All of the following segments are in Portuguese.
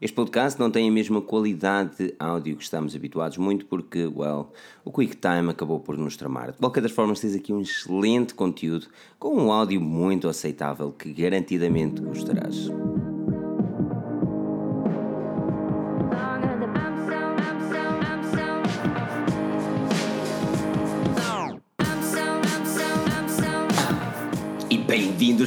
Este podcast não tem a mesma qualidade de áudio que estamos habituados, muito porque, well, o QuickTime acabou por nos tramar. De qualquer das formas, tens aqui um excelente conteúdo com um áudio muito aceitável que garantidamente gostarás.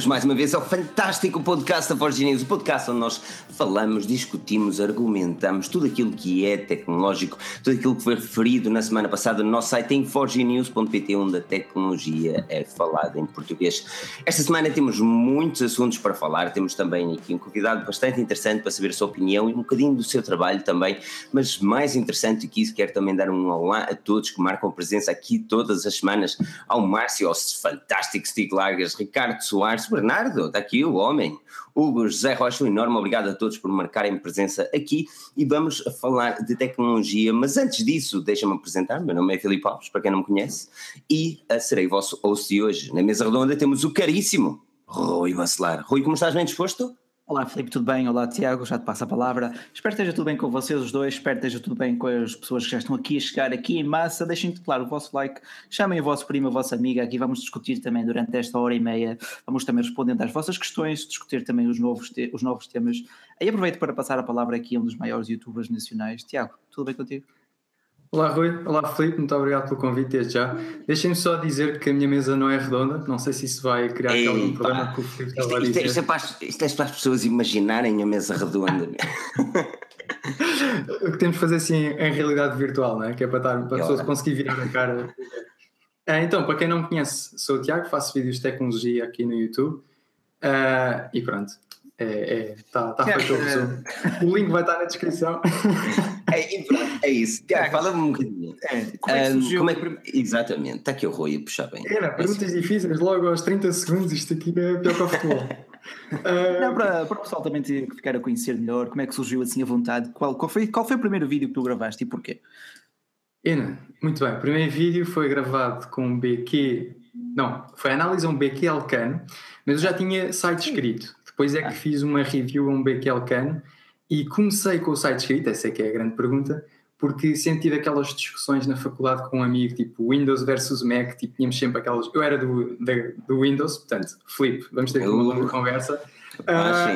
Bem-vindos mais uma vez ao fantástico podcast da Forge News, o podcast onde nós falamos, discutimos, argumentamos tudo aquilo que é tecnológico, tudo aquilo que foi referido na semana passada no nosso site em forgenews.pt, onde a tecnologia é falada em português. Esta semana temos muitos assuntos para falar, temos também aqui um convidado bastante interessante para saber a sua opinião e um bocadinho do seu trabalho também, mas mais interessante que isso, quero também dar um olá a todos que marcam presença aqui todas as semanas, ao Márcio, aos fantásticos Stick Largas, Ricardo Soares, Bernardo, está aqui o homem, Hugo, José Rocha, um enorme obrigado a todos por marcarem presença aqui e vamos falar de tecnologia, mas antes disso, deixa-me apresentar, meu nome é Filipe Alves, para quem não me conhece, e serei o vosso host de hoje. Na mesa redonda temos o caríssimo Rui Bacelar. Rui, como estás bem disposto? Olá Felipe, tudo bem? Olá Tiago, já te passo a palavra. Espero que esteja tudo bem com vocês os dois, espero que esteja tudo bem com as pessoas que já estão aqui a chegar aqui em massa. Deixem, claro, o vosso like, chamem o vosso primo, a vossa amiga, aqui vamos discutir também durante esta hora e meia, vamos também respondendo às vossas questões, discutir também os novos, os novos temas. Aí aproveito para passar a palavra aqui a um dos maiores youtubers nacionais. Tiago, tudo bem contigo? Olá Rui, olá Felipe, muito obrigado pelo convite desde já. Deixem-me só dizer que a minha mesa não é redonda, não sei se isso vai criar Ei, algum problema com o Felipe estava a dizer. Isto, é, para as, isto é para as pessoas imaginarem a mesa redonda. o que temos de fazer assim em realidade virtual, não é? que é para, estar, para as pessoas conseguirem virar a cara. É, então, para quem não me conhece, sou o Tiago, faço vídeos de tecnologia aqui no YouTube uh, e pronto, é, é, tá, tá feito o resumo. O link vai estar na descrição. É, é isso. Tiago, fala-me um bocadinho. É, como é que surgiu? Um, como é que, exatamente, está aqui o Rui a puxar bem. Era, perguntas assim. difíceis logo aos 30 segundos, isto aqui é pior que o futebol. uh... Não, para, para o pessoal também ficar a conhecer melhor, como é que surgiu assim a vontade? Qual, qual, foi, qual foi o primeiro vídeo que tu gravaste e porquê? Ena, muito bem. O primeiro vídeo foi gravado com um BQ. Não, foi a análise a um BQ Alcano, mas eu já tinha site escrito. Depois é que fiz uma review a um BQL Can e comecei com o site escrito, essa é que é a grande pergunta, porque sempre tive aquelas discussões na faculdade com um amigo, tipo Windows versus Mac, tipo, tínhamos sempre aquelas. Eu era do, do Windows, portanto, Flip, vamos ter uma longa conversa. Ah,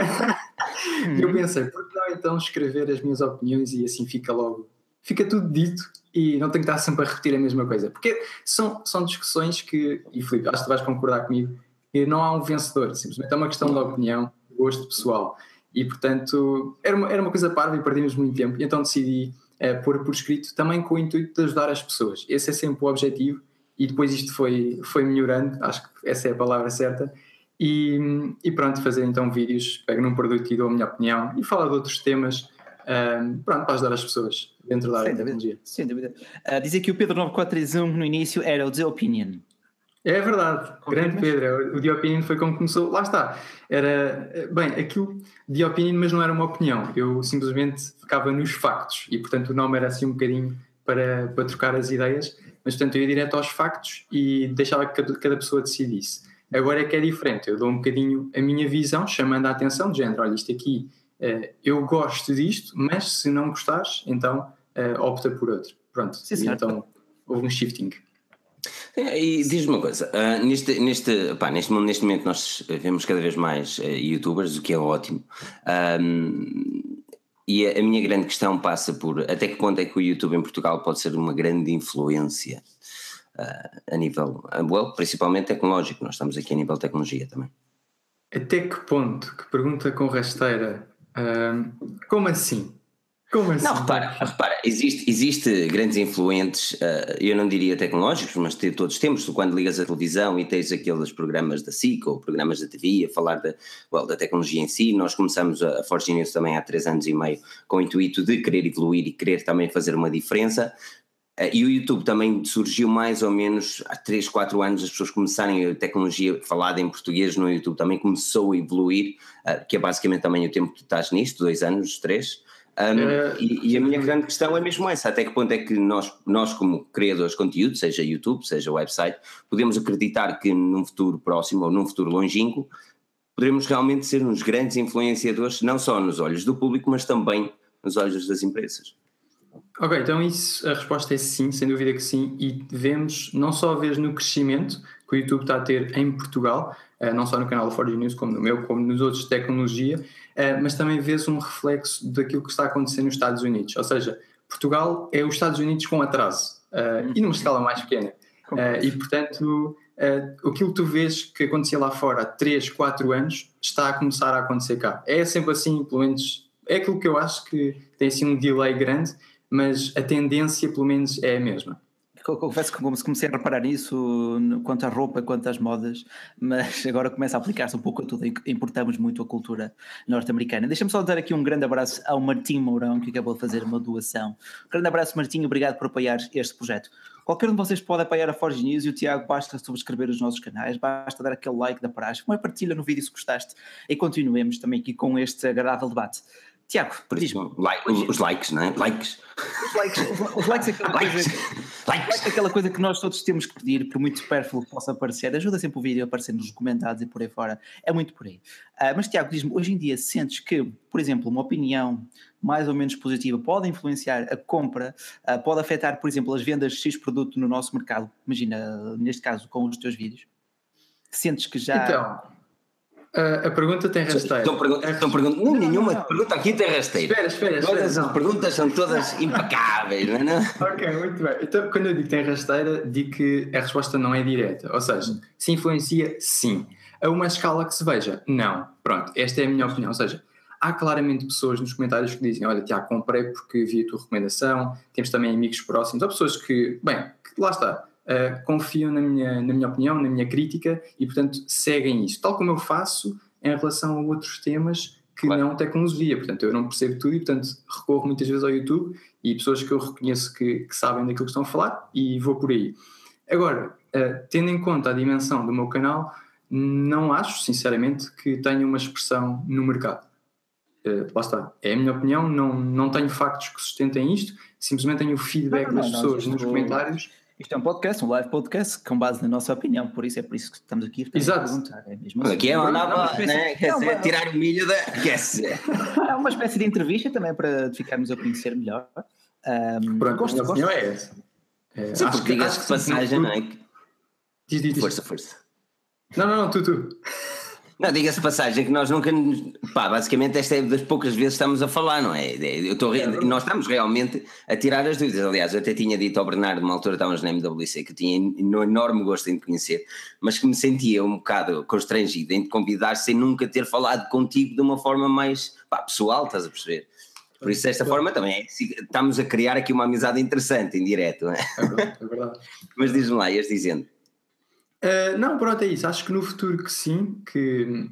uh, eu pensei, por que não então escrever as minhas opiniões e assim fica logo, fica tudo dito e não tenho que estar sempre a repetir a mesma coisa. Porque são, são discussões que, e Filipe, acho que tu vais concordar comigo, que não há um vencedor, simplesmente é uma questão de opinião, de gosto pessoal. E portanto, era uma, era uma coisa parva e perdemos muito tempo, e então decidi é, pôr por escrito também com o intuito de ajudar as pessoas. Esse é sempre o objetivo, e depois isto foi, foi melhorando, acho que essa é a palavra certa. E, e pronto, fazer então vídeos, pego num produto e dou a minha opinião e falar de outros temas. Um, ehm, pronto, para ajudar as pessoas dentro da área da tecnologia. Sem dúvida. Uh, dizer que o Pedro 9431 no início era o The Opinion. É verdade, grande Pedro. O The Opinion foi como começou. Lá está. Era, bem, aquilo The Opinion, mas não era uma opinião. Eu simplesmente ficava nos factos e, portanto, o nome era assim um bocadinho para, para trocar as ideias. Mas, portanto, eu ia direto aos factos e deixava que cada, cada pessoa decidisse. Agora é que é diferente. Eu dou um bocadinho a minha visão, chamando a atenção, de género, olha, isto aqui, uh, eu gosto disto, mas se não gostares, então uh, opta por outro. Pronto. Sim, então houve um shifting. E diz-me uma coisa, uh, neste, neste, pá, neste, neste momento nós vemos cada vez mais uh, youtubers, o que é ótimo. Um, e a, a, minha grande questão passa por até que ponto é que o YouTube em Portugal pode ser uma grande influência uh, a nível, well, principalmente tecnológico, nós estamos aqui a nível tecnologia também. Até que ponto? Que pergunta com rasteira. como assim? Como assim? Não, repara, repara existe, existe grandes influentes, uh, eu não diria tecnológicos, mas todos temos, tu quando ligas a televisão e tens aqueles programas da SIC ou programas da TV a falar da, well, da tecnologia em si, nós começamos a, a Forge News também há três anos e meio com o intuito de querer evoluir e querer também fazer uma diferença, Uh, e o YouTube também surgiu mais ou menos há 3, 4 anos, as pessoas começarem a tecnologia falada em português no YouTube também começou a evoluir, uh, que é basicamente também o tempo que tu estás nisto, dois anos, três. Um, uh, e, e, a minha grande questão é mesmo essa: até que ponto é que nós, nós, como criadores de conteúdo, seja YouTube, seja website, podemos acreditar que num futuro próximo ou num futuro longínquo poderemos realmente ser uns grandes influenciadores, não só nos olhos do público, mas também nos olhos das empresas. Ok, então isso, a resposta é sim, sem dúvida que sim, e vemos, não só vês no crescimento que o YouTube está a ter em Portugal, uh, não só no canal da Forge News, como no meu, como nos outros de tecnologia, mas também vês um reflexo daquilo que está a acontecer nos Estados Unidos, ou seja, Portugal é os Estados Unidos com atraso, uh, e numa escala mais pequena, e portanto uh, aquilo que tu vês que acontecia lá fora há 3, 4 anos está a começar a acontecer cá. É sempre assim, pelo menos é aquilo que eu acho que tem assim um delay grande, mas a tendência pelo menos é a mesma. Confesso que comecei a reparar nisso quanto à roupa, quanto às modas, mas agora começa a aplicar-se um pouco a tudo. Importamos muito a cultura norte-americana. Deixa-me só dar aqui um grande abraço ao Martim Mourão, que acabou de fazer uma doação. Um grande abraço, Martim, obrigado por apoiar este projeto. Qualquer um de vocês pode apoiar a Forge News e o Tiago basta subscrever os nossos canais, basta dar aquele like da praxe, uma partilha no vídeo se gostaste e continuemos também aqui com este agradável debate. Tiago, diz-me. Like, os likes, não é? Likes. Os likes, os likes, é aquela likes. Coisa, likes. likes é aquela coisa que nós todos temos que pedir, por muito supérfluo que possa parecer. Ajuda sempre o vídeo a aparecer nos comentários e por aí fora. É muito por aí. Uh, mas, Tiago, diz-me, hoje em dia sentes que, por exemplo, uma opinião mais ou menos positiva pode influenciar a compra, uh, pode afetar, por exemplo, as vendas de X produto no nosso mercado? Imagina, neste caso, com os teus vídeos. Sentes que já. Então a pergunta tem rasteiro. Estão, pergun estão perguntando. Não, nenhuma não. pergunta aqui tem rasteiro. Espera, espera. Todas espera, as perguntas são todas impecáveis, não é? ok, muito bem. Então, quando eu digo que tem rasteira, digo que a resposta não é direta. Ou seja, se influencia, sim. A uma escala que se veja, não. Pronto, esta é a minha opinião. Ou seja, há claramente pessoas nos comentários que dizem: Olha, Tiago, comprei porque vi a tua recomendação. Temos também amigos próximos. Há pessoas que, bem, lá está. Uh, confiam na minha, na minha opinião, na minha crítica e, portanto, seguem isso. Tal como eu faço em relação a outros temas que claro. não tecnologia. Portanto, eu não percebo tudo e, portanto, recorro muitas vezes ao YouTube e pessoas que eu reconheço que, que sabem daquilo que estão a falar e vou por aí. Agora, uh, tendo em conta a dimensão do meu canal, não acho, sinceramente, que tenha uma expressão no mercado. Uh, lá está, é a minha opinião, não, não tenho factos que sustentem isto, simplesmente tenho o feedback não, não, das pessoas nos comentários isto é um podcast, um live podcast, com base na nossa opinião, por isso é por isso que estamos aqui Exato. a perguntar. É mesmo assim. Aqui é uma nova, né? quer é dizer, tirar o milho da. É uma espécie de entrevista também para ficarmos a conhecer melhor. Um, Pronto, gosto, minha opinião é essa. É, Sim, acho que, acho que passagem, não é? Diz, diz, diz. Força, força. Não, não, não, tu, tu. Não, diga-se passagem que nós nunca. Pá, basicamente, esta é das poucas vezes que estamos a falar, não é? Eu estou, é nós estamos realmente a tirar as dúvidas. Aliás, eu até tinha dito ao Bernardo, numa altura estávamos na MWC, que eu tinha um enorme gosto em te conhecer, mas que me sentia um bocado constrangido em te convidar sem nunca ter falado contigo de uma forma mais pá, pessoal, estás a perceber? Por isso, desta forma também é, estamos a criar aqui uma amizade interessante em direto, não é? É verdade. É verdade. mas diz-me lá, ias dizendo. Uh, não, pronto, é isso. Acho que no futuro que sim, que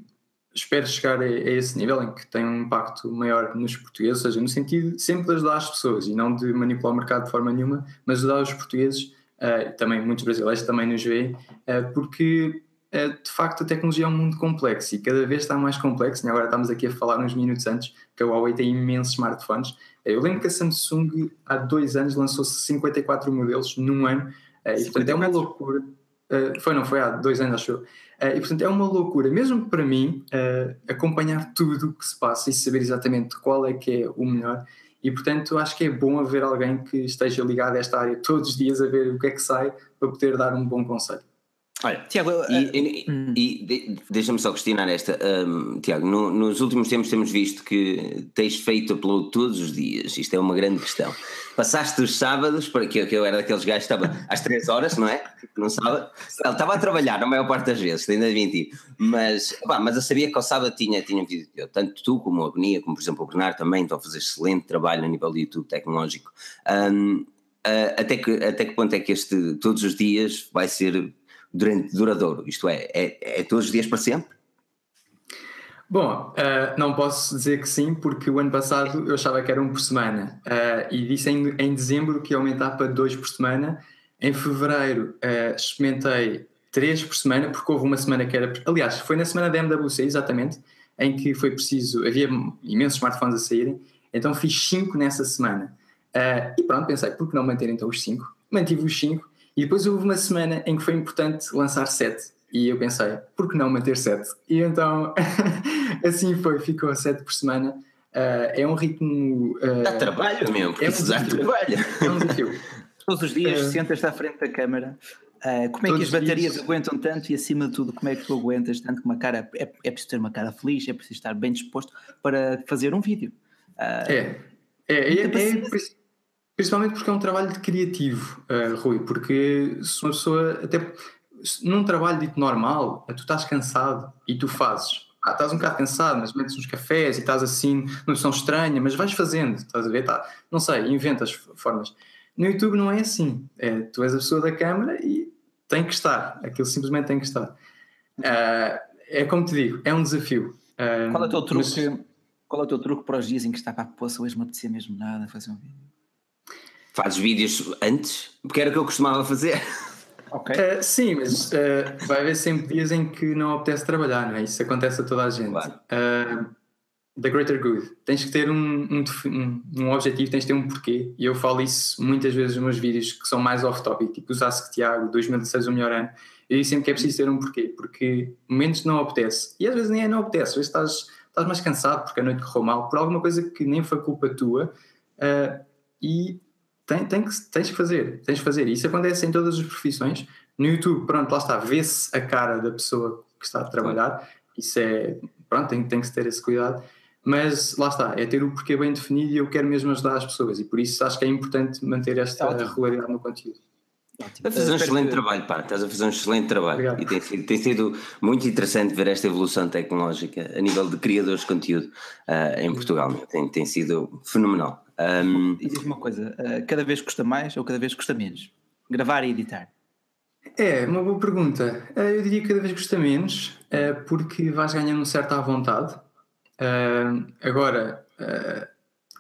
espero chegar a, a, esse nível em que tem um impacto maior nos portugueses, ou seja, no sentido sempre de ajudar as pessoas e não de manipular o mercado de forma nenhuma, mas ajudar os portugueses, uh, também muitos brasileiros também nos veem, uh, porque de facto a tecnologia é um mundo complexo e cada vez está mais complexo. E agora estamos aqui a falar uns minutos antes que a Huawei tem imensos smartphones. Eu lembro que a Samsung há dois anos lançou 54 modelos num ano, e portanto é uma loucura. Uh, foi, não, foi há dois anos, acho eu. Uh, e portanto é uma loucura, mesmo para mim, uh, acompanhar tudo o que se passa e saber exatamente qual é que é o melhor. E portanto acho que é bom haver alguém que esteja ligado a esta área todos os dias a ver o que é que sai para poder dar um bom conselho. Olha, Tiago, e, e, hum. e deixa-me só questionar esta, um, Tiago. No, nos últimos tempos temos visto que tens feito upload todos os dias. Isto é uma grande questão. Passaste os sábados, porque eu era daqueles gajos que estava às 3 horas, não é? Não sábado. Ele estava a trabalhar, na maior parte das vezes, ainda admiti. Mas, pá, mas eu sabia que ao sábado tinha, tinha vídeo teu. Tanto tu como a Agonia, como por exemplo o Bernardo também, estão a fazer excelente trabalho a nível do YouTube tecnológico. Um, uh, até, que, até que ponto é que este todos os dias vai ser durante duradouro? Isto é, é, é todos os dias para sempre? Bom, uh, não posso dizer que sim, porque o ano passado eu achava que era um por semana uh, e disse em, em dezembro que ia aumentar para dois por semana. Em fevereiro uh, experimentei três por semana, porque houve uma semana que era. Aliás, foi na semana da MWC, exatamente, em que foi preciso. Havia imensos smartphones a saírem, então fiz cinco nessa semana. e pronto, pensei, por que não manter então os cinco? Mantive os cinco e depois houve uma semana em que foi importante lançar sete E eu pensei, por que não manter 7? E então, assim foi, ficou 7 por semana. Uh, é um ritmo. Uh, dá trabalho mesmo, porque é um dá trabalho. É um desafio. Todos os dias uh, sentas-te à frente da câmara. Uh, como é que as baterias dias... aguentam tanto e, acima de tudo, como é que tu aguentas tanto que uma cara. É, é preciso ter uma cara feliz, é preciso estar bem disposto para fazer um vídeo. Uh, é, é, é, é, principalmente porque é um trabalho de criativo, uh, Rui, porque se uma pessoa, até num trabalho dito normal, tu estás cansado e tu fazes. Ah, estás um bocado cansado, mas metes uns cafés e estás assim, numa posição estranha, mas vais fazendo, estás a ver? Tá, não sei, inventas formas. No YouTube não é assim. É, tu és a pessoa da câmara e tem que estar. Aquilo simplesmente tem que estar. Uh, é como te digo, é um desafio. Uh, qual, é o teu truque, mas... qual é o teu truque para os dias em que está para a poça hoje me apetecia mesmo nada fazer um vídeo? Fazes vídeos antes? Porque era o que eu costumava fazer. Okay. Uh, sim, mas uh, vai haver sempre dias em que não apetece trabalhar, não é? Isso acontece a toda a gente. Claro. Uh, the greater good. Tens que ter um, um, um, objetivo, tens que ter um porquê. E eu falo isso muitas vezes nos meus vídeos que são mais off-topic, tipo o Ask Tiago, 2016 o melhor ano. Eu digo sempre que é preciso ter um porquê, porque momentos não apetece. E às vezes nem é não apetece, às vezes estás, estás mais cansado porque a noite correu mal, por alguma coisa que nem foi culpa tua. e tem, tem que, tens que fazer, tens que fazer. Isso acontece em todas as profissões. No YouTube, pronto, lá está, vê-se a cara da pessoa que está a trabalhar. Isso é, pronto, tem, tem que ter esse cuidado. Mas lá está, é ter o porquê bem definido e eu quero mesmo ajudar as pessoas. E por isso acho que é importante manter esta regularidade no conteúdo. Estás a fazer um excelente trabalho, pá, estás a fazer um excelente trabalho Obrigado. e tem sido, tem sido muito interessante ver esta evolução tecnológica a nível de criadores de conteúdo uh, em Portugal, tem, tem sido fenomenal. Um, Diz uma coisa: uh, cada vez custa mais ou cada vez custa menos? Gravar e editar? É, uma boa pergunta. Uh, eu diria que cada vez custa menos, uh, porque vais ganhando um certo à vontade. agora,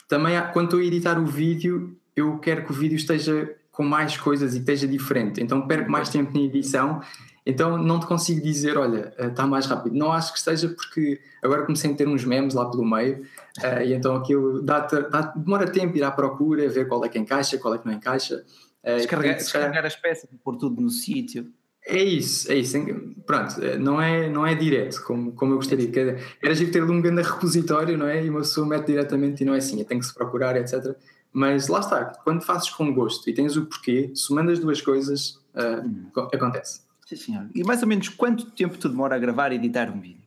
também há, quando estou a editar o vídeo, eu quero que o vídeo esteja com mais coisas e esteja diferente. Então perco mais tempo na edição então não te consigo dizer, olha, está mais rápido. Não acho que esteja porque agora comecei a ter uns memes lá pelo meio uh, e então aquilo dá, dá, demora tempo ir à procura, ver qual é que encaixa, qual é que não encaixa. Uh, descarregar, descarregar as peças, pôr tudo no sítio. É isso, é isso. Pronto, não é, não é direto como, como eu gostaria. Era giro ter um grande repositório, não é? E uma pessoa mete diretamente e não é assim, tem que se procurar, etc. Mas lá está, quando fazes com gosto e tens o porquê, somando as duas coisas, uh, hum. acontece. Sim, senhor. E mais ou menos quanto tempo tu demora a gravar e editar um vídeo?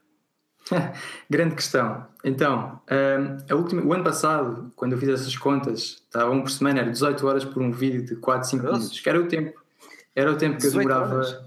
Grande questão. Então, um, a última, o ano passado, quando eu fiz essas contas, estava um por semana, era 18 horas por um vídeo de 4, 5 Nossa. minutos, que era o tempo. Era o tempo que eu demorava. Horas.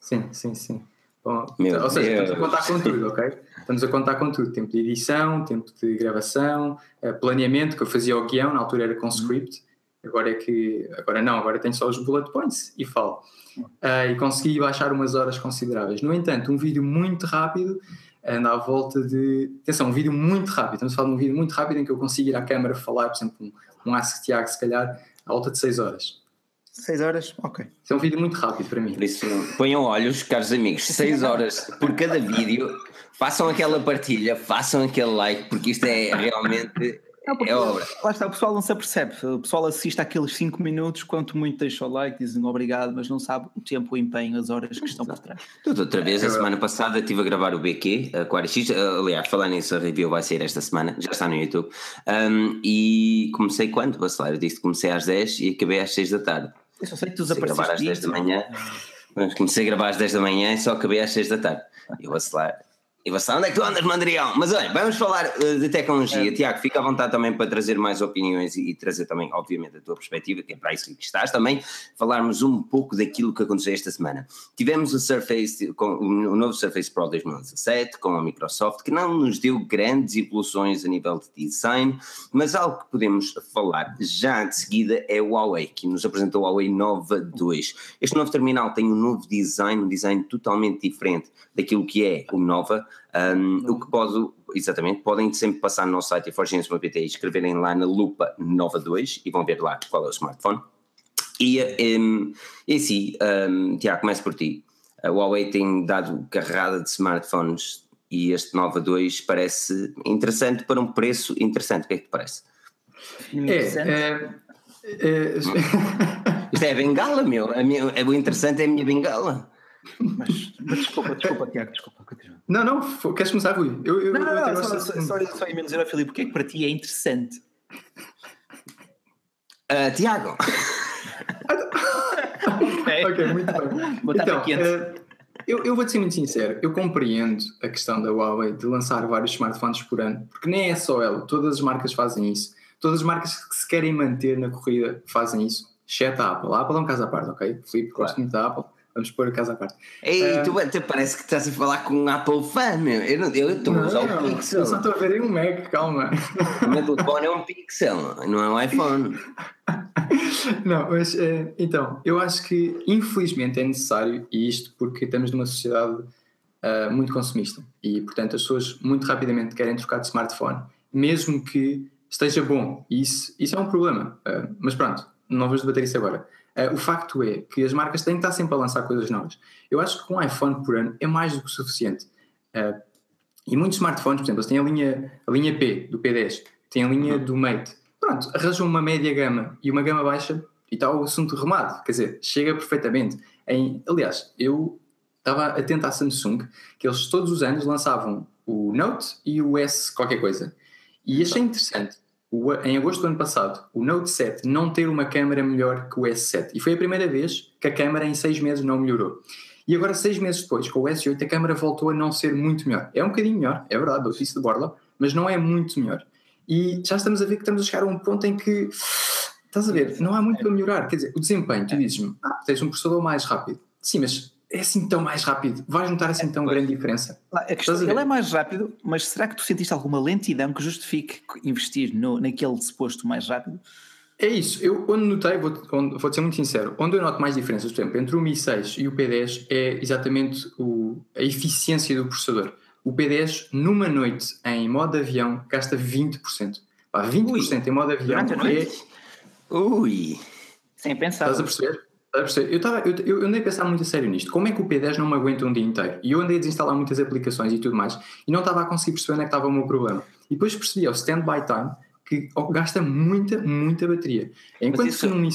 Sim, sim, sim. Bom, Meu ou seja, Deus. estamos a contar com tudo, ok? Estamos a contar com tudo: tempo de edição, tempo de gravação, eh, planeamento, que eu fazia o guião, na altura era com script, agora é que. Agora não, agora tenho só os bullet points e falo uh, e consegui baixar umas horas consideráveis. No entanto, um vídeo muito rápido anda à volta de. Atenção, um vídeo muito rápido. Estamos a falar de um vídeo muito rápido em que eu consigo ir à câmara falar, por exemplo, um, um Ask Tiago, se calhar, à volta de 6 horas. 6 horas? Ok. Isso é um vídeo muito rápido para mim. Por isso, ponham olhos, caros amigos, 6 horas por cada vídeo. Façam aquela partilha, façam aquele like, porque isto é realmente não, é obra. Lá está, o pessoal não se apercebe. O pessoal assiste àqueles 5 minutos, quanto muito deixa o like, dizem obrigado, mas não sabe o tempo, o empenho, as horas que estão por trás. Tudo outra vez, a semana passada estive a gravar o BQ, a Quaris X, aliás, falando nisso, a review vai sair esta semana, já está no YouTube. Um, e comecei quando, Bacelar? Eu disse que comecei às 10 e acabei às 6 da tarde. Eu só sei que tu desapareceste. gravar às 10 da manhã. Comecei a gravar às 10 da manhã e só acabei às 6 da tarde. E o Bacelar e você, onde é que tu andas, Mandrião? Mas olha, vamos falar uh, de tecnologia. É. Tiago, fica à vontade também para trazer mais opiniões e, e, trazer também, obviamente, a tua perspectiva, que é para isso que estás também, falarmos um pouco daquilo que aconteceu esta semana. Tivemos o Surface, com, o novo Surface Pro 2017, com a Microsoft, que não nos deu grandes evoluções a nível de design, mas algo que podemos falar já de seguida é o Huawei, que nos apresentou o Huawei Nova 2. Este novo terminal tem um novo design, um design totalmente diferente daquilo que é o Nova. Um, o que pode, exatamente, podem sempre passar no nosso site forgens.pt e escreverem lá na lupa Nova 2 e vão ver lá qual é o smartphone. E, um, e assim, um, Tiago, começo por ti. A Huawei tem dado carrada de smartphones e este Nova 2 parece interessante para um preço interessante. O que é que te parece? É, é, é... Isto é a bengala, meu. A minha, o interessante é a minha bengala. Mas, mas desculpa, desculpa, Tiago, desculpa. Continua. Não, não, queres começar, Rui? Eu, eu, Não, não, eu não, só, só, só, só ia dizer ao Filipe porque é que para ti é interessante. Ah, Tiago, Ok, muito bem. Batata então, eh, eu, eu vou-te ser muito sincero, eu compreendo a questão da Huawei de lançar vários smartphones por ano, porque nem é só ela, todas as marcas fazem isso. Todas as marcas que se querem manter na corrida fazem isso, exceto a Apple. A Apple é um caso à parte, ok? Filipe, gosto muito da Apple, vamos pôr a casa à parte. Ei, Ah. tu até parece que estás a falar com um Apple fan, meu. Eu não- eu estou a usar o Pixel. eu só estou a ver aí um Mac, calma. O meu telefone é um Pixel, não é um iPhone. Não, mas eh, então, eu acho que infelizmente é necessário, e isto porque estamos numa sociedade ah, muito consumista e, portanto, as pessoas muito rapidamente querem trocar de smartphone, mesmo que esteja bom, e isso, isso é um problema. Ah, mas pronto, não vamos debater isso agora. Ah, o facto é que as marcas têm que estar sempre a lançar coisas novas. Eu acho que com um iPhone por ano é mais do que o suficiente. Ah, e muitos smartphones, por exemplo, eles têm a linha, a linha P do P10, tem a linha do Mate. Pronto, arranjam uma média gama e uma gama baixa e está o assunto remado. Quer dizer, chega perfeitamente. Em, aliás, eu estava atento à Samsung, que eles todos os anos lançavam o Note e o S qualquer coisa. E achei interessante, o- em agosto do ano passado, o Note 7 não ter uma câmera melhor que o S7. E foi a primeira vez que a câmera em seis meses não melhorou. E agora, seis meses depois, com o S8, a câmera voltou a não ser muito melhor. É um bocadinho melhor, é verdade, dou isso de borla, mas não é muito melhor. E já estamos a ver que estamos a chegar a um ponto em que, estás a ver, não há muito para melhorar. Quer dizer, o desempenho, tu dizes-me, ah, tens um processador mais rápido. Sim, mas é assim tão mais rápido? Vais notar assim tão grande diferença? A questão, ele é mais rápido, mas será que tu sentiste alguma lentidão que justifique investir no, naquele suposto mais rápido? É isso, eu onde notei, vou, onde, vou ser muito sincero, onde eu noto mais diferenças, por exemplo, entre o Mi 6 e o P10 é exatamente o, a eficiência do processador. O P10, numa noite em modo avião, gasta 20%. Pá, 20% em modo avião é, noite? Ui, Sem pensar. Estás a perceber? Eu, estava, eu, eu andei a pensar muito a sério nisto. Como é que o P10 não me aguenta um dia inteiro? E eu andei a desinstalar muitas aplicações e tudo mais e não estava a conseguir perceber onde é que estava o meu problema. E depois percebi ao standby time que gasta muita, muita bateria. Enquanto isso- que no Mi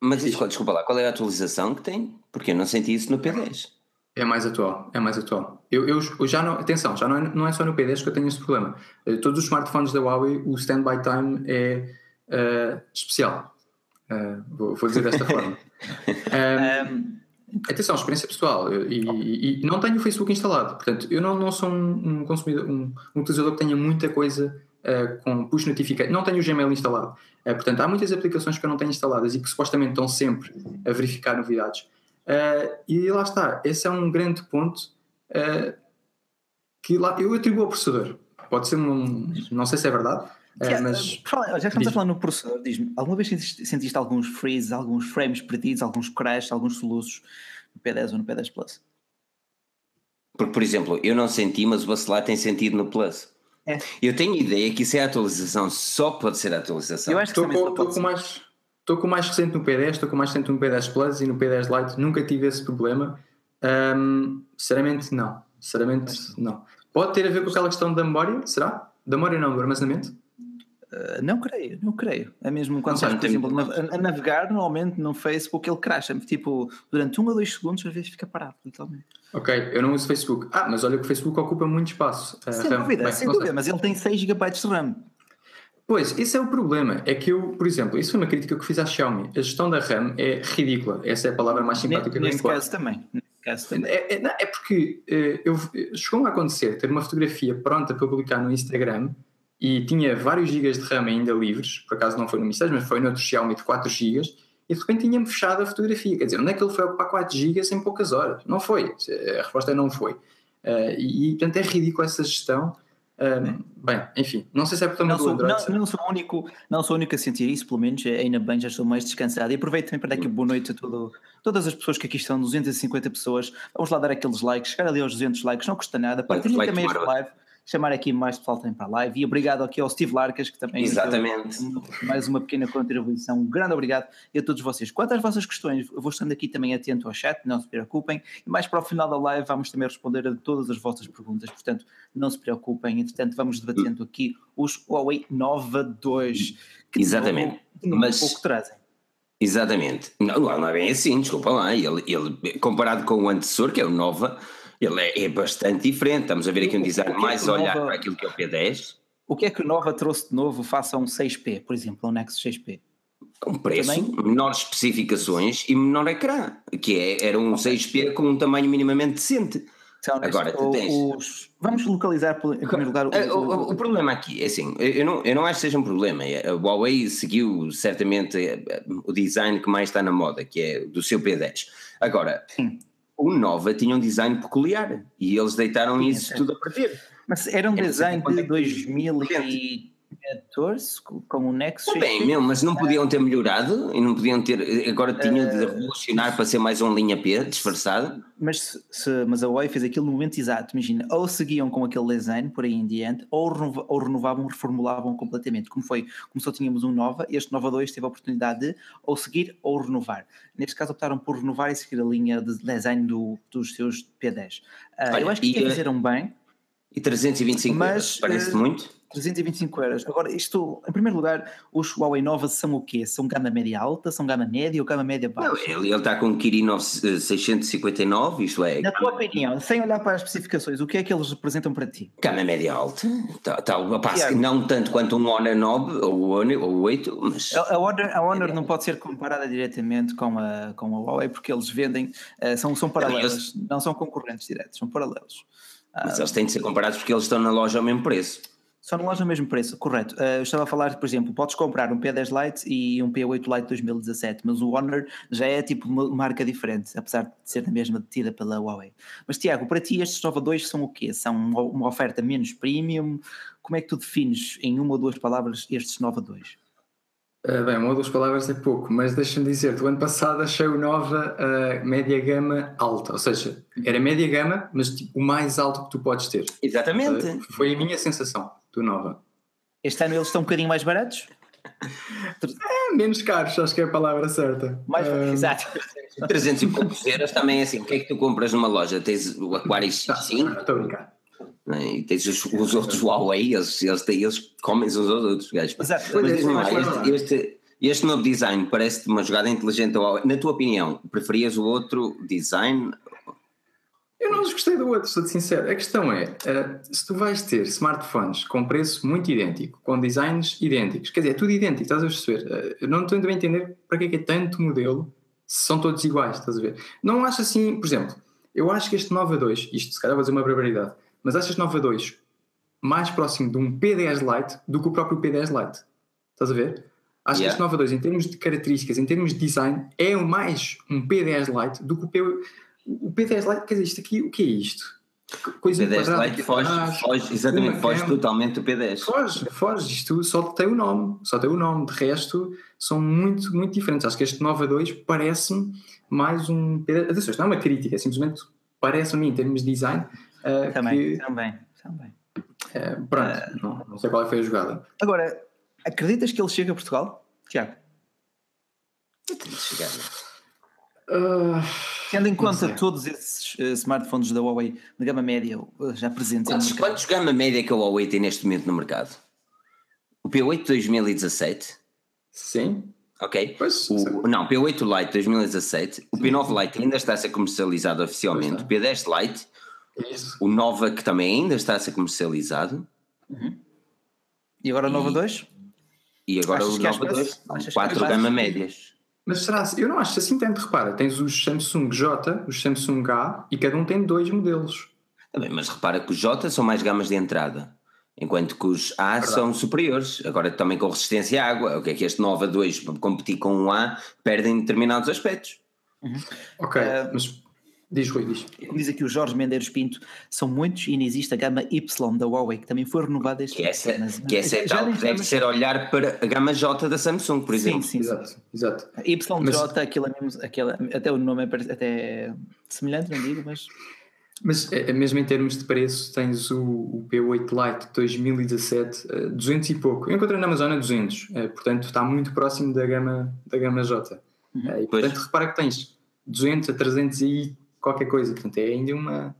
mas isso, desculpa lá, qual é a atualização que tem? Porque eu não senti isso no P10. é mais atual, é mais atual. Eu, eu, eu já não, atenção, já não é, não é só no P10 que eu tenho esse problema. Eh, Todos os smartphones da Huawei, o standby time é eh, especial. Eh, vou, vou dizer desta forma. Ahm, Atenção, experiência pessoal. eu- E, e- não tenho o Facebook instalado. Portanto, eu não, não sou um, um consumidor, um, um utilizador que tenha muita coisa uh, com push notification. Não tenho o Gmail instalado. Uh, portanto, há muitas aplicações que eu não tenho instaladas e que supostamente estão sempre a verificar novidades. Uh, e lá está. Esse é um grande ponto uh, que lá, eu atribuo ao processador. Pode ser um. Não sei se é verdade. Tiago, mas por já que estamos a falar no processador, diz-me, alguma vez sentiste, alguns freezes, alguns frames perdidos, alguns crashes, alguns soluços no P10 ou no P10 Plus? Porque, por exemplo, eu não senti, mas o Bacelar tem sentido no Plus. É. Eu tenho ideia que isso é a atualização, só pode ser a atualização. Eu acho que Estou com, pode com mais estou com o mais recente no P10, estou com o mais recente no P10 Plus e no P10 Lite nunca tive esse problema. Ahm, sinceramente, não. Sinceramente, não. Pode ter a ver com aquela questão da memória? Será? Da memória não, do armazenamento? Uh, não creio, não creio. É mesmo quando estás, por tem- exemplo, a, a navegar normalmente no Facebook, ele crasha tipo, durante um ou dois segundos, às vezes fica parado, literalmente. Ok, eu não uso Facebook. Ah, mas olha que o Facebook ocupa muito espaço. Sem RAM. dúvida, Bem, sem dúvida, mas ele tem 6 GB de RAM. Pois, esse é o problema. É que eu, por exemplo, isso foi uma crítica que eu fiz à Xiaomi. A gestão da RAM é ridícula. Essa é a palavra mais simpática que eu caso também. Neste caso também. É, é- não, é porque eh, eu, chegou a acontecer ter uma fotografia pronta para publicar no Instagram e tinha vários gigas de RAM ainda livres, por acaso não foi no Mi 6, mas foi no outro Xiaomi de 4 gigas, e de repente tinha-me fechado a fotografia. Quer dizer, onde é que ele foi ocupar 4 gigas em poucas horas? Não foi. A resposta é não foi. E, e, portanto, é ridículo essa gestão. Um, bem, enfim, não sei se é por também Não sou, Android. não, não sou o único, não sou o único a sentir isso, pelo menos ainda bem, já estou mais descansado. E aproveito também para dar aqui boa noite a todo, todas as pessoas que aqui estão, 250 pessoas. Vamos lá dar aqueles likes, chegar ali aos 200 likes, não custa nada. Partilhem também esta live, chamar aqui mais pessoal também para a live. E obrigado aqui ao Steve Larcas, que também Exatamente. mais uma pequena contribuição. Um grande obrigado a todos vocês. Quanto às vossas questões, eu vou estando aqui também atento ao chat, não se preocupem. E mais para o final da live vamos também responder a todas as vossas perguntas, portanto, não se preocupem. Entretanto, vamos debatendo aqui os Huawei Nova 2. Que Exatamente. de novo, Mas- pouco trazem. Exatamente. Não, não é bem assim, desculpa lá. Ele, ele, comparado com o antecessor, que é o Nova, ele é, é bastante diferente. Estamos a ver aqui um design é mais olhar Nova, para aquilo que é o P10. O que é que o Nova trouxe de novo face a um 6P, por exemplo, um Nexus 6P? Um preço, Também? menores especificações e menor ecrã, que é, era um okay. 6P com um tamanho minimamente decente. Então, Agora, tu tens... Os... Vamos localizar em primeiro lugar o, o, o, o, problema aqui é assim, eu não, eu não acho que seja um problema. A Huawei seguiu certamente eh, o design que mais está na moda, que é do seu P10. Agora, Sim. O Nova tinha um design peculiar e eles deitaram Sim, isso tudo a partir. Mas era um design de 2000 e 14 com o Nexus. Tá bem, meu, mas não podiam ter melhorado e não podiam ter. Agora tinha de revolucionar para ser mais um linha P disfarçado. Mas, se, mas a Huawei fez aquilo no momento exato, imagina, ou seguiam com aquele design por aí em diante, ou, renova, ou renovavam, reformulavam completamente. Como foi, como só tínhamos um Nova, este Nova 2 teve a oportunidade de ou seguir ou renovar. Neste caso optaram por renovar e seguir a linha de design do, dos seus P10. Uh, Olha, eu acho que e, fizeram bem. E 325 mas, parece uh, muito? 325 euros. Agora, isto, em primeiro lugar, os Huawei Nova são o quê? São gama média alta, são gama média ou gama média baixa? Não, ele, ele está com um Kirin 659, isto é. Na tua opinião, sem olhar para as especificações, o que é que eles representam para ti? Gama média alta, tá, tá, passo, não tanto quanto um Honor 9 ou o Honor, ou 8, mas. A, a Honor, a Honor não pode ser comparada diretamente com a, com a Huawei porque eles vendem, uh, são, são paralelos, não são concorrentes diretos, são paralelos. Mas uh, eles têm de ser comparados porque eles estão na loja ao mesmo preço. Só na loja ao mesmo preço, correto. Uh, eu estava a falar, por exemplo, podes comprar um P10 Lite e um P8 Lite 2017, mas o Honor já é tipo uma marca diferente, apesar de ser a mesma detida pela Huawei. Mas Tiago, para ti estes Nova 2 são o quê? São uma oferta menos premium? Como é que tu defines em uma ou duas palavras estes Nova 2? Uh, bem, uma ou duas palavras é pouco, mas deixa-me dizer, do ano passado achei o Nova uh, média gama alta, ou seja, era média gama, mas tipo, o mais alto que tu podes ter. Exatamente. Uh, foi a minha sensação do Nova. Este ano eles estão um bocadinho mais baratos? É, menos caros, acho que é a palavra certa. Mais, um... Exato. 300 e poucos euros também é assim. O que é que tu compras numa loja? Tens o Aquário X5? Estou a brincar. É? E tens os, os outros Huawei, eles, eles, eles comem aos outros gajos. Exato. Mas, este, este, este novo design parece-te uma jogada inteligente. Na tua opinião, preferias o outro design eu não gostei do outro, sou sincero. A questão é: uh, se tu vais ter smartphones com preço muito idêntico, com designs idênticos, quer dizer, é tudo idêntico, estás a perceber? Uh, eu não estou a entender para que é que é tanto modelo se são todos iguais, estás a ver? Não acho assim, por exemplo, eu acho que este Nova 2, isto se calhar vou dizer uma barbaridade, mas acho este Nova 2 mais próximo de um P10 Lite do que o próprio P10 Lite. Estás a ver? Acho yeah. que este Nova 2, em termos de características, em termos de design, é mais um P10 Lite do que o P o P10 Lite, quer dizer, isto aqui, o que é isto? Coisa o P10 Lite foge, foge, exatamente, foge totalmente do P10. Foge, foge, isto só tem o nome, só tem o nome, de resto são muito, muito diferentes. Acho que este Nova 2 parece-me mais um P10. Atenção, isto não é uma crítica, é simplesmente parece-me em termos de design. Uh, também, que, também, também. Uh, pronto, uh, não, não sei qual foi a jogada. Agora, acreditas que ele chega a Portugal, Tiago? Eu tenho de chegar. Uh, Tendo em conta todos esses uh, smartphones da Huawei de gama média uh, já presentes quantos, quantos gama média que a Huawei tem neste momento no mercado? O P8 2017? Sim. Ok. Pois, o, não, P8 Lite 2017. O P9 Lite ainda está a ser comercializado oficialmente. O P10 Lite. Isso. O Nova que também ainda está a ser comercializado. Uhum. E agora o Nova 2? E agora Achas o Nova 2? Quatro gama médias. Mas será Eu não acho assim tanto. Repara, tens os Samsung J, os Samsung A e cada um tem dois modelos. Também, mas repara que os J são mais gamas de entrada, enquanto que os A Verdade. são superiores. Agora também com resistência à água. O que é que este Nova 2 para competir com um A perdem determinados aspectos. Uhum. Ok, uh, mas Diz, Rui, diz. Como diz aqui o Jorge Mendeiros Pinto, são muitos e ainda existe a gama Y da Huawei, que também foi renovada este que essa, ano. Que essa é tal que deve ser olhar para a gama J da Samsung, por exemplo. Sim, sim. Exato, exato. YJ, mas, aquilo é mesmo, aquela, até o nome é até semelhante, não digo, mas... Mas é, é, mesmo em termos de preço, tens o, o P8 Lite 2017, 200 e pouco. Eu encontrei na Amazon a 200, eh, portanto está muito próximo da gama, da gama J. Uhum. Eh, e portanto pois. repara que tens 200 a 300 e qualquer coisa. Portanto, é ainda uma,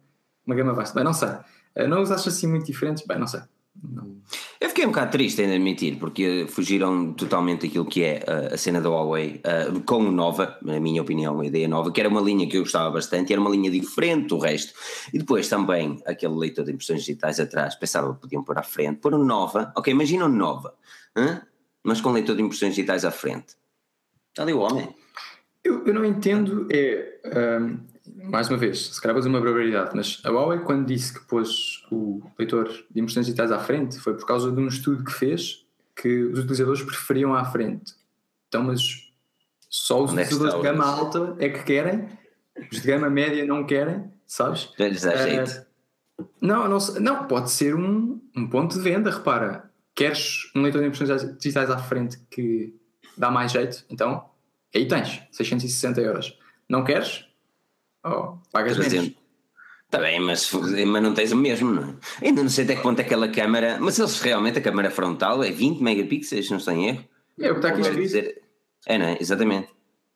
uma gama vasta. Bem, não sei. Eh, não os acho assim muito diferentes? Bem, não sei. Eu fiquei um bocado triste em admitir, porque fugiram totalmente daquilo que é uh, a cena da Huawei uh, com o Nova, na minha opinião, uma ideia nova, que era uma linha que eu gostava bastante, era uma linha diferente do resto. E depois também aquele leitor de impressões digitais atrás, pensava que podiam pôr à frente, pôr um Nova, ok, imagina um Nova, hein? mas com leitor de impressões digitais à frente. Está ali o homem. Eu, eu não entendo, é. Um, mais uma vez, se calhar vou dizer uma barbaridade, mas a Huawei, quando disse que pôs o leitor de impressões digitais à frente, foi por causa de um estudo que fez que os utilizadores preferiam à frente. Então, mas só os é utilizadores de gama alta é que querem, os de gama média não querem, sabes? Já lhes dá Eh, jeito. Não, não, sei- não, pode ser um, um ponto de venda, repara. Queres um leitor de impressões digitais à frente que dá mais jeito? Então, aí tens, 660 euros. Não queres? Oh, pagas menos. 300. Está bem, mas, mas não tens o mesmo, não é? Ainda não sei até que ponto aquela câmara. Mas eles realmente, a câmara frontal é 20 megapixels, não estou em erro. É o que está aqui Quer escrito. dizer, é, não é? Exatamente.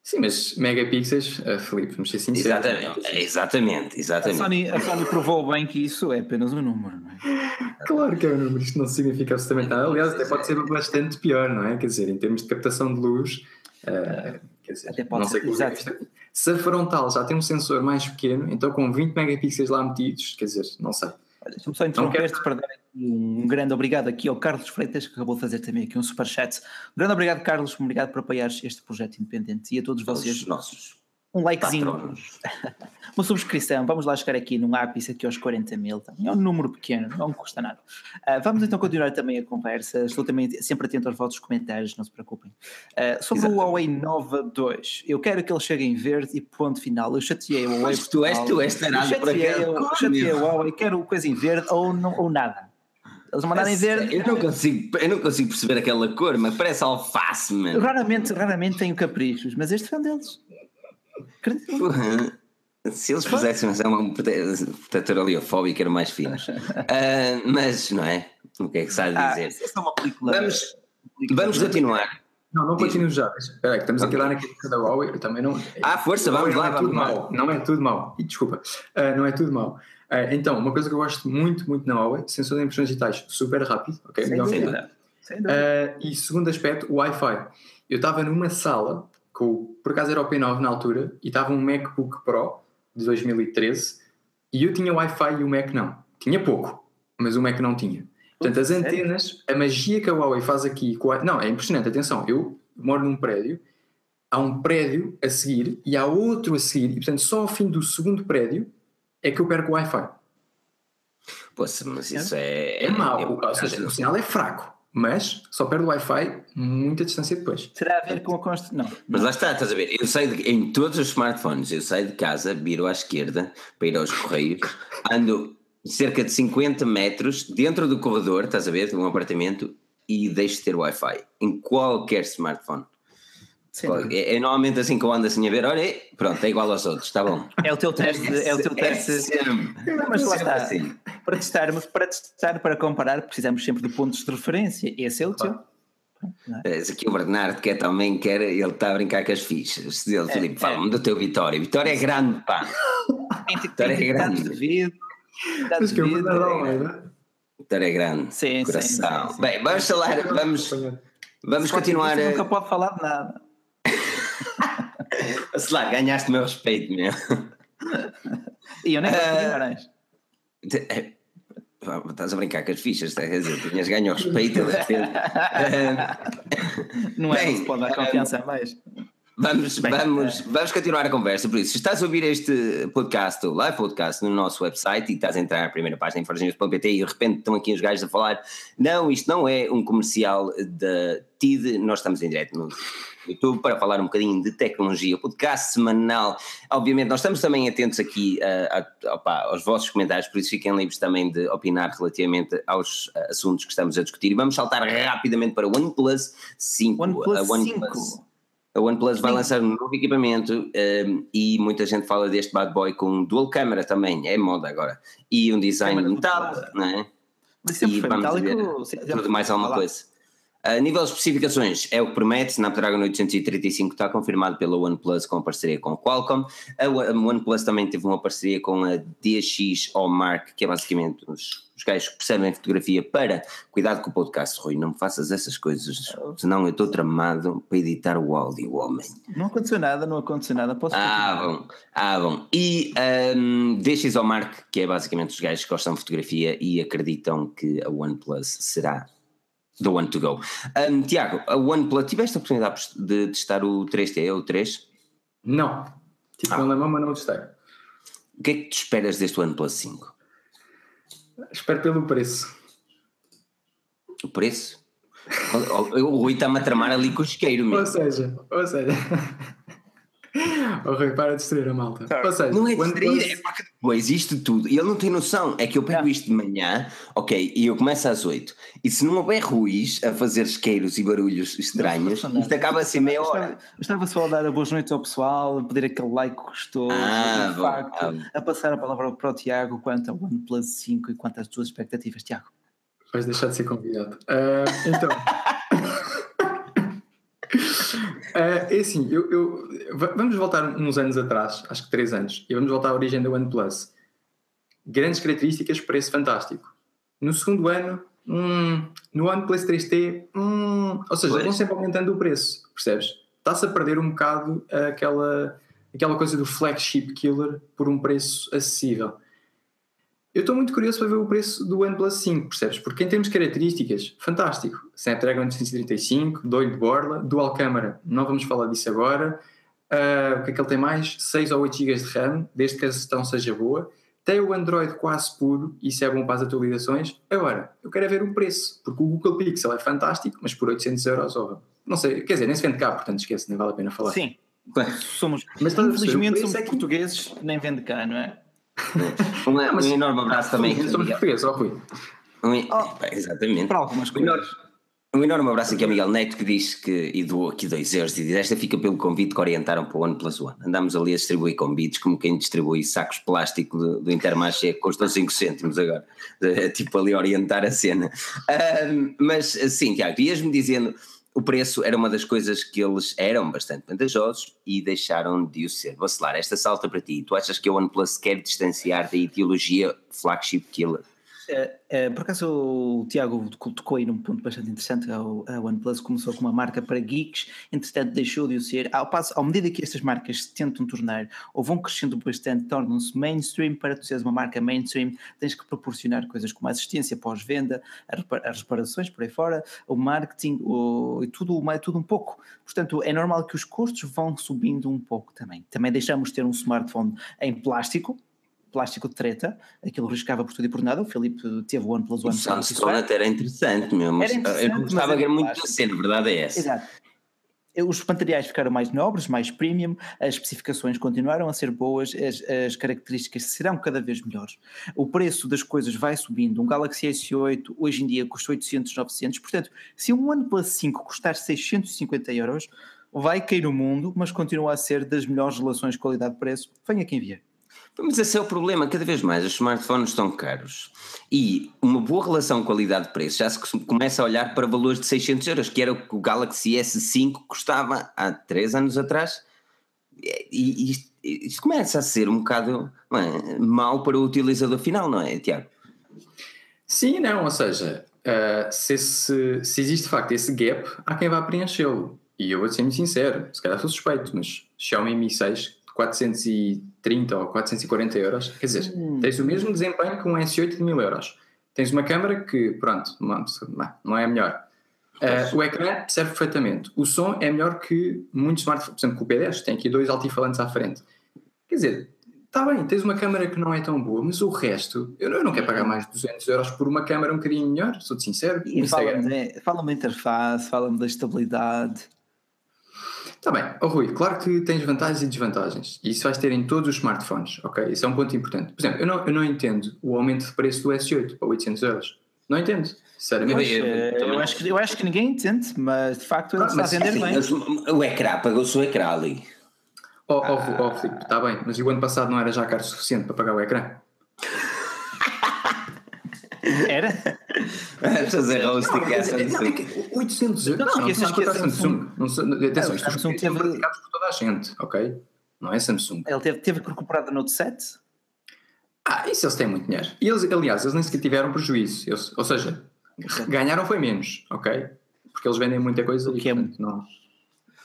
Sim, mas megapixels, eh, Filipe, vamos ser sinceros. Exatamente, é, exatamente, A exatamente. Sony, a Sony provou bem que isso é apenas um número, não é? Claro que é um número, isto não significa absolutamente nada. Aliás, até pode ser bastante pior, não é? Quer dizer, em termos de captação de luz, eh, quer dizer, Até pode não sei ser, como Se a frontal já tem um sensor mais pequeno, então com 20 megapixels lá metidos, quer dizer, não sei. Deixa-me só interromper-te para dar um grande obrigado aqui ao Carlos Freitas, que acabou de fazer também aqui um superchat. Um grande obrigado, Carlos, obrigado por apoiares este projeto independente e a todos vocês. Os nossos Um likezinho, uma subscrição. Vamos lá chegar aqui num ápice aqui aos 40 mil. também. É um número pequeno, não custa nada. Ah, vamos então continuar também a conversa. Estou também sempre atento aos vossos comentários, não se preocupem. Ah, sobre Exatamente. o Huawei Nova 2, eu quero que ele chegue em verde e ponto final. Eu chateei o Huawei. Mas tu és, tu és Eu tarado para eu chateei o Huawei, quero coisa em verde ou, não, ou nada. Eles mandarem verde. Eu não, consigo, eu não consigo perceber aquela cor, mas parece alface, mano. Raramente, raramente tenho caprichos, mas este foi um deles. Se eles fizessem um prote- protetor oleofóbico, eram mais finos. Ah, mas, não é? O que é que sabe Ah, dizer? essa é uma película. Vamos, vamos continuar. Não, não continuo já. Espera aí, que estamos aqui lá naquele da Huawei, eu também não. Ah, força, vamos não lá, é tudo vamos lá. mau. Não é tudo mau. E desculpa, ah, não é tudo mau. Ah, então, uma coisa que eu gosto muito, muito na Huawei, sensor de impressões digitais super rápido, ok? Sem dúvida. nada. Sem dúvida. Ah, e segundo aspecto, o Wi-Fi. Eu estava numa sala, com, por acaso era o P9 na altura, e estava um MacBook Pro de 2013, e eu tinha Wi-Fi e o Mac não. Tinha pouco, mas o Mac não tinha. Portanto, as antenas, a magia que a Huawei faz aqui, a- não, é impressionante, atenção, eu moro num prédio, há um prédio a seguir e há outro a seguir, e portanto só ao fim do segundo prédio é que eu perco o Wi-Fi. Poxa, mas isso é. É mau, eu- ou seja, o sinal é fraco, mas só perde o Wi-Fi muita distância depois. Terá a ver com a const... Não. Mas lá está, estás a ver? Eu saio de, em todos os smartphones, eu saio de casa, viro à esquerda para ir aos correios, ando cerca de 50 metros dentro do corredor, estás a ver, de um apartamento e deixo de ter Wi-Fi em qualquer smartphone. É, é normalmente assim que eu ando assim a ver, olha, pronto, é igual aos outros, está bom. É o teu teste. É o teu teste. sempre, Mas lá está. assim. Para testarmos, para testar, para comparar, precisamos sempre de pontos de referência. Esse é o teu. Esse aqui o Bernardo quer também, quer, ele está a brincar com as fichas. Ele, Filipe, é. fala-me do teu Vitória. Vitória é grande, pá. Tem, Vitória é grande. Mas que. Vitória é grande. Sim, sim, Coração. sim, sim. Bem, vamos falar, vamos, vamos continuar. A- Nunca pode falar de nada. Sei lá, ganhaste o meu respeito, meu. E eu nem gosto de Ah. Guimarães. Eh, pá, Estás a brincar com as fichas, quer dizer, tinhas ganho o respeito. de repente. Não é Bem, que se pode dar confiança a mais. Vamos, Bem, vamos, vamos continuar a conversa. Por isso, se estás a ouvir este podcast, o live podcast, no nosso website e estás a entrar na primeira página em forginhos.pt e de repente estão aqui os gajos a falar: não, isto não é um comercial da TID, nós estamos em direto no YouTube para falar um bocadinho de tecnologia, podcast semanal. Obviamente, nós estamos também atentos aqui a, a- opa, aos vossos comentários, por isso fiquem livres também de opinar relativamente aos eh, assuntos que estamos a discutir. E vamos saltar rapidamente para o OnePlus 5. OnePlus A 5. A OnePlus vai Sim. lançar um novo equipamento um, e muita gente fala deste bad boy com dual câmera também, é moda agora. E um design dupla. não é? Mas sempre E foi metálico. ver tudo mais alguma coisa. A nível de especificações, é o que promete, Snapdragon 835 está confirmado pela OnePlus com parceria com a Qualcomm. A OnePlus também teve uma parceria com a DX Hallmark, que é basicamente os, os gajos que percebem fotografia para. Cuidado com o podcast, Rui, não me faças essas coisas, senão eu estou tramado para editar o áudio, homem. Não aconteceu nada, não aconteceu nada. Posso ah, bom, ah, bom. E um, DX que é basicamente os gajos que gostam de fotografia e acreditam que a OnePlus será The One to Go. Um, Tiago, a OnePlus, tiveste a oportunidade de testar o 3T ou o 3? Não. Tive ah. um lemão, mas não testei. O que é que tu esperas deste OnePlus 5? Espero pelo preço. O preço? o Rui está-me a tramar ali com o isqueiro mesmo. Ou seja, ou seja. Oh, Rui, para de destruir a malta. Ou seja, não é destruir, é porque depois isto tudo, e ele não tem noção, é que eu pego isto de manhã, ok, e eu começo às 8, e se não houver Ruiz a fazer isqueiros e barulhos estranhos, isto acaba a ser meia hora. Estava só a dar a boas noites ao pessoal, a pedir aquele like gostoso, ah, bom, facto, ah, a passar a palavra para o Tiago quanto ao OnePlus 5 e quanto às tuas expectativas, Tiago. Vais deixar de ser convidado. Uh, então. Uh, é assim, eu, eu, vamos voltar uns anos atrás, acho que três anos, e vamos voltar à origem da OnePlus. Grandes características, preço fantástico. No segundo ano, hum, no OnePlus 3T, hum, ou seja, pois. vão sempre aumentando o preço, percebes? Está-se a perder um bocado aquela, aquela coisa do flagship killer por um preço acessível. Eu estou muito curioso para ver o preço do OnePlus 5, percebes? Porque em termos de características, fantástico. Snapdragon 835, doido de borla, dual câmara, não vamos falar disso agora. Uh, o que é que ele tem mais? 6 ou 8 GB de RAM, desde que a gestão seja boa. Tem o Android quase puro, isso é bom para as atualizações. Agora, eu quero é ver o preço, porque o Google Pixel é fantástico, mas por 800 euros, oh, não sei, quer dizer, nem se vende cá, portanto esquece, nem vale a pena falar. Sim, somos, mas infelizmente somos é que... portugueses, nem vende cá, não é? Um, não, um enorme abraço também. Somos portugueses, ó Rui. Um, oh, exatamente. Para algumas coisas. Um enorme abraço aqui ao Miguel Neto que diz que e doou aqui dois euros e diz esta fica pelo convite que orientaram para o One Plus One. Andámos ali a distribuir convites como quem distribui sacos de plástico do, do Intermarché que custam 5 cêntimos agora. tipo ali orientar a cena. Um, mas sim, Tiago, ias-me dizendo o preço era uma das coisas que eles eram bastante vantajosos e deixaram de o ser. Vacilar, esta salta para ti. Tu achas que a OnePlus quer distanciar da ideologia flagship killer? Uh, uh, por acaso o Tiago tocou aí num ponto bastante interessante. A OnePlus começou com uma marca para geeks, entretanto deixou de o ser. Ao passo, à medida que estas marcas se tentam tornar ou vão crescendo bastante, tornam-se mainstream. Para tu seres uma marca mainstream, tens que proporcionar coisas como assistência pós-venda, as reparações por aí fora, o marketing o, e tudo, tudo um pouco. Portanto, é normal que os custos vão subindo um pouco também. Também deixamos de ter um smartphone em plástico plástico de treta, aquilo riscava por tudo e por nada. O Filipe teve o OnePlus One. O Sunstone até era interessante mesmo. Era interessante, eu gostava ver muito da cena, a verdade é essa. Exato. Os materiais ficaram mais nobres, mais premium, as especificações continuaram a ser boas, as, as, características serão cada vez melhores. O preço das coisas vai subindo. Um Galaxy S8 hoje em dia custa 800, 900. Portanto, se um OnePlus 5 custar 650 euros, vai cair o mundo, mas continua a ser das melhores relações qualidade-preço. Venha quem vier. Mas esse é o problema, cada vez mais os smartphones estão caros. E uma boa relação qualidade-preço já se começa a olhar para valores de 600 euros, que era o que o Galaxy S5 custava há 3 anos atrás. E isto, isto começa a ser um bocado é, mau para o utilizador final, não é Tiago? Sim, não, ou seja, uh, se, esse, se existe de facto esse gap, há quem vá preenchê-lo. E eu vou ser muito sincero, se calhar sou suspeito, mas Xiaomi Mi 6 430 ou 440 euros, quer dizer, hum. tens o mesmo desempenho que um S8 de 1000 euros. Tens uma câmera que, pronto, não é a melhor. Uh, o ecrã serve perfeitamente. O som é melhor que muitos smartphones, por exemplo, com o P10, tem aqui dois altifalantes à frente. Quer dizer, está bem, tens uma câmera que não é tão boa, mas o resto, eu não, eu não quero pagar mais de 200 euros por uma câmera um bocadinho melhor, sou-te sincero. Fala-me fala da interface, fala-me da estabilidade. Está bem, oh, Rui, claro que tens vantagens e desvantagens, e isso vais ter em todos os smartphones, ok? Isso é um ponto importante. Por exemplo, eu não, eu não entendo o aumento de preço do S8 para 800 euros. Não entendo, sinceramente. Eu, eu, eu, acho que, eu acho que ninguém entende, mas de facto ele ah, está a vender assim, bem. O ecrã, pagou-se o ecrã ali. Oh, oh, ah. oh, Filipe, está bem, mas o ano passado não era já caro o suficiente para pagar o ecrã? Era? Fazer roast Não, que quer é é Samsung. que 800 euros. Não, Não, não, não, Samsung. Samsung- atenção, isto Samsung são teve- por toda a gente, ok? Não é Samsung. Ele teve, teve que recuperar da Note 7. Ah, isso eles têm muito dinheiro. E eles, aliás, eles nem sequer tiveram prejuízo. Eles- ou seja, ganharam foi menos, ok? Porque eles vendem muita coisa O e, que é portanto, não.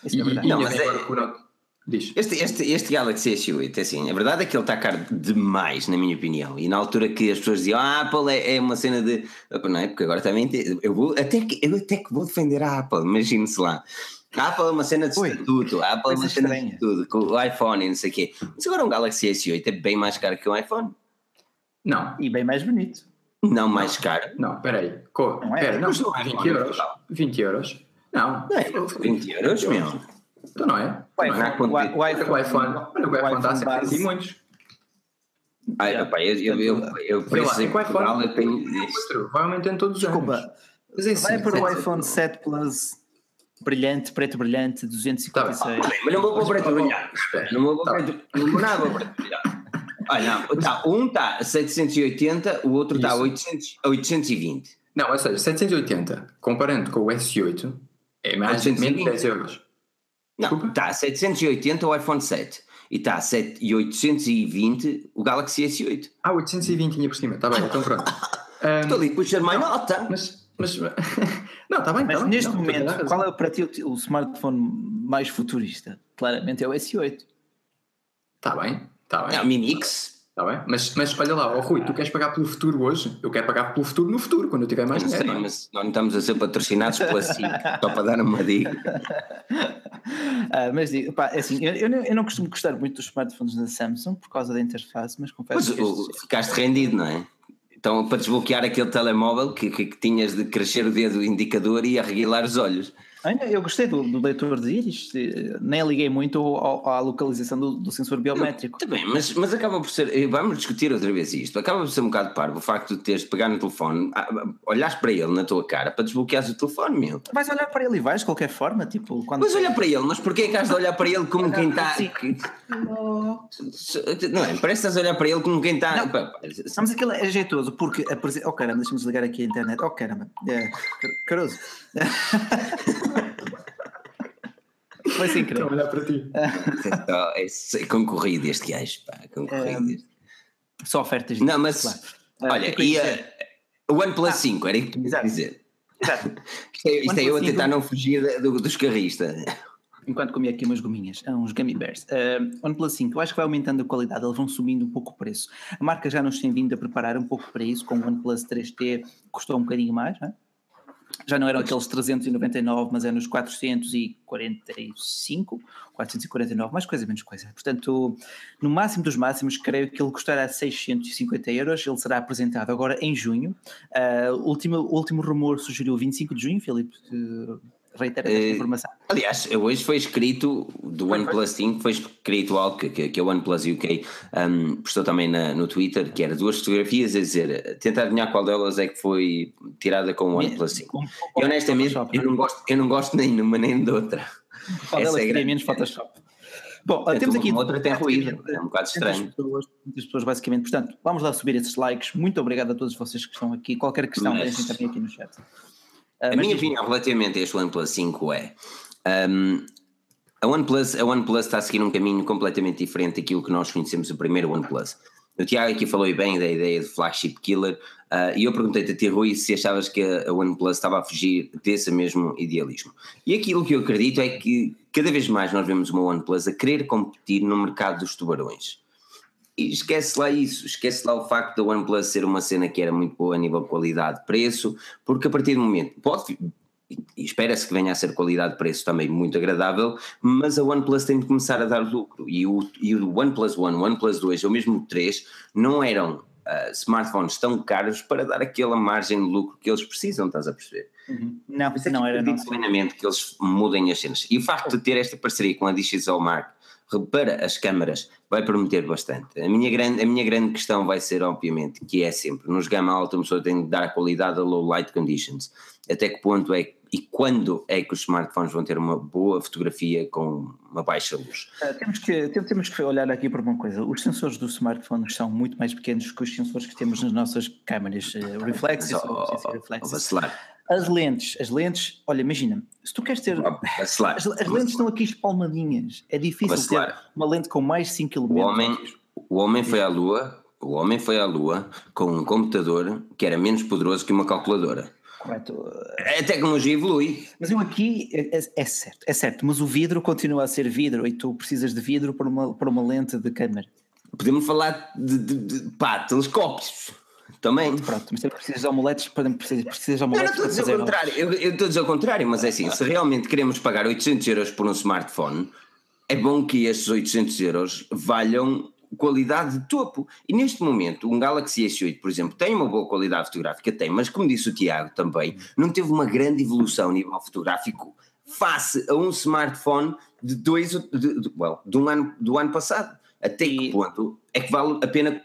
Isso E, é verdade. e Não, mas é- agora por outro- Diz. Este, este, este Galaxy S8, é assim, a verdade é que ele está caro demais, na minha opinião. E na altura que as pessoas diziam, ah, a Apple é, é uma cena de. Não é? Porque agora também. Eu, vou, até que, eu até que vou defender a Apple, imagine-se lá. A Apple é uma cena de estatuto, a Apple é uma coisa cena de estranha. estatuto, com o iPhone e não sei o quê. Mas agora um Galaxy S8 é bem mais caro que um iPhone. Não, E bem mais bonito. Não mais caro. não, peraí. Co, Não é? pera, não, Mas não é 20 iPhone, euros. total. 20 euros. Não, Não é 20 euros, meu. Então não é? O iPhone, quanto- o, iPhone, o iPhone, olha que o iPhone está a ser vendido muitos. Yeah. rapaz, eu, eu, eu, eu preço em é que o Portugal, iPhone eu tenho. vai aumentando todos os anos. Desculpa, é assim, vai para o sim, iPhone sim. 7 Plus brilhante, preto brilhante, 256. Bem, mas não vou para o preto brilhante. Não vou Tá para o preto não vou nada para o preto brilhante. Olha, não, tá, um está a 780, o outro está a Isso. 800, a 820. Não, ou seja, 780, comparando com o S8, é mais 820. menos 10 euros. Não, está a 780 o iPhone 7 e está a 7 e 820 o Galaxy S8. Ah, 820 tinha por cima, está bem, então pronto. Estou ali puxar mais nota. mas, mas, não, está bem, Mas tá bem. neste não, a momento, razão. qual é para ti o, o smartphone mais futurista? Claramente é o S8. Está bem, está bem. É o Mi Mix. Tá bem? Mas, mas olha lá, ó Rui, tu queres pagar pelo futuro hoje? Eu quero pagar pelo futuro no futuro, quando eu tiver mais dinheiro. não é? mas nós não estamos a ser patrocinados pela SIC, só para dar uma dica. Ah, mas digo, pá, é assim, eu, eu, não- eu não costumo gostar muito dos smartphones da Samsung por causa da interface, mas confesso Mas que o- estes- ficaste rendido, não é? Então, para desbloquear aquele telemóvel que, que, que tinhas de crescer o dedo indicador e arreguilar os olhos. Eu gostei do, do leitor de íris, eh, nem liguei muito ao- à localização do, do sensor biométrico. Está bem, mas, mas acaba por ser. eh, Vamos discutir outra vez isto. Acaba por ser um bocado parvo o facto de teres de pegar no telefone, ah, ah, olhares para ele na tua cara para desbloqueares o telefone, meu. Vais olhar para ele e vais de qualquer forma, tipo, quando. Mas olha para ele, mas porquê é que has de olhar para ele como quem está. Não é? Parece que estás a olhar para ele como quem está. Mas aquilo é jeitoso, porque. A presen... Oh caramba, deixa-me desligar aqui a internet. Oh caramba, é, Car- Caruso. Foi sem querer. Estou a olhar para ti. É, é concorrido este gajo, pá, concorrido. este. Só ofertas. Não, mas Claro. Ah, olha, é e ia a, dizer? o OnePlus 5, era isso que tu dizer. Exato. Isto é, isto é eu a tentar 5. não fugir do- dos carristas. Enquanto comia aqui umas gominhas, ah, uns gummy bears. Uh, OnePlus 5, eu acho que vai aumentando a qualidade, eles vão subindo um pouco o preço. A marca já nos tem vindo a preparar um pouco para isso, com o OnePlus 3T custou um bocadinho mais, não é? Já não eram aqueles 399, mas é nos 445, 449, mais coisa, menos coisa. Portanto, no máximo dos máximos, creio que ele custará 650 euros. Ele será apresentado agora em junho. O último, o último rumor sugeriu 25 de junho, Filipe. Uh, reitera esta Eh, informação. Aliás, hoje foi escrito do OnePlus 5, foi escrito algo que, que, que a OnePlus UK um, postou também na- no Twitter, que era duas fotografias a dizer, tentar adivinhar qual delas é que foi tirada com o OnePlus 5. Com- E honestamente, eu não gosto, eu não gosto nem de uma nem de outra. Qual Essa delas é teria menos. Photoshop? Bom, Portanto, temos aqui. uma outra tem ruído, é um bocado estranho. Muitas pessoas, muitas pessoas, basicamente. Portanto, vamos lá subir esses likes. Muito obrigado a todos vocês que estão aqui. Qualquer questão, Mas- deixem também aqui no chat. Ah, A mas minha opinião relativamente a este OnePlus 5 é um, a, OnePlus, a OnePlus está a seguir um caminho completamente diferente daquilo que nós conhecemos o primeiro OnePlus. O Tiago aqui falou bem da ideia de flagship killer ah, e eu perguntei-te a ti, Rui, se achavas que a OnePlus estava a fugir desse mesmo idealismo. E aquilo que eu acredito é que cada vez mais nós vemos uma OnePlus a querer competir no mercado dos tubarões. E esquece lá isso, esquece lá o facto da OnePlus ser uma cena que era muito boa a nível de qualidade-preço, porque a partir do momento, pode, e espera-se que venha a ser qualidade-preço também muito agradável, mas a OnePlus tem de começar a dar lucro, e o, e o OnePlus One, o OnePlus 2 ou mesmo o 3 não eram ah, smartphones tão caros para dar aquela margem de lucro que eles precisam, estás a perceber? Uhum. Não, isso é não era não. plenamente que eles mudem as cenas. E o facto de ter esta parceria com a DxOMark Mark para as câmaras vai prometer bastante. A minha, grande, a minha grande questão vai ser, obviamente, que é sempre, nos gama alta uma pessoa tem de dar a qualidade a low light conditions. Até que ponto é e quando é que os smartphones vão ter uma boa fotografia com uma baixa luz? Uh, temos, que, temos que olhar aqui para uma coisa. Os sensores do smartphone são muito mais pequenos que os sensores que temos nas nossas câmeras uh, reflexes. Oh, oh, oh, as lentes, as lentes, olha, imagina, se tu queres ter. As, as, lentes estão aqui espalmadinhas. É difícil ter uma lente com mais 5 km. O homem, o homem foi à Lua, o homem foi à Lua com um computador que era menos poderoso que uma calculadora. Correto. A tecnologia evolui. Mas eu aqui é, é, é, certo, é certo, mas o vidro continua a ser vidro e tu precisas de vidro para uma, para uma lente de câmera. Podemos falar de, de, de pá, telescópios. Também. Pronto, mas precisas de omeletes, precisas, precisas de omeletes. Eu não estou a dizer o contrário, eu, eu estou a dizer o contrário, mas é assim, se realmente queremos pagar 800 euros por um smartphone, é bom que estes 800 euros valham qualidade de topo. E neste momento, um Galaxy S8, por exemplo, tem uma boa qualidade fotográfica, tem, mas como disse o Tiago também, não teve uma grande evolução a nível fotográfico face a um smartphone de dois, de, de, well, um ano, do ano passado. Até que ponto é que vale a pena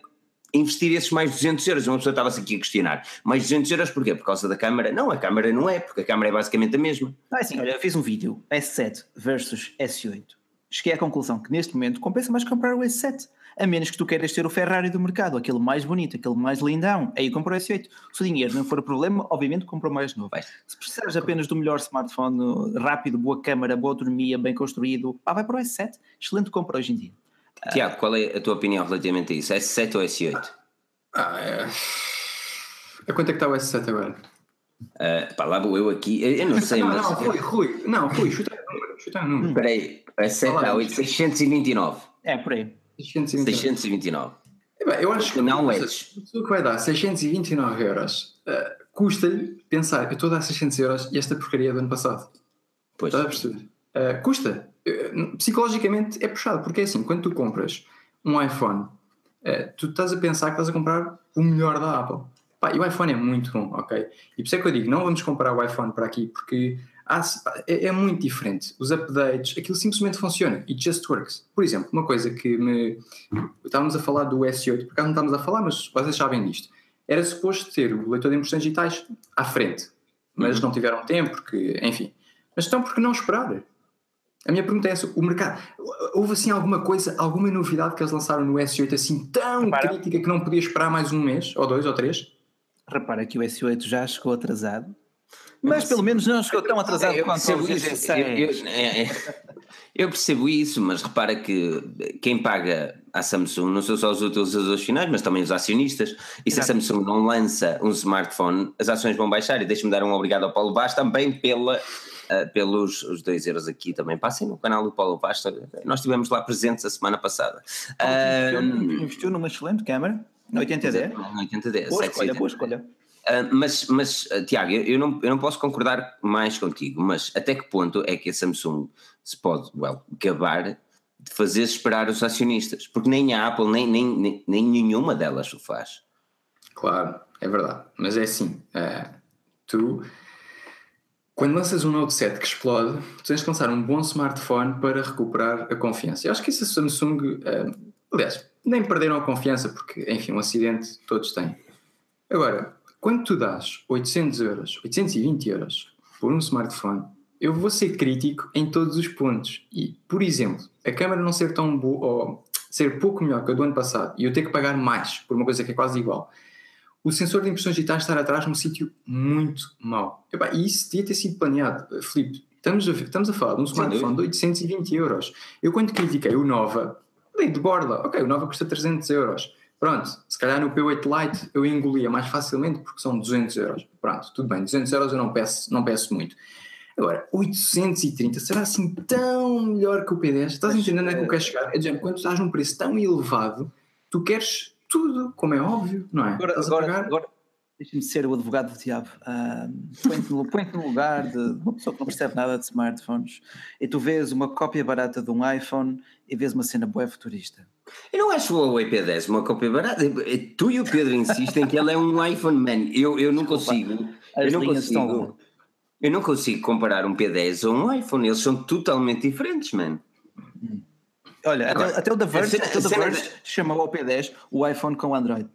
investir esses mais 200 euros? Uma pessoa estava-se aqui a questionar. Mais 200 euros porquê? Por causa da câmara? Não, a câmara não é, porque a câmara é basicamente a mesma. Ah, é assim, olha, eu fiz um vídeo S7 versus S8. Cheguei à conclusão que neste momento compensa mais comprar o S7 a menos que tu queiras ter o Ferrari do mercado, aquele mais bonito, aquele mais lindão, aí compra o S8. Se o dinheiro não for problema, obviamente compra o mais novo. Se precisares apenas do melhor smartphone, rápido, boa câmera, boa autonomia, bem construído, pá, vai para o S7. Excelente compra hoje em dia. Tiago, qual é a tua opinião relativamente a isso? S7 ou S8? Ah, é... A quanto é que está o S7 agora? Uh, pá, lá vou eu aqui, eu, não sei, não, mas. Não, Rui, Rui, não, Rui, chuta o número, chuta o número. Espera aí, S7 está 629. É, por aí. 629. 629. É bem, eu acho que não é. O que vai dar 629 euros uh, custa-lhe pensar, eu estou a dar 600 euros e esta porcaria do ano passado. Pois. Está a perceber? Uh, custa. Uh, psicologicamente é puxado, porque é assim, quando tu compras um iPhone, tu estás a pensar que estás a comprar o melhor da Apple. Pá, e o iPhone é muito bom, ok? E por isso é que eu digo, não vamos comparar o iPhone para aqui, porque é, é, muito diferente. Os updates, aquilo simplesmente funciona. It just works. Por exemplo, uma coisa que me. Estávamos a falar do S8, por acaso não estávamos a falar, mas vocês sabem disto. Era suposto ter o leitor de impressões digitais à frente, mas uhum. não tiveram tempo, porque, enfim. Mas então, por que não esperar? A minha pergunta é essa: o mercado. Houve assim alguma coisa, alguma novidade que eles lançaram no S8 assim tão Repara. crítica que não podia esperar mais um mês, ou dois, ou três? Repara que o S8 já chegou atrasado mas pelo menos não chegou tão atrasado eu quanto o isso, eu, eu, é, é, eu, percebo isso, mas repara que quem paga a Samsung não são só os utilizadores finais, mas também os acionistas. E se a Samsung não lança um smartphone, as ações vão baixar. E deixe-me dar um obrigado ao Paulo Vaz também pela, uh, pelos os 2 euros aqui também. Passem no canal do Paulo Vaz, nós estivemos lá presentes a semana passada. Uh, investiu, investiu numa excelente câmara, no 8010. No 8010. Boa escolha, boa escolha. Uh, mas, mas uh, Tiago, eu, eu, não, eu não posso concordar mais contigo, mas até que ponto é que a Samsung se pode well, gabar de fazer esperar os acionistas? Porque nem a Apple, nem, nem, nem, nem nenhuma delas o faz. Claro, é verdade. Mas é assim, uh, tu quando lanças um Note 7 que explode, tu tens que lançar um bom smartphone para recuperar a confiança. Eu acho que isso a Samsung, aliás, nem perderam a confiança porque, enfim, um acidente todos têm. Agora, quando tu dás 800 euros, 820 euros por um smartphone, eu vou ser crítico em todos os pontos. E, por exemplo, a câmera não ser tão boa, ou ser pouco melhor que a do ano passado, e eu ter que pagar mais por uma coisa que é quase igual, o sensor de impressões digitais estar atrás num sítio muito mau. E isso devia ter sido planeado. Filipe, estamos a, estamos a falar de um smartphone de 820 euros. Eu, quando critiquei o Nova, dei de borda. Ok, o Nova custa 300 euros. Pronto, se calhar no P8 Lite eu engolia mais facilmente porque são 200 euros. Pronto, tudo bem, 200 euros eu não peço, não peço muito. Agora, 830 será assim tão melhor que o P10? Estás entendendo onde é que eu quero chegar? É dizer, quando estás num preço tão elevado, tu queres tudo, como é óbvio, não é? Agora, agora, agora deixa-me ser o advogado do diabo. Uh, Põe-te no, põe no lugar de uma pessoa que não percebe nada de smartphones e tu vês uma cópia barata de um iPhone e vês uma cena boa futurista eu não acho o Huawei P10 uma cópia barata. Tu e o Pedro insistem que ele é um iPhone, man. Eu, eu não consigo. eu não consigo. Eu não consigo comparar um P10 a um iPhone. Eles são totalmente diferentes, man. Olha, Agora, até, até, o da Verge, até o da Verge chamou ao P10 o iPhone com Android.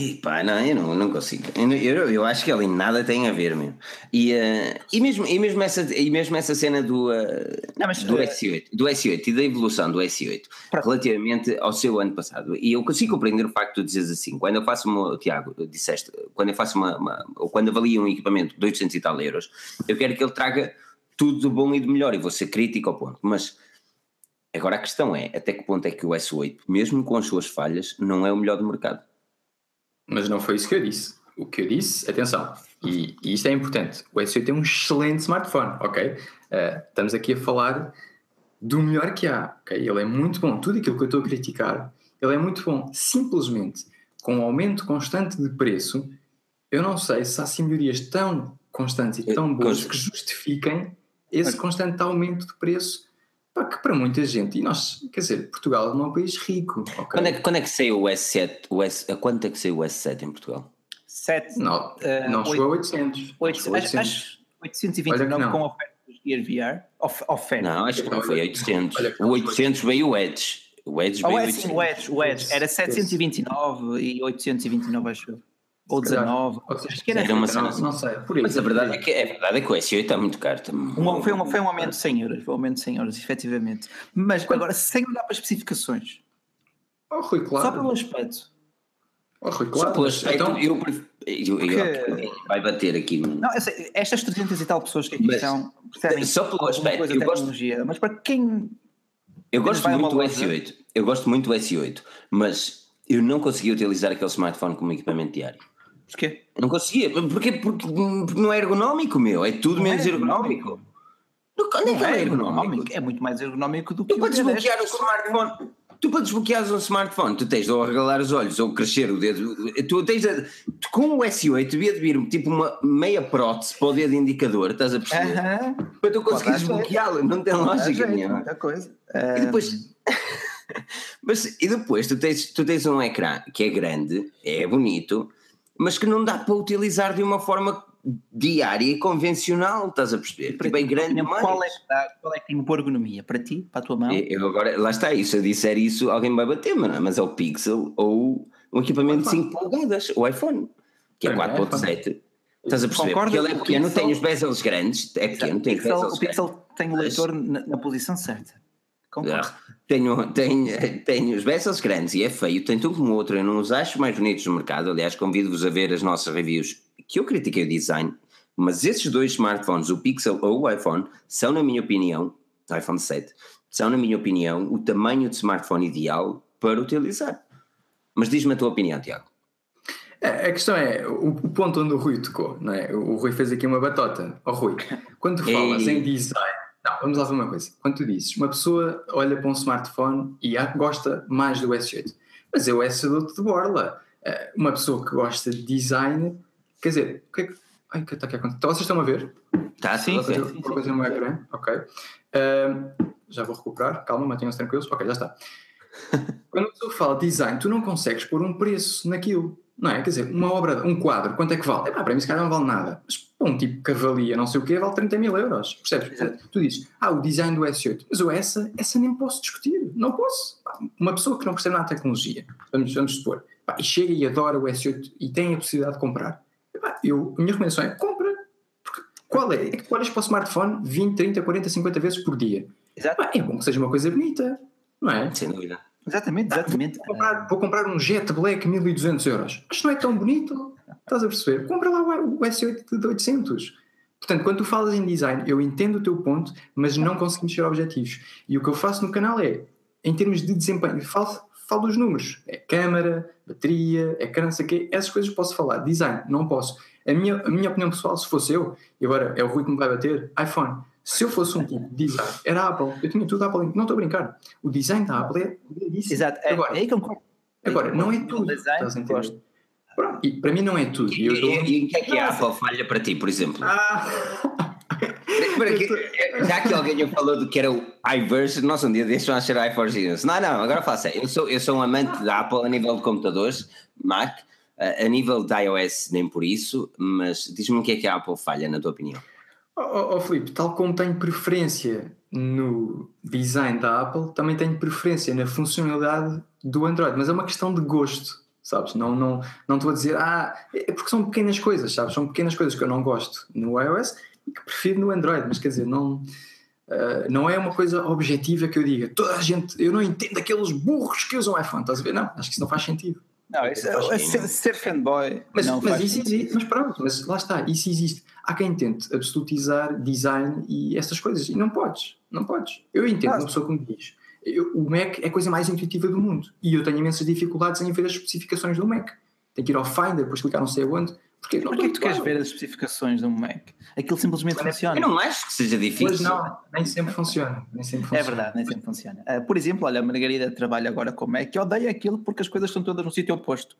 E pá, não, eu não, não consigo. Eu, eu, eu acho que ali nada tem a ver, meu. E, uh, e, mesmo, e, mesmo essa, e mesmo essa cena do, uh, não, mas, do, uh, S8, do S8 e da evolução do S8 relativamente ao seu ano passado. E eu consigo compreender o facto de dizeres assim, quando eu faço uma, Tiago, disseste, quando eu faço uma, uma, ou quando avalio um equipamento de 800 e tal euros, eu quero que ele traga tudo de bom e de melhor e vou ser crítico ao ponto. Mas agora a questão é, até que ponto é que o S8, mesmo com as suas falhas, não é o melhor do mercado? Mas não foi isso que eu disse. O que eu disse, atenção, e, e isto é importante: o S8 é um excelente smartphone, ok? Uh, estamos aqui a falar do melhor que há, ok? Ele é muito bom. Tudo aquilo que eu estou a criticar, ele é muito bom. Simplesmente com o um aumento constante de preço, eu não sei se há melhorias tão constantes e tão boas que justifiquem esse constante aumento de preço que para muita gente, e nós, quer dizer, Portugal não é um país rico. Okay? Quando, é, quando é que saiu o S7? O S, a quanto é que saiu o S7 em Portugal? 7. Não, uh, não chegou a 800. 800. 800. Acho, 829 com oferta dos Gear VR. Of, oferta. Não, acho que não foi 800. Olha, o 800 veio o Edge. O Edge oh, veio é, sim, o Edge, o Edge. Era 729 e 829, acho eu. Ou 19, acho que era, era uma cena, não, não sei, por Mas a verdade é que, a verdade é que o S8 está muito caro. Está um, foi, um, foi um aumento de 100 euros, foi um aumento de 100 euros, efetivamente. Mas agora, sem olhar para as especificações, oh, Rui, claro. só pelo aspecto. Oh, Rui, claro. Só pelo aspecto, então, eu, eu, eu, eu, vai bater aqui. Não, sei, estas 300 e tal pessoas que aqui mas, estão percebem só pelo aspecto, eu tecnologia, gosto, mas para quem. Eu gosto muito do S8, eu gosto muito do S8, mas eu não consegui utilizar aquele smartphone como equipamento diário. Porquê? Não conseguia. Porquê? Porque, não é ergonómico, meu. É tudo não menos é ergonómico. Onde é que é, é ergonómico? É muito mais ergonómico do que tu o desbloquear o smartphone. Tu para desbloquear um smartphone, tu tens de ou arregalar os olhos ou crescer o dedo. Tu tens de, tu, com o S8 devia de vir tipo uma meia prótese para o dedo indicador, estás a perceber? Uh -huh. Para tu conseguires desbloqueá-lo, não tem lógica nenhuma. Muita coisa. E depois. Mas e depois tu tens, tu tens um ecrã que é grande, é bonito, mas que não dá para utilizar de uma forma diária e convencional, estás a perceber? Para tipo, é grande qual é, qual é que tem uma ergonomia? Para ti? Para a tua mão? Eu agora, lá está, isso, se eu disser isso, alguém vai bater, mas, mas é o Pixel ou um equipamento de 5 polegadas, o iPhone, que é 4.7. Estás a perceber? Concordo, Porque ele é pequeno, Pixel, tem os bezels grandes, é pequeno, tem Pixel, O Pixel tem o leitor na, na posição certa. Concordo. Tenho, tenho, tenho os bezels grandes e é feio, tanto um como o outro. Eu não os acho mais bonitos no mercado. Aliás, convido-vos a ver as nossas reviews, que eu critiquei o design, mas esses dois smartphones, o Pixel ou o iPhone, são, na minha opinião, iPhone 7, são, na minha opinião, o tamanho de smartphone ideal para utilizar. Mas diz-me a tua opinião, Tiago. A questão é, o, ponto onde o Rui tocou, não é? O Rui fez aqui uma batota. Ó oh, Rui, quando tu falas Ei. em design, não, vamos lá ver uma coisa. Quando tu dizes, uma pessoa olha para um smartphone e gosta mais do S8, mas eu S dou-te de borla. Eh, uma pessoa que gosta de design, quer dizer, o que é que. Ai, o que está aqui a acontecer? Então, vocês estão a ver? Está sim, sim, sim, coisa no ecrã, ok. Uh, já vou recuperar, calma, mantenham-se tranquilos. Ok, já está. Quando a pessoa fala design, tu não consegues pôr um preço naquilo, não é? Quer dizer, uma obra, um quadro, quanto é que vale? É pá, para mim, se calhar não vale nada. Mas um tipo que avalia não sei o quê vale 30 mil euros, percebes? Tu dizes, ah, o design do S8, mas o essa, essa nem posso discutir, não posso. Uma pessoa que não percebe nada de tecnologia, vamos, vamos supor, pá, e chega e adora o S8 e tem a possibilidade de comprar, pá, eu, a minha recomendação é compra, porque qual é? É que tu olhas para o smartphone 20, 30, 40, 50 vezes por dia. Exato. É bom que seja uma coisa bonita, não é? Sem dúvida. Exatamente, exatamente. Vou comprar, vou comprar um Jet Black 1200 euros. Mas não é tão bonito. Estás a perceber? Compra lá o S8 de 800. Portanto, quando tu falas em design, eu entendo o teu ponto, mas não conseguimos ser objetivos. E o que eu faço no canal é, em termos de desempenho, falo, falo dos números. É câmara, bateria, é sei o quê. Essas coisas posso falar. Design, não posso. A minha, a minha opinião pessoal, se fosse eu, e agora é o Rui que me vai bater, iPhone. Se eu fosse um tipo de design, era a Apple. Eu tinha tudo Apple. Não estou a brincar. O design da Apple é Exato. É, agora, é aí que eu Agora, não é tudo. Design, estás a entender? Pronto, e para mim não é tudo. E, e, o que é que a Apple falha para ti, por exemplo? Ah. já que alguém já falou do que era o iVerse, nós um dia deixam a ser iForce Não, não, agora faça. Eu sou, eu sou um amante da Apple a nível de computadores, Mac, a nível de iOS nem por isso, mas diz-me o que é que a Apple falha, na tua opinião. Oh, oh, Filipe, tal como tenho preferência no design da Apple, também tenho preferência na funcionalidade do Android, mas é uma questão de gosto sabes? Não, não, não estou a dizer, ah, é porque são pequenas coisas, sabes? São pequenas coisas que eu não gosto no iOS e que prefiro no Android, mas quer dizer, não, uh, não é uma coisa objetiva que eu diga, toda a gente, eu não entendo aqueles burros que usam iPhone, estás a ver? Não, acho que isso não faz sentido. Não, isso é, é ser, ser, fanboy. Mas, não mas isso existe, mas pronto, mas lá está, isso existe. Há quem tente absolutizar design e essas coisas, e não podes, não podes. Eu entendo ah, uma pessoa que me diz eu, o Mac é a coisa mais intuitiva do mundo e eu tenho imensas dificuldades em ver as especificações do Mac. Tenho que ir ao Finder, depois clicar não sei onde. Porque não Porquê que tu queres ver as especificações do Mac? Aquilo simplesmente Mas funciona. Eu não acho que seja difícil. Pois não, nem sempre funciona. Nem sempre funciona. É verdade, nem sempre funciona. Uh, por exemplo, olha, a Margarida trabalha agora com o Mac e odeia aquilo porque as coisas estão todas no sítio oposto.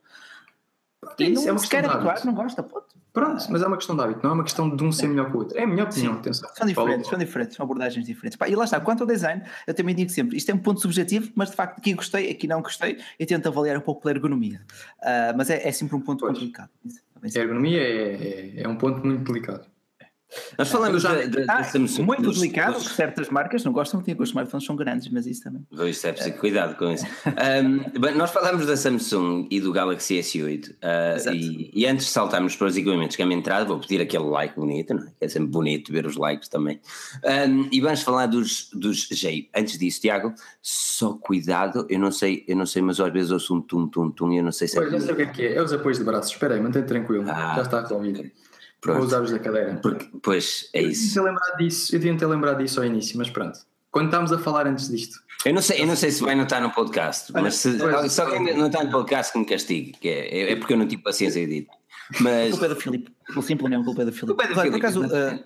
E não, é uma se quer habituar, não gosta, pronto. Pronto, mas é uma questão de hábito, não é uma questão de um ser melhor que o outro. É a minha opinião, atenção. São diferentes, são diferentes, são abordagens diferentes. Pá, e lá está, quanto ao design, eu também digo sempre, isto é um ponto subjetivo, mas de facto aqui gostei, aqui não gostei, e tento avaliar um pouco pela ergonomia. Uh, mas é, é, sempre um ponto pois. complicado. A ergonomia é, é, é um ponto muito delicado. Nós falamos já da, ah, Samsung. Muito delicado, dos... certas marcas não gostam muito, os smartphones são grandes, mas isso também. Isso é preciso cuidado com isso. um, bem, nós falamos da Samsung e do Galaxy S8 uh, e, e, antes de saltarmos para os equipamentos que é entrada, vou pedir aquele like bonito, não é? é sempre bonito ver os likes também. Um, e vamos falar dos, dos G. Antes disso, Tiago, só cuidado, eu não sei, eu não sei, mas às vezes ouço um tum tum tum e eu não sei se é. Pois, já sei o que é que é, é os apoios de braços. Espera aí, mantém tranquilo, ah, já está resolvido. Pronto. Ou usavas da cadeira. Porque, pois, é eu isso. Eu lembrar disso, eu devia ter lembrado disso ao início, mas pronto. Quando estávamos a falar antes disto. Eu não sei, eu não sei se vai notar no podcast, mas se, só quem não está no podcast que me castigue, que é, é porque eu não tive paciência de dizer. Mas... A culpa é do Filipe. O simples não, a culpa é do Filipe. É do Filipe. Por acaso, uh,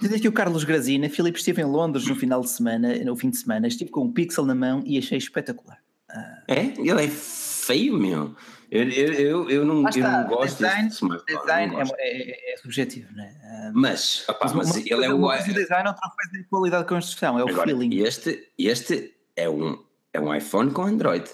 Diz aqui o Carlos Grazina, Filipe esteve em Londres no final de semana, no fim de semana, estive com um pixel na mão e achei espetacular. Uh... É? Ele é feio, meu. Eu, eu, eu, não, eu não gosto design, desse smartphone. Design é, é, é, subjetivo, não é? Mas, opa, mas, mas ele é o. Uma coisa design, outra coisa de qualidade de construção, é o Agora, feeling. Este, este é, um, é um iPhone com Android.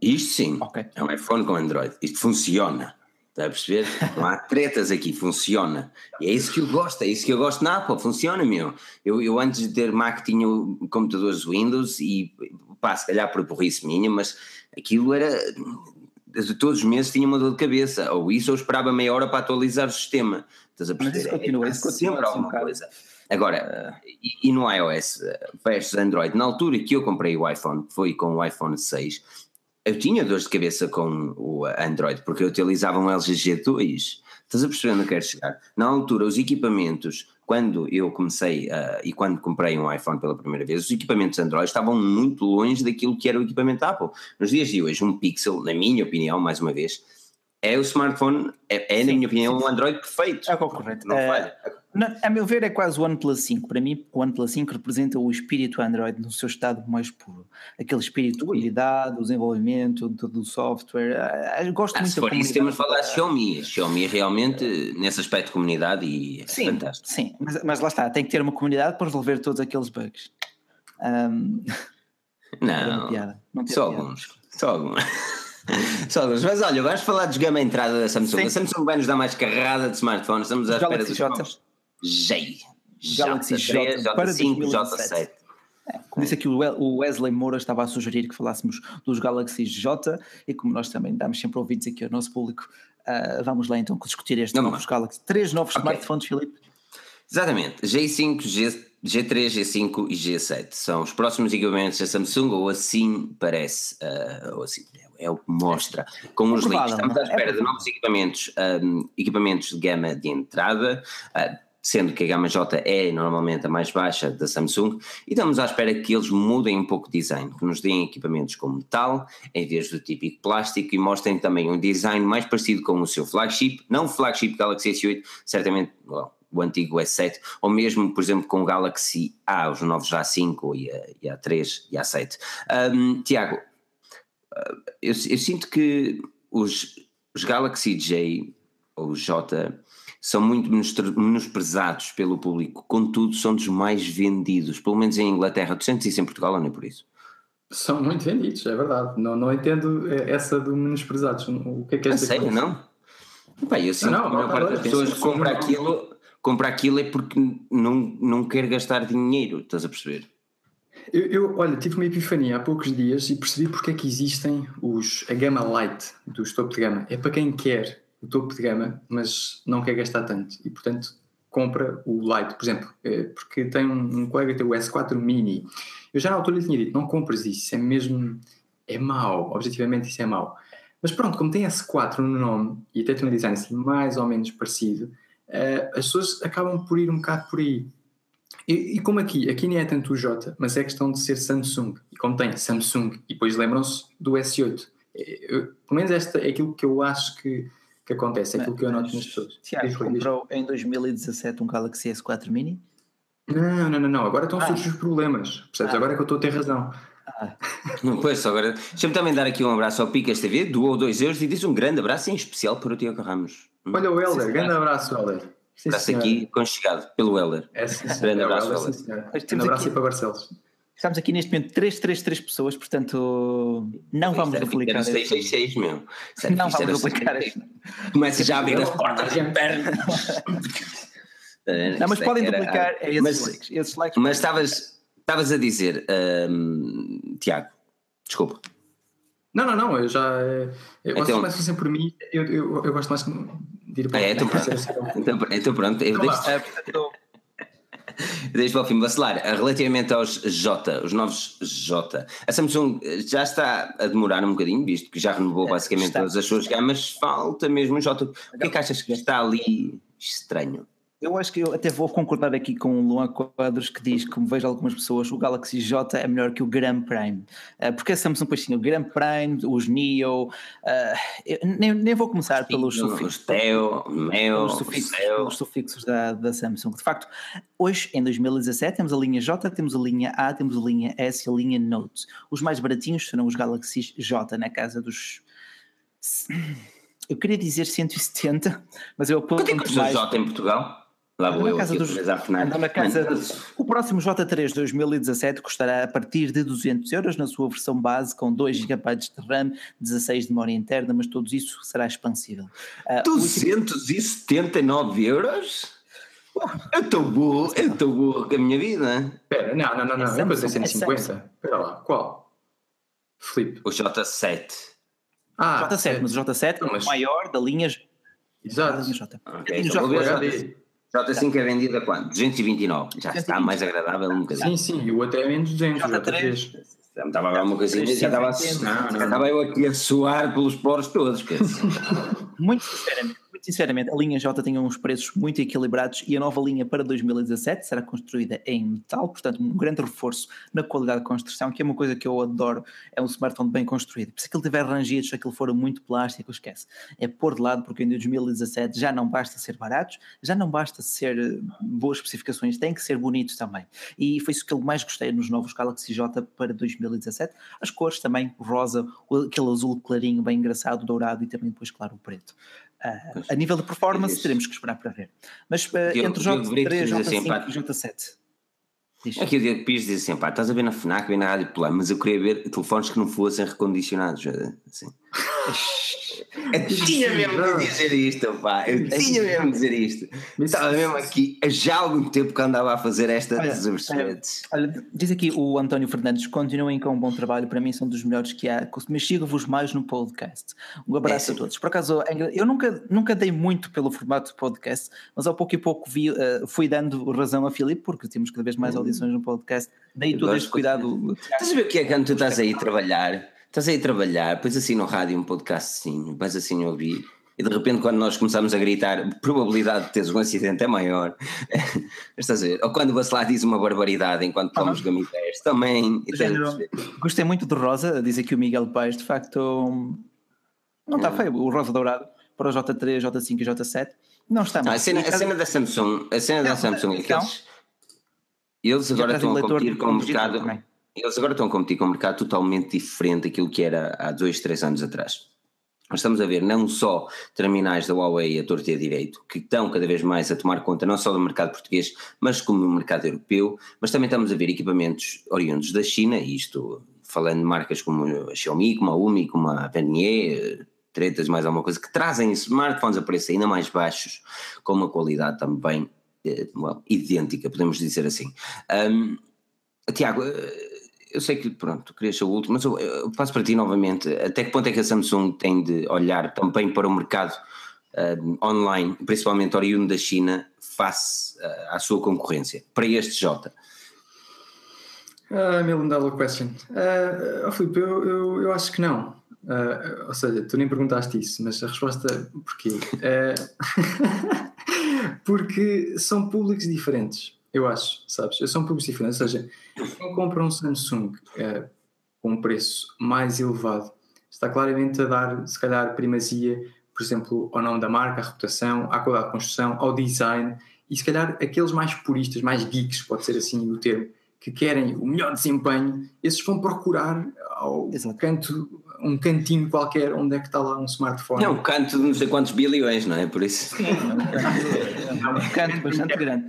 Isto sim, okay. é um iPhone com Android. Isto funciona. Está a perceber? Não há tretas aqui, funciona. E é isso que eu gosto, é isso que eu gosto na Apple, funciona, meu. Eu, eu antes de ter Mac tinha computadores Windows e, pá, se calhar por burrice minha, mas aquilo era todos os meses tinha uma dor de cabeça, ou isso ou esperava meia hora para atualizar o sistema. Estás a perceber? Mas isso continua, isso continua sempre alguma coisa. Agora, e, e, no iOS versus Android, na altura que eu comprei o iPhone, foi com o iPhone 6, eu tinha dores de cabeça com o Android, porque eu utilizava um LG G2. Estás a perceber onde eu quero chegar? Na altura, os equipamentos quando eu comecei uh, e quando comprei um iPhone pela primeira vez, os equipamentos Android estavam muito longe daquilo que era o equipamento Apple. Nos dias de hoje, um Pixel, na minha opinião, mais uma vez, é o smartphone, é, é na minha opinião, um Android perfeito. É correto. Não é, falha. Não, a meu ver, é quase o OnePlus 5. Para mim, o OnePlus 5 representa o espírito Android no seu estado mais puro. Aquele espírito de qualidade, o desenvolvimento, todo o software. Ah, eu gosto ah, muito se for isso, temos de falar de Xiaomi. Xiaomi realmente, nesse aspecto de comunidade, e é sim, fantástico. Sim, mas, mas, lá está, tem que ter uma comunidade para resolver todos aqueles bugs. Um... Não, não só alguns. Só alguns. Só. Mas olha, vamos falar dos gama entrada da Samsung. Sim. A Samsung vai nos dar mais carrada de smartphones. Estamos à espera dos J. J. Galaxy J, J5, para J7. É, como disse aqui o Wesley Moura estava a sugerir que falássemos dos Galaxy J e como nós também damos sempre ouvidos aqui ao nosso público, uh, vamos lá então discutir estes Não, novos Galaxy. Três novos okay. smartphones, Filipe. Exatamente, G5, G, G3, G5 e G7 são os próximos equipamentos da Samsung, ou assim parece, uh, ou assim é o que mostra. Com os links, estamos à é? espera é de novos equipamentos, um, equipamentos de gama de entrada, uh, sendo que a gama J é normalmente a mais baixa da Samsung, e estamos à espera que eles mudem um pouco o design, que nos deem equipamentos com metal em vez do típico plástico e mostrem também um design mais parecido com o seu flagship, não o flagship Galaxy S8, certamente o antigo S7, ou mesmo, por exemplo, com o Galaxy A, os novos A5 e, a, e A3 e A7. Um, Tiago, eu, eu, sinto que os, os Galaxy J ou J são muito menosprezados pelo público, contudo são dos mais vendidos, pelo menos em Inglaterra. Tu sentes isso em Portugal ou não é por isso? São muito vendidos, é verdade. Não, não entendo essa do menosprezados. O que é que é ah, sério, não? Pai, eu sinto não, que a maior parte das pessoas compra aquilo, compra aquilo é porque não, não quer gastar dinheiro, estás a perceber? Eu, eu, olha, tive uma epifania há poucos dias e percebi porque é que existem os, a gama light dos topo de gama. É para quem quer o topo de gama, mas não quer gastar tanto. E, portanto, compra o light. Por exemplo, é, porque tem um, colega que tem o S4 Mini. Eu já na altura lhe tinha dito, não compres isso, isso é mesmo... É mau, objetivamente isso é mau. Mas pronto, como tem S4 no nome e até tem um design assim mais ou menos parecido, uh, as pessoas acabam por ir um bocado por aí. E, e, como aqui, aqui nem é tanto o J, mas é questão de ser Samsung. E como tem Samsung, e depois lembram-se do S8. Eu, pelo menos esta é aquilo que eu acho que, que acontece, é aquilo que eu noto nas pessoas. Tiago, comprou em 2017 um Galaxy S4 Mini? Não, não, não, não. agora estão a surgir os problemas. Percebes? Ah. Agora é que eu estou a ter razão. Ah. Pois, agora deixa-me também dar aqui um abraço ao Picas TV, doou 2 euros e disse um grande abraço em especial para o Tiago Ramos. Olha o Helder, grande abraço, Helder. Sim, Está aqui conchegado pelo Heller. É, sim, sim. Grande abraço, Heller. Sim, Grande abraço aqui, para Barcelos. Estamos aqui neste momento 3, 3, 3 pessoas, portanto não Isto vamos duplicar. 666 meu. Não vamos duplicar. Começa já a abrir as portas e a perna. Não, mas podem duplicar é esses, mas, likes, esses likes. Mas estavas, estavas a dizer, um, Tiago, desculpa. Não, não, não, eu já. Eu, então, vocês começam sempre por mim, eu, eu, eu gosto mais de ir para é, então, pronto. então, então pronto, eu deixo. Deixa para o fim vacilar. Relativamente aos J, os novos J, a Samsung já está a demorar um bocadinho, visto que já renovou é, basicamente todas as suas gamas, falta mesmo o J. O que é que achas que está ali estranho? Eu acho que eu até vou concordar aqui com o Luan Quadros que diz, como vejo algumas pessoas, o Galaxy J é melhor que o Grand Prime. Uh, porque a Samsung depois tinha o Grand Prime, os Neo, uh, nem, nem vou começar pelos sufixos. Teo, Meo, os sufixos, pelos sufixos da, da Samsung. De facto, hoje em 2017 temos a linha J, temos a linha A, temos a linha S e a linha Note. Os mais baratinhos serão os Galaxy J na casa dos eu queria dizer 170, mas eu aponto. Quanto é que mais... J em Portugal? Lá vou eu casa dos, na casa, o próximo J3 2017 custará a partir de 200 euros na sua versão base com 2 GB de RAM, 16 de memória interna, mas tudo isso será expansível. Uh, 279 euros? Eu estou burro, eu estou burro com a minha vida. Espera, não, não, não, não, é pensei 150. Espera lá, qual? Flip. O J7. Ah, J7, mas o J7 é o maior da linha. Exato. Da linha J. Okay, então J. J5 é vendido a quanto? 229. Já 229. está mais agradável um bocadinho. Sim, sim, e o até é menos 200. J3. Já me estava a dar uma coisinha, já estava, não, não, estava eu aqui a suar pelos poros todos. Muito sinceramente, sinceramente, a linha J tem uns preços muito equilibrados e a nova linha para 2017 será construída em metal, portanto, um grande reforço na qualidade de construção, que é uma coisa que eu adoro. É um smartphone bem construído. Se aquilo tiver rangidos, se aquilo for muito plástico, esquece. É pôr de lado, porque em 2017 já não basta ser baratos, já não basta ser eh, boas especificações, tem que ser bonitos também. E foi isso que eu mais gostei nos novos Galaxy J para 2017. As cores também, rosa, aquele azul clarinho, bem engraçado, dourado e também depois, claro, o preto. Uh, a nível de performance, é teremos que esperar para ver. Mas uh, entre os jogos 3, J5 assim, e J7. Diz. Aqui o Diego Pires diz assim: pá, estás a ver na FNAC, bem na Rádio Popular, mas eu queria ver telefones que não fossem recondicionados. Assim. Eu tinha mesmo de dizer isto, pá. Eu tinha mesmo de dizer isto. Estava mesmo aqui já há algum tempo que andava a fazer esta olha, olha, olha, diz aqui o António Fernandes: continuem com um bom trabalho. Para mim, são dos melhores que há. Mas sigo-vos mais no podcast. Um abraço é, a todos. Por acaso, eu nunca, nunca dei muito pelo formato de podcast, mas ao pouco e pouco vi, uh, fui dando razão a Filipe, porque temos cada vez mais hum. audições no podcast. Dei todo este cuidado. Estás a ver o que é quando tu estás aí a trabalhar? Estás aí a trabalhar, pões assim no rádio um podcast assim, vais assim a ouvir, e de repente quando nós começamos a gritar, a probabilidade de teres um acidente é maior. Estás a ver? Ou quando você lá diz uma barbaridade enquanto comes ah, gamités, também. Gostei muito do Rosa, diz aqui o Miguel Paes, de facto não está feio, o Rosa Dourado para o J3, J5 e J7 não está mal. a, cena, a cena da Samsung, a cena da Samsung é que eles, eles agora estão a competir com o mercado. Também eles agora estão a competir com um mercado totalmente diferente daquilo que era há dois, três anos atrás. Nós estamos a ver não só terminais da Huawei a torto e a direito, que estão cada vez mais a tomar conta não só do mercado português, mas como do mercado europeu, mas também estamos a ver equipamentos oriundos da China, e isto falando de marcas como a Xiaomi, como a Umi, como a Venier, tretas mais alguma coisa, que trazem smartphones a preços ainda mais baixos, com uma qualidade também well, eh, idêntica, podemos dizer assim. Um, Tiago, eu sei que pronto, querias ser o último, mas eu, eu passo para ti novamente. Até que ponto é que a Samsung tem de olhar também para o mercado uh, online, principalmente oriundo da China, face uh, à sua concorrência, para este J? Uh, million dollar question. Uh, oh, Filipe, eu, eu, eu, acho que não. Uh, ou seja, tu nem perguntaste isso, mas a resposta porquê? Uh, porque são públicos diferentes, eu acho, sabes? São públicos diferentes. Ou seja, quem compra um Samsung uh, com um preço mais elevado está claramente a dar, se calhar, primazia, por exemplo, ao nome da marca, à reputação, à qualidade de construção, ao design e, se calhar, aqueles mais puristas, mais geeks, pode ser assim o termo, que querem o melhor desempenho, esses vão procurar ao Exato. canto um cantinho qualquer onde é que está lá um smartphone. É um canto de não sei quantos bilhões, não é? Por isso. Sim, é um canto, bastante grande.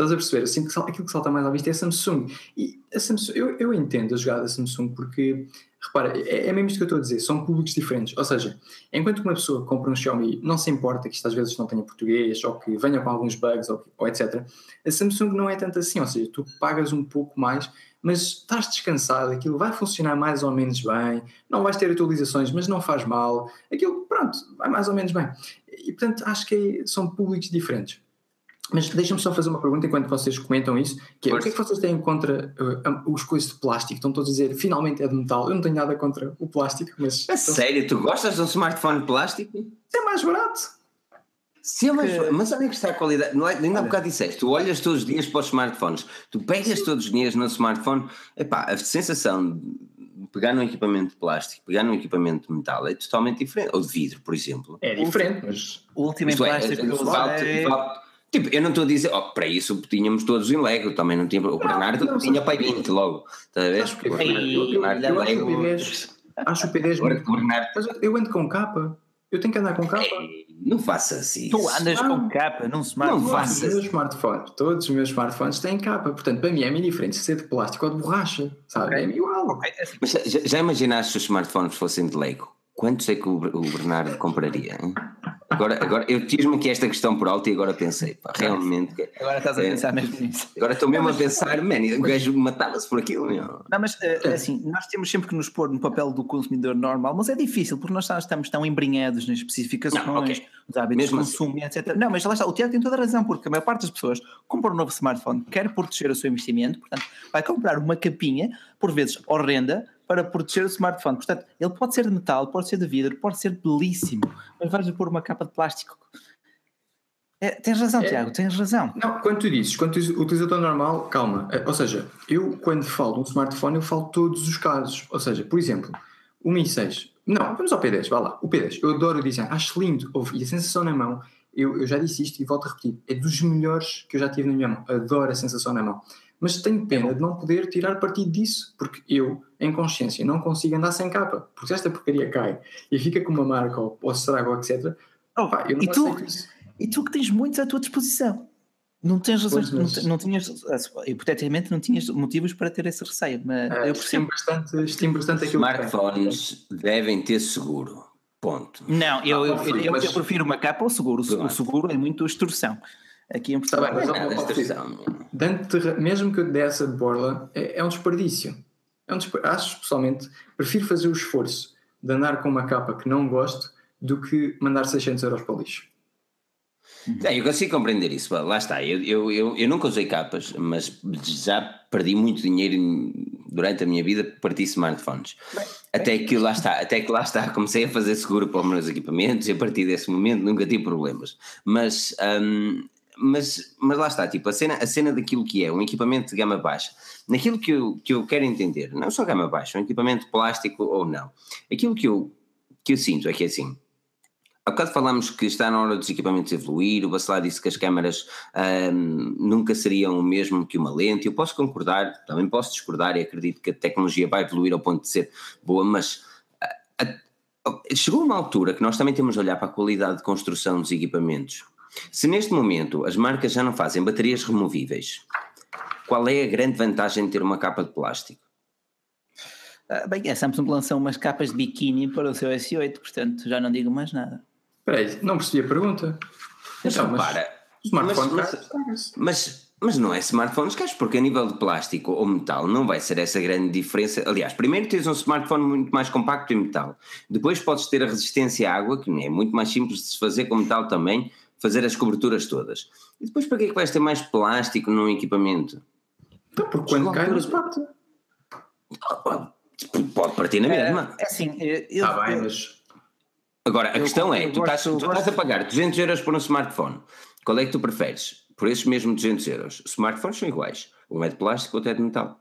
Estás a perceber? Assim, aquilo que salta mais à vista é a Samsung. E a Samsung, eu, eu entendo a jogada da Samsung porque, repara, é, é mesmo isto que eu estou a dizer, são públicos diferentes. Ou seja, enquanto uma pessoa compra um Xiaomi, não se importa que isto às vezes não tenha português ou que venha com alguns bugs ou, ou etc. A Samsung não é tanto assim, ou seja, tu pagas um pouco mais mas estás descansado, aquilo vai funcionar mais ou menos bem, não vais ter atualizações, mas não faz mal, aquilo, pronto, vai mais ou menos bem. E portanto, acho que é, são públicos diferentes. Mas deixa-me só fazer uma pergunta enquanto vocês comentam isso, que é, o que é que vocês têm contra uh, os coisas de plástico? Estão todos a dizer, finalmente é de metal. Eu não tenho nada contra o plástico, mas... É sério? Tu gostas de um smartphone de plástico? É mais barato. Sim, mas, que... mas onde é que está a qualidade? Não é, ainda há bocado disseste, tu olhas todos os dias para os smartphones, tu pegas todos os dias no smartphone, epá, a sensação de pegar num equipamento de plástico, pegar num equipamento de metal é totalmente diferente, ou de vidro, por exemplo. É diferente, mas o último em é, plástico é, que eu usei... Tipo, eu não estou a dizer, oh, para isso tínhamos todos em Lego, também não tinha. O Bernardo não, tinha pai 20 logo, estás a ver? Acho que o Bernardo, eu, acho o P10, acho o P10 muito. Eu ando com capa. Eu tenho que andar com capa. Ei, não faças isso. Tu andas com capa num smartphone. Não faças. Todos os, smartphones, todos os meus smartphones têm capa. Portanto, para mim é diferente se ser de plástico ou de borracha. Sabe? Okay. É igual. Okay. Mas já, já imaginaste se os smartphones fossem de Lego? Quantos é que o, o Bernardo compraria? Hein? Agora, agora eu tive-me aqui esta questão por alto e agora pensei, pá, realmente. Agora estás a é, pensar mesmo nisso. Agora estou mesmo a pensar, man, o gajo matava-se por aquilo, meu. Não, mas eh, é. assim, nós temos sempre que nos pôr no papel do consumidor normal, mas é difícil porque nós estamos tão embrenhados nas especificações, não, okay. nos hábitos mesmo de assim. consumo, assim. etc. Não, mas lá está, o Tiago tem toda a razão, porque a maior parte das pessoas compra um novo smartphone, quer proteger o seu investimento, portanto, vai comprar uma capinha, por vezes horrenda, para proteger o smartphone. Portanto, ele pode ser de metal, pode ser de vidro, pode ser belíssimo, mas vais-lhe pôr uma capa de plástico. É, tens razão, é, Tiago, tens razão. Não, quando tu dizes, quando tu utilizador normal, calma. É, ou seja, eu quando falo de um smartphone, eu falo todos os casos. Ou seja, por exemplo, o Mi 6. Não, vamos ao P10, vá lá. O P10, eu adoro o design, acho lindo. E a sensação na mão, eu, eu já disse isto e volto a repetir, é dos melhores que eu já tive na minha mão. Adoro a sensação na mão mas tenho pena de não poder tirar partido disso, porque eu, em consciência, não consigo andar sem capa, porque se esta porcaria cai e fica com uma marca ou, ou estraga, etc. Oh, pá, eu não e, tu, e tu que tens muitos à tua disposição. Não tens razões, mas... não, não, tinhas, hipoteticamente, não tinhas motivos para ter esse receio. Mas é, eu estimo bastante, estimo bastante aquilo Smartphones devem ter seguro. Ponto. Não, eu, eu, eu, eu, prefiro uma capa ao seguro. O seguro é muito extorsão. Aqui em Portugal. Tá bem, mas, é mesmo que eu desse de borla, é, é um desperdício. É um desperdício. Acho pessoalmente, prefiro fazer o esforço de andar com uma capa que não gosto do que mandar 600 euros para o lixo. É, eu consigo compreender isso, lá está. Eu, eu, eu, eu, nunca usei capas, mas já perdi muito dinheiro durante a minha vida parti smartphones. Bem, até bem. que lá está, até que lá está, comecei a fazer seguro para os meus equipamentos e a partir desse momento nunca tive problemas. Mas hum, mas, mas lá está, tipo, a cena, a cena daquilo que é um equipamento de gama baixa, naquilo que eu, que eu quero entender, não só gama baixa, um equipamento plástico ou não, aquilo que eu, que eu sinto é que é assim, Há bocado falámos que está na hora dos equipamentos evoluir, o Bacelar disse que as câmaras hum, nunca seriam o mesmo que uma lente, eu posso concordar, também posso discordar e acredito que a tecnologia vai evoluir ao ponto de ser boa, mas a, a, chegou uma altura que nós também temos de olhar para a qualidade de construção dos equipamentos. Se neste momento as marcas já não fazem baterias removíveis, qual é a grande vantagem de ter uma capa de plástico? Ah, bem, a Samsung lançou umas capas de biquíni para o seu S8, portanto já não digo mais nada. Espera aí, não percebi a pergunta. Então, mas, para. Smartphone mas, mas, mas Mas não é smartphones caros, porque a nível de plástico ou metal não vai ser essa grande diferença. Aliás, primeiro tens um smartphone muito mais compacto em metal. Depois podes ter a resistência à água, que é muito mais simples de se fazer com metal também, fazer as coberturas todas. E depois para que é que vais ter mais plástico num equipamento? Então, porque quando cai não se parte. Pode partir na mesma. É assim, eu, Está bem, mas Agora, a Eu- questão é, tu estás, gosto- tu estás a pagar 200 euros por um smartphone. Qual é que tu preferes? Por esses mesmos 200 euros. Os smartphones são iguais. Um é de plástico, outro é de metal.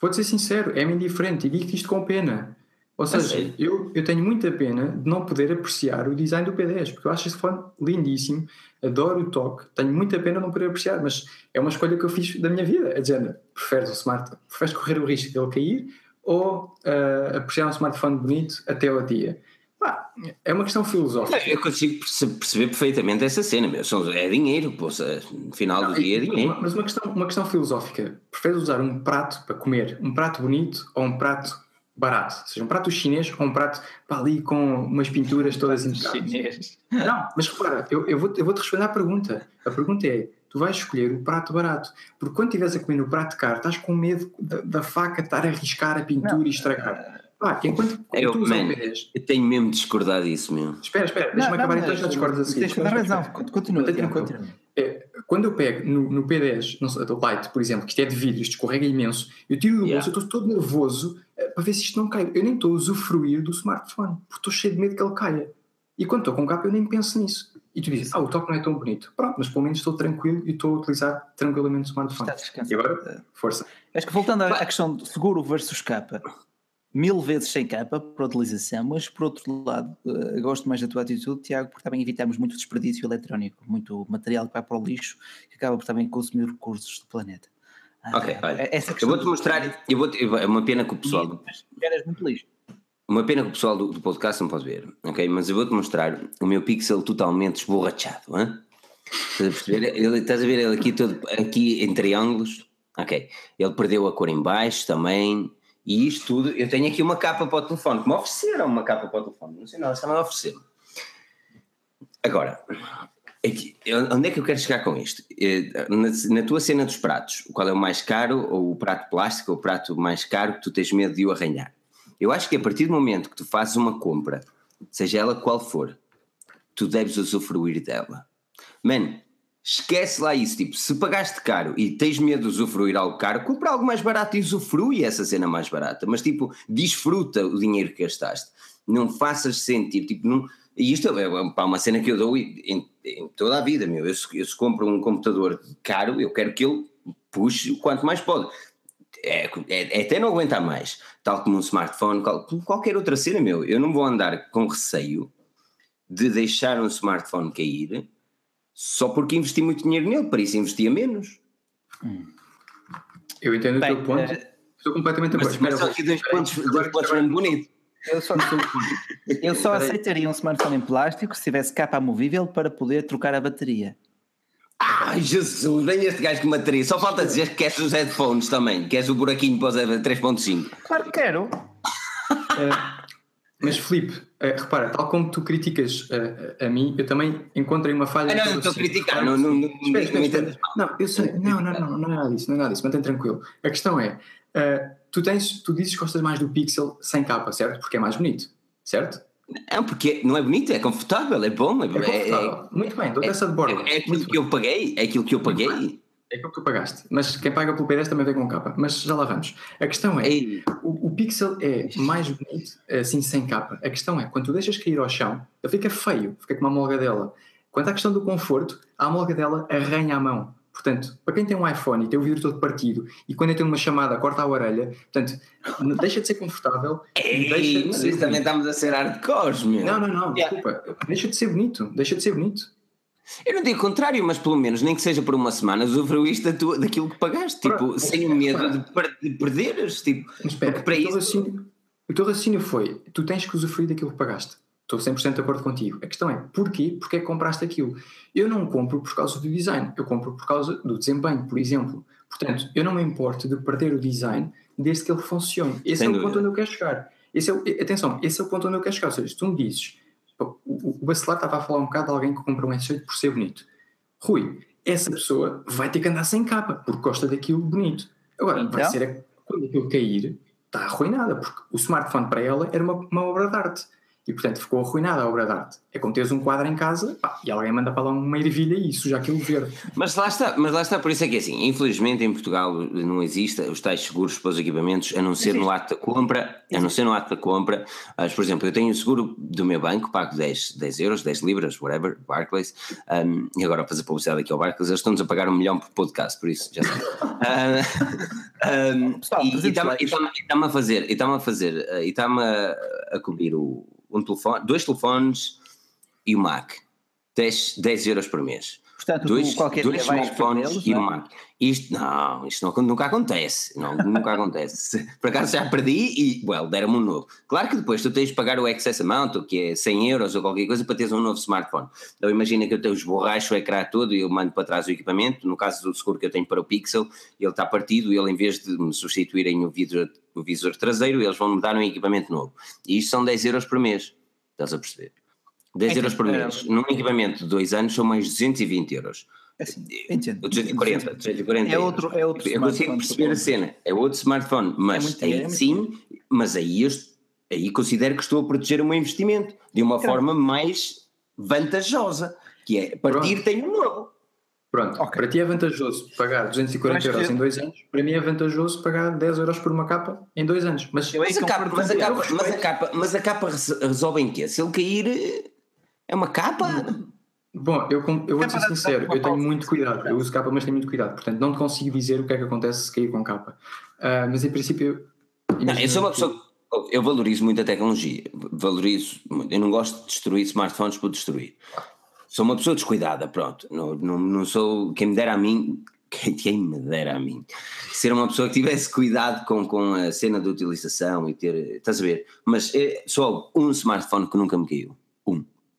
vou-te ser sincero, é-me indiferente e digo-te isto com pena. Ou seja, eu, eu tenho muita pena de não poder apreciar o design do P10, porque eu acho este fone lindíssimo, adoro o toque, tenho muita pena de não poder apreciar, mas é uma escolha que eu fiz da minha vida. É dizer, preferes o smart, preferes correr o risco dele cair ou ah, apreciar um smartphone bonito até ao dia? Pá, é uma questão filosófica. Eu consigo perce- perceber perfeitamente essa cena, meu. É dinheiro, poça. No final do dia é dinheiro. Mas uma questão, uma questão filosófica: preferes usar um prato para comer, um prato bonito ou um prato barato? Ou seja, um prato chinês ou um prato para ali com umas pinturas todas impecáveis? chinês. Não, mas repara, eu, eu vou-te eu vou-te responder à pergunta. A pergunta é: tu vais escolher o prato barato, porque quando estiveres a comer no prato caro, estás com medo da, da faca estar a riscar a pintura Não. e estragar. Pá, enquanto Eu, tu o man, P10. eu tenho mesmo de discordar disso, meu. Espera, espera, deixa-me acabar então já discordas a seguir. Tens toda a Espera, razão. Continua, tranquilo. continua. É, quando eu pego no, no P10, não sei, do Lite, por exemplo, que isto é de vidro, isto escorrega imenso, eu tiro do Yeah. bolso, eu estou todo nervoso eh, para ver se isto não cai. Eu nem estou a usufruir do smartphone, porque estou cheio de medo que ele caia. E quando estou com capa, eu nem penso nisso. E tu dizes, ah, o toque não é tão bonito. Pronto, mas pelo menos estou tranquilo e estou a utilizar tranquilamente o smartphone. Está descansado. E agora, força. Acho que voltando à questão de seguro versus capa, mil vezes sem capa para utilização, mas por outro lado, eh, gosto mais da tua atitude, Tiago, porque também evitamos muito desperdício eletrónico, muito material que vai para o lixo, que acaba por também consumir recursos do planeta. Ah, Ok, olha, essa Eu vou-te mostrar. Eu vou é uma pena que o pessoal. do- Geras muito lixo. Uma pena que o pessoal do, do podcast não pode ver, ok? Mas eu vou-te mostrar o meu pixel totalmente esborrachado, hã? Estás a perceber? Ele, estás a ver ele aqui todo, aqui em triângulos? Ok. Ele perdeu a cor em baixo também. E isto tudo, eu tenho aqui uma capa para o telefone, que me ofereceram uma capa para o telefone, não sei não, estavam a oferecer. Agora, aqui, onde é que eu quero chegar com isto? Eh, Na, na tua cena dos pratos, qual é o mais caro, ou o prato plástico, ou o prato mais caro que tu tens medo de o arranhar? Eu acho que a partir do momento que tu fazes uma compra, seja ela qual for, tu deves usufruir dela. Mano, esquece lá isso. Tipo, se pagaste caro e tens medo de usufruir algo caro, compra algo mais barato e usufrui essa cena mais barata. Mas, tipo, desfruta o dinheiro que gastaste. Não faças sentir, tipo, não. E isto é pá, uma cena que eu dou em, em toda a vida, meu. Eu, se, eu se compro um computador caro, eu quero que ele puxe o quanto mais pode. É, é, é até não aguentar mais, tal como um smartphone, qual, qualquer outra cena, meu. Eu não vou andar com receio de deixar um smartphone cair só porque investi muito dinheiro nele, para isso investia menos. Eu entendo Bem, o teu ponto. eh, Estou completamente Mas, mas só aqui dois pontos, dois pontos mesmo bonitos. Eu só, eu só aceitaria um smartphone em plástico se tivesse capa amovível para poder trocar a bateria. Ai Jesus, vem este gajo que mataria. Só falta dizer que queres os headphones também, queres o buraquinho para os 3.5. Claro que quero. Mas Filipe, eh, repara, tal como tu criticas eh, a mim, eu também encontrei uma falha. Ah, não, não estou a criticar, não, não, não, Espera, espera, não espera. eu sei, não, não, não, não é nada disso, não é nada disso, mantém tranquilo. A questão é, eh, tu tens, tu dizes que gostas mais do Pixel sem capa, certo? Porque é mais bonito, certo? Não, porque não é bonito, é confortável, é bom. É, É confortável. Muito bem, dou-te essa de borda. é, é aquilo que eu paguei, é aquilo que eu paguei. É aquilo que tu pagaste. Mas quem paga pelo P10 também vem com capa. Mas já lá vamos. A questão é, o, o Pixel é mais bonito assim sem capa. A questão é, quando tu deixas cair ao chão, ele fica feio, fica com uma molgadela. Quanto à questão do conforto, a molgadela arranha a mão. Portanto, para quem tem um iPhone e tem o vidro todo partido e quando tem uma chamada corta a orelha, portanto, deixa de ser confortável ei, deixa de mas ser isso também estamos a ser hardcores, meu. Não, não, não, Yeah. desculpa. Deixa de ser bonito, deixa de ser bonito. Eu não digo contrário, mas pelo menos, nem que seja por uma semana, usufruíste da tua, daquilo que pagaste, tipo, Pronto. sem o medo de, per- de perderes, tipo, espera, para o, teu isso... raciocínio, o teu raciocínio foi: tu tens que usufruir daquilo que pagaste. Estou 100% de acordo contigo. A questão é: porquê? Porque é que compraste aquilo? Eu não compro por causa do design, eu compro por causa do desempenho, por exemplo. Portanto, eu não me importo de perder o design desde que ele funcione. Esse Sem é o dúvida. ponto onde eu quero chegar. Esse é o- atenção, esse é o ponto onde eu quero chegar. Ou seja, se tu me dizes, o, Bacelar estava a falar um bocado de alguém que compra um S8 por ser bonito. Rui, essa pessoa vai ter que andar sem capa, porque gosta daquilo bonito. Agora, então? vai ser quando aquilo cair, está arruinada, porque o smartphone para ela era uma, uma obra de arte e portanto ficou arruinada a obra de arte. É como teres um quadro em casa pá, e alguém manda para lá uma ervilha e suja aquilo verde. Mas lá está, mas lá está, por isso é que é assim, infelizmente em Portugal não existe os tais seguros para os equipamentos, a não ser no ato da compra, a não ser no ato da compra. Mas, por exemplo, eu tenho o seguro do meu banco, pago 10, 10 euros, 10 libras, whatever, Barclays, um, e agora a fazer publicidade aqui ao Barclays, eles estão-nos a pagar um milhão por podcast, por isso, já sei. uh, um, e está-me a fazer, e está-me a fazer, e está-me a, a cobrir o um telefone, dois telefones e o Mac. 10, 10 euros por mês. Portanto, dois, qualquer dois smartphones e o Mac. Isto não, isto não, nunca acontece. Não, nunca acontece. Por acaso já perdi e, well, deram-me um novo. Claro que depois tu tens de pagar o excess amount, que é 100 euros ou qualquer coisa, para teres um novo smartphone. Então imagina que eu tenho esborracho o ecrã todo e eu mando para trás o equipamento. No caso do seguro que eu tenho para o Pixel, ele está partido e ele, em vez de me substituírem o vidro o visor traseiro, eles vão me dar um equipamento novo. E isto são 10 euros por mês. Estás a perceber? 10 é euros por mês. Num equipamento de 2 anos são mais 220 euros. É assim, entendo. 240, 240 é outro, é outro Eu consigo perceber a cena. É outro smartphone, mas é aí é sim, mas aí, eu, aí considero que estou a proteger o meu investimento de uma claro. forma mais vantajosa, que é partir Pronto. tenho um novo. Pronto, okay. para ti é vantajoso pagar 240 euros que... em dois anos, para mim é vantajoso pagar 10 euros por uma capa em dois anos. Mas, mas, a, capa, mas, a, capa, mas, a, capa, mas a capa resolve em quê? Se ele cair, é uma capa? Bom, eu, eu vou ser sincero, eu tenho muito cuidado, eu uso capa, mas tenho muito cuidado, portanto não te consigo dizer o que é que acontece se cair com capa. Uh, mas em princípio. Não, eu sou uma pessoa. Eu valorizo muito a tecnologia, valorizo, eu não gosto de destruir smartphones por destruir sou uma pessoa descuidada, pronto. Não, não, não sou. Quem me dera a mim, quem me dera a mim, ser uma pessoa que tivesse cuidado com, com a cena de utilização e ter. Estás a ver? Mas é só um smartphone que nunca me caiu.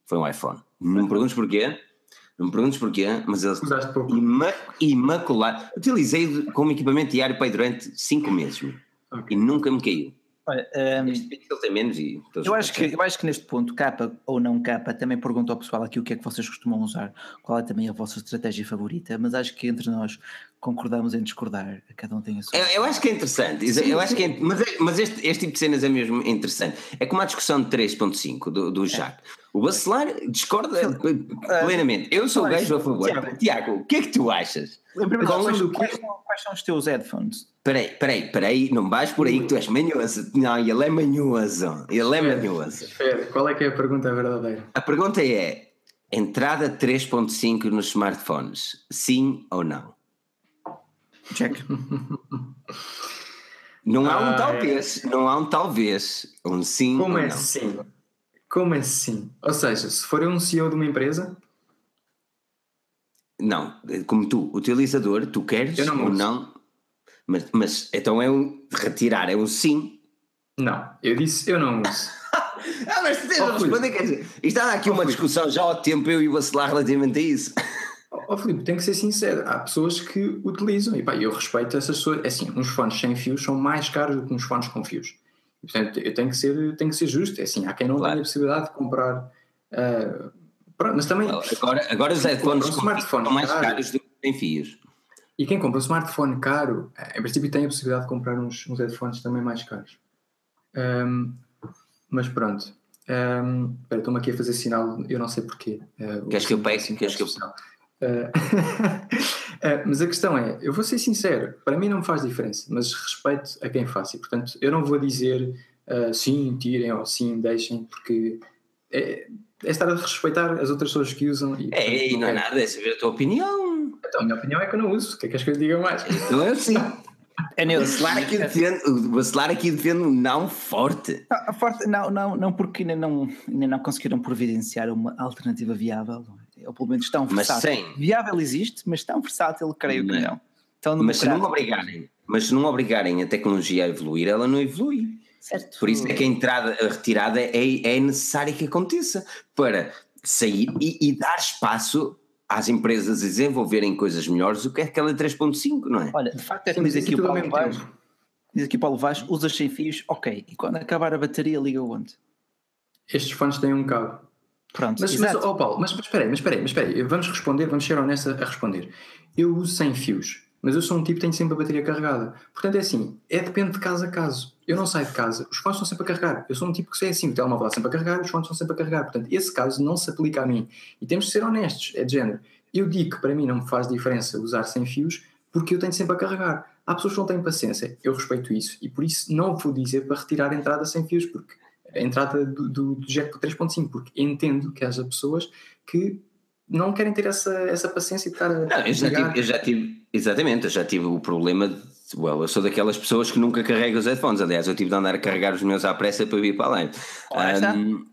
Foi um iPhone. Não me perguntes porquê. Não me perguntes porquê, mas ele imac imaculado. Utilizei como equipamento diário para durante 5 meses okay. e nunca me caiu. Olha, um, este pixel tem menos e. Eu acho, que, eu acho que neste ponto, capa ou não capa, também pergunto ao pessoal aqui o que é que vocês costumam usar, qual é também a vossa estratégia favorita, mas acho que entre nós concordamos em discordar, cada um tem a sua. Eu, eu acho que é interessante, sim, eu acho que é, mas, é, mas este, este tipo de cenas é mesmo interessante. É como a discussão de 3.5 do, do Jacques. O Bacelar discorda plenamente. Eu sou o gajo a favor. Tiago, Tiago, o que é que tu achas? Quais, quais, quais são os teus headphones? Peraí, peraí, peraí, não vais por aí que tu és manhoso. Não, ele é manhoso. Ele é manhoso. Qual é que é a pergunta verdadeira? A pergunta é: entrada 3.5 nos smartphones, sim ou não? Check. Não há um ah, talvez, é. não há um talvez, um sim. Como é sim? Como é sim? Ou seja, se for um CEO de uma empresa? Não, como tu, utilizador, tu queres não ou não, mas, mas então é um retirar, é um sim. Não, eu disse eu não uso. ah, mas tens oh, responder, quer dizer, está aqui oh, uma Filipe. discussão já ao tempo eu e o Bacelar relativamente a isso. Ó oh, Filipe, tenho que ser sincero, há pessoas que utilizam, e pá, eu respeito essas pessoas, é assim, uns fones sem fios são mais caros do que uns fones com fios. Portanto, eu tenho que ser, tenho que ser justo, é assim, há quem não claro. tenha a possibilidade de comprar. Uh, pronto, mas também. Agora, agora os headphones um são mais caros do que sem fios. E quem compra um smartphone caro, em princípio tem a possibilidade de comprar uns, uns headphones também mais caros. Um, mas pronto. Um, espera, estou-me aqui a fazer sinal, eu não sei porquê. Uh, Queres que eu pegue? Queres que eu... Uh, mas a questão é, eu vou ser sincero, para mim não me faz diferença, mas respeito a quem faça. E, portanto, eu não vou dizer uh, sim, tirem ou sim, deixem, porque é, é estar a respeitar as outras pessoas que usam. E, é, e não é nada, é saber a tua opinião. Então, a minha opinião é que eu não uso. O que é que és que eu diga mais? Então é assim. É o Bacelar aqui defende, o Bacelar aqui defende um não forte. Não, forte, não, não, não porque ainda não, ainda não conseguiram providenciar uma alternativa viável. Ou pelo menos tão versátil. Mas sem. Viável existe, mas tão versátil, creio não. que não. Tão mas se não obrigarem, mas se não obrigarem a tecnologia a evoluir, ela não evolui. Certo. Por isso é que a entrada, a retirada é, é necessária que aconteça para sair e, e dar espaço às empresas desenvolverem coisas melhores do que aquela 3.5, não é? Olha, de facto é que diz aqui o Paulo Vaz, diz aqui o Paulo Vaz, usas sem fios, ok, e quando acabar a bateria liga onde? Estes fones têm um cabo, Pronto, mas, mas, oh Paulo, mas, mas espera aí, mas mas vamos responder, vamos ser honestos a responder. Eu uso sem fios, mas eu sou um tipo que tem sempre a bateria carregada. Portanto, é assim, é depende de caso a caso. Eu não saio de casa, os fones estão sempre a carregar. Eu sou um tipo que é assim, o telemóvel está sempre a carregar, os fones estão sempre a carregar. Portanto, esse caso não se aplica a mim. E temos de ser honestos, é de género. Eu digo que para mim não me faz diferença usar sem fios, porque eu tenho sempre a carregar. Há pessoas que não têm paciência, eu respeito isso, e por isso não vou dizer para retirar a entrada sem fios, porque a entrada do, do, do Jack 3.5, porque entendo que haja pessoas que não querem ter essa, essa paciência de estar a. Não, eu, já tive, eu já tive, exatamente, eu já tive o problema de. Well, eu sou daquelas pessoas que nunca carregam os headphones. Aliás, eu tive de andar a carregar os meus à pressa para vir para além. Um,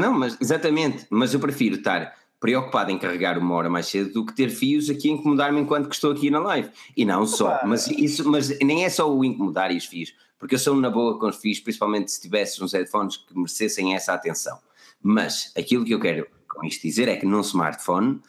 não, mas exatamente, mas eu prefiro estar preocupado em carregar uma hora mais cedo do que ter fios aqui a incomodar-me enquanto que estou aqui na live. E não só, mas isso, mas nem é só o incomodar e os fios, porque eu sou na boa com os fios, principalmente se tivesse uns headphones que merecessem essa atenção. Mas aquilo que eu quero com isto dizer é que num smartphone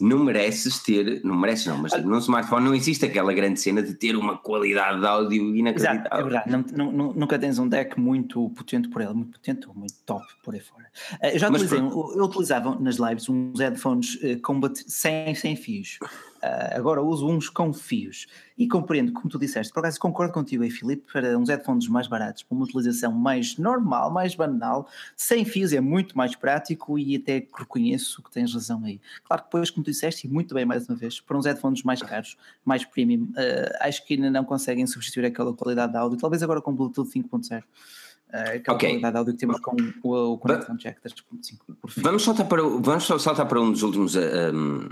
não mereces ter, não mereces não, mas num smartphone não existe aquela grande cena de ter uma qualidade de áudio inacreditável. Exato, é verdade, não, não, nunca tens um deck muito potente por ele, muito potente ou muito top por aí fora. Eh, eu já utilizei, eu utilizava nas lives uns headphones eh, com sem, sem fios. Uh, agora uso uns com fios e compreendo, como tu disseste, por acaso concordo contigo aí, Filipe, para uns headphones mais baratos, para uma utilização mais normal, mais banal, sem fios é muito mais prático e até reconheço que tens razão aí. Claro que depois, como tu disseste, e muito bem mais uma vez, para uns headphones mais caros, mais premium, uh, acho que ainda não conseguem substituir aquela qualidade de áudio, talvez agora com Bluetooth 5.0. Uh, aquela okay. qualidade de áudio que temos com o, o Connection Jack 3.5. Vamos saltar para, vamos saltar para um dos últimos um,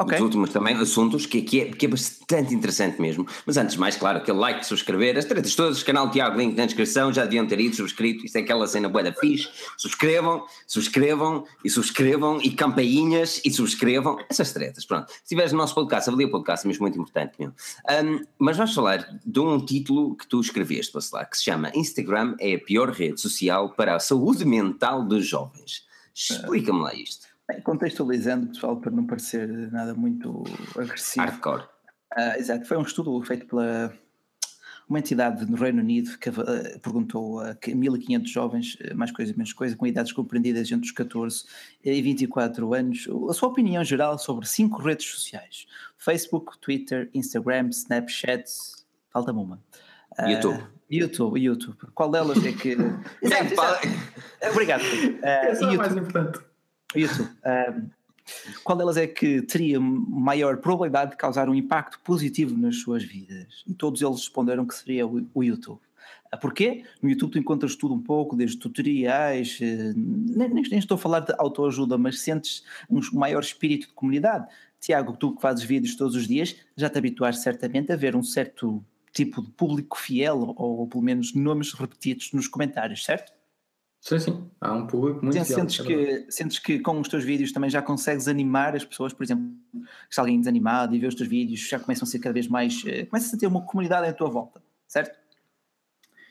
Okay. Os últimos também assuntos, que, que, é, que é bastante interessante mesmo. Mas antes de mais, claro, aquele like, subscrever, as tretas todas, canal Tiago, link na descrição, já deviam ter ido, subscrito, isto é aquela cena boa da fixe. Subscrevam, subscrevam e subscrevam e campainhas e subscrevam, essas tretas, pronto. Se estiveres no nosso podcast, avalia o podcast, é mesmo muito importante mesmo. Um, mas vamos falar de um título que tu escreveste, lá, que se chama Instagram é a pior rede social para a saúde mental dos jovens. Explica-me lá isto. Contextualizando, pessoal, para não parecer nada muito agressivo. Hardcore. Uh, exato, foi um estudo feito pela uma entidade no Reino Unido que uh, perguntou a 1.500 jovens, eh, mais coisa menos coisa, com idades compreendidas entre os 14 e 24 anos, a sua opinião geral sobre cinco redes sociais: Facebook, Twitter, Instagram, Snapchat, falta-me uma. Uh, YouTube. YouTube, YouTube. Qual delas é que. exato, exato. Obrigado. Uh, é a mais importante. YouTube. Um, qual delas é que teria maior probabilidade de causar um impacto positivo nas suas vidas? E todos eles responderam que seria o, YouTube. Ah, porquê? No YouTube tu encontras tudo um pouco, desde tutoriais, eh, nem, nem estou a falar de autoajuda, mas sentes um maior espírito de comunidade. Tiago, tu que fazes vídeos todos os dias, já te habituaste certamente a ver um certo tipo de público fiel, ou, ou pelo menos nomes repetidos nos comentários, certo? Sim, sim, há um público muito fiel. Sentes, que, sentes que com os teus vídeos também já consegues animar as pessoas, por exemplo, se alguém desanimado e vê os teus vídeos, já começam a ser cada vez mais. Uh, começas a ter uma comunidade à tua volta, certo?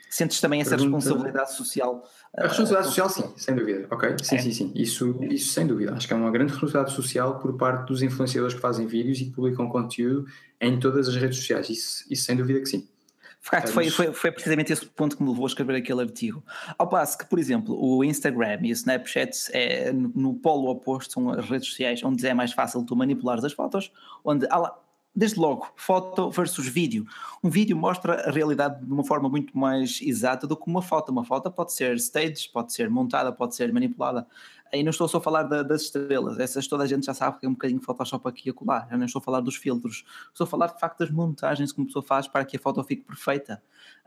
Sentes também essa Pergunta... responsabilidade social? A responsabilidade uh, social, sim, sem dúvida. Ok, sim, é. sim, sim. Isso, isso sem dúvida. Acho que é uma grande responsabilidade social por parte dos influenciadores que fazem vídeos e publicam conteúdo em todas as redes sociais. Isso, isso sem dúvida que sim. Facto, foi, foi, foi precisamente esse ponto que me levou a escrever aquele artigo. Ao passo que, por exemplo, o Instagram e o Snapchat é no, no polo oposto, são as redes sociais onde é mais fácil tu manipular as fotos, onde há lá, desde logo, foto versus vídeo. Um vídeo mostra a realidade de uma forma muito mais exata do que uma foto. Uma foto pode ser staged, pode ser montada, pode ser manipulada. Aí não estou só a falar da, das estrelas, essas toda a gente já sabe que é um bocadinho Photoshop aqui e acolá. Eu não estou a falar dos filtros, estou a falar de facto das montagens que uma pessoa faz para que a foto fique perfeita.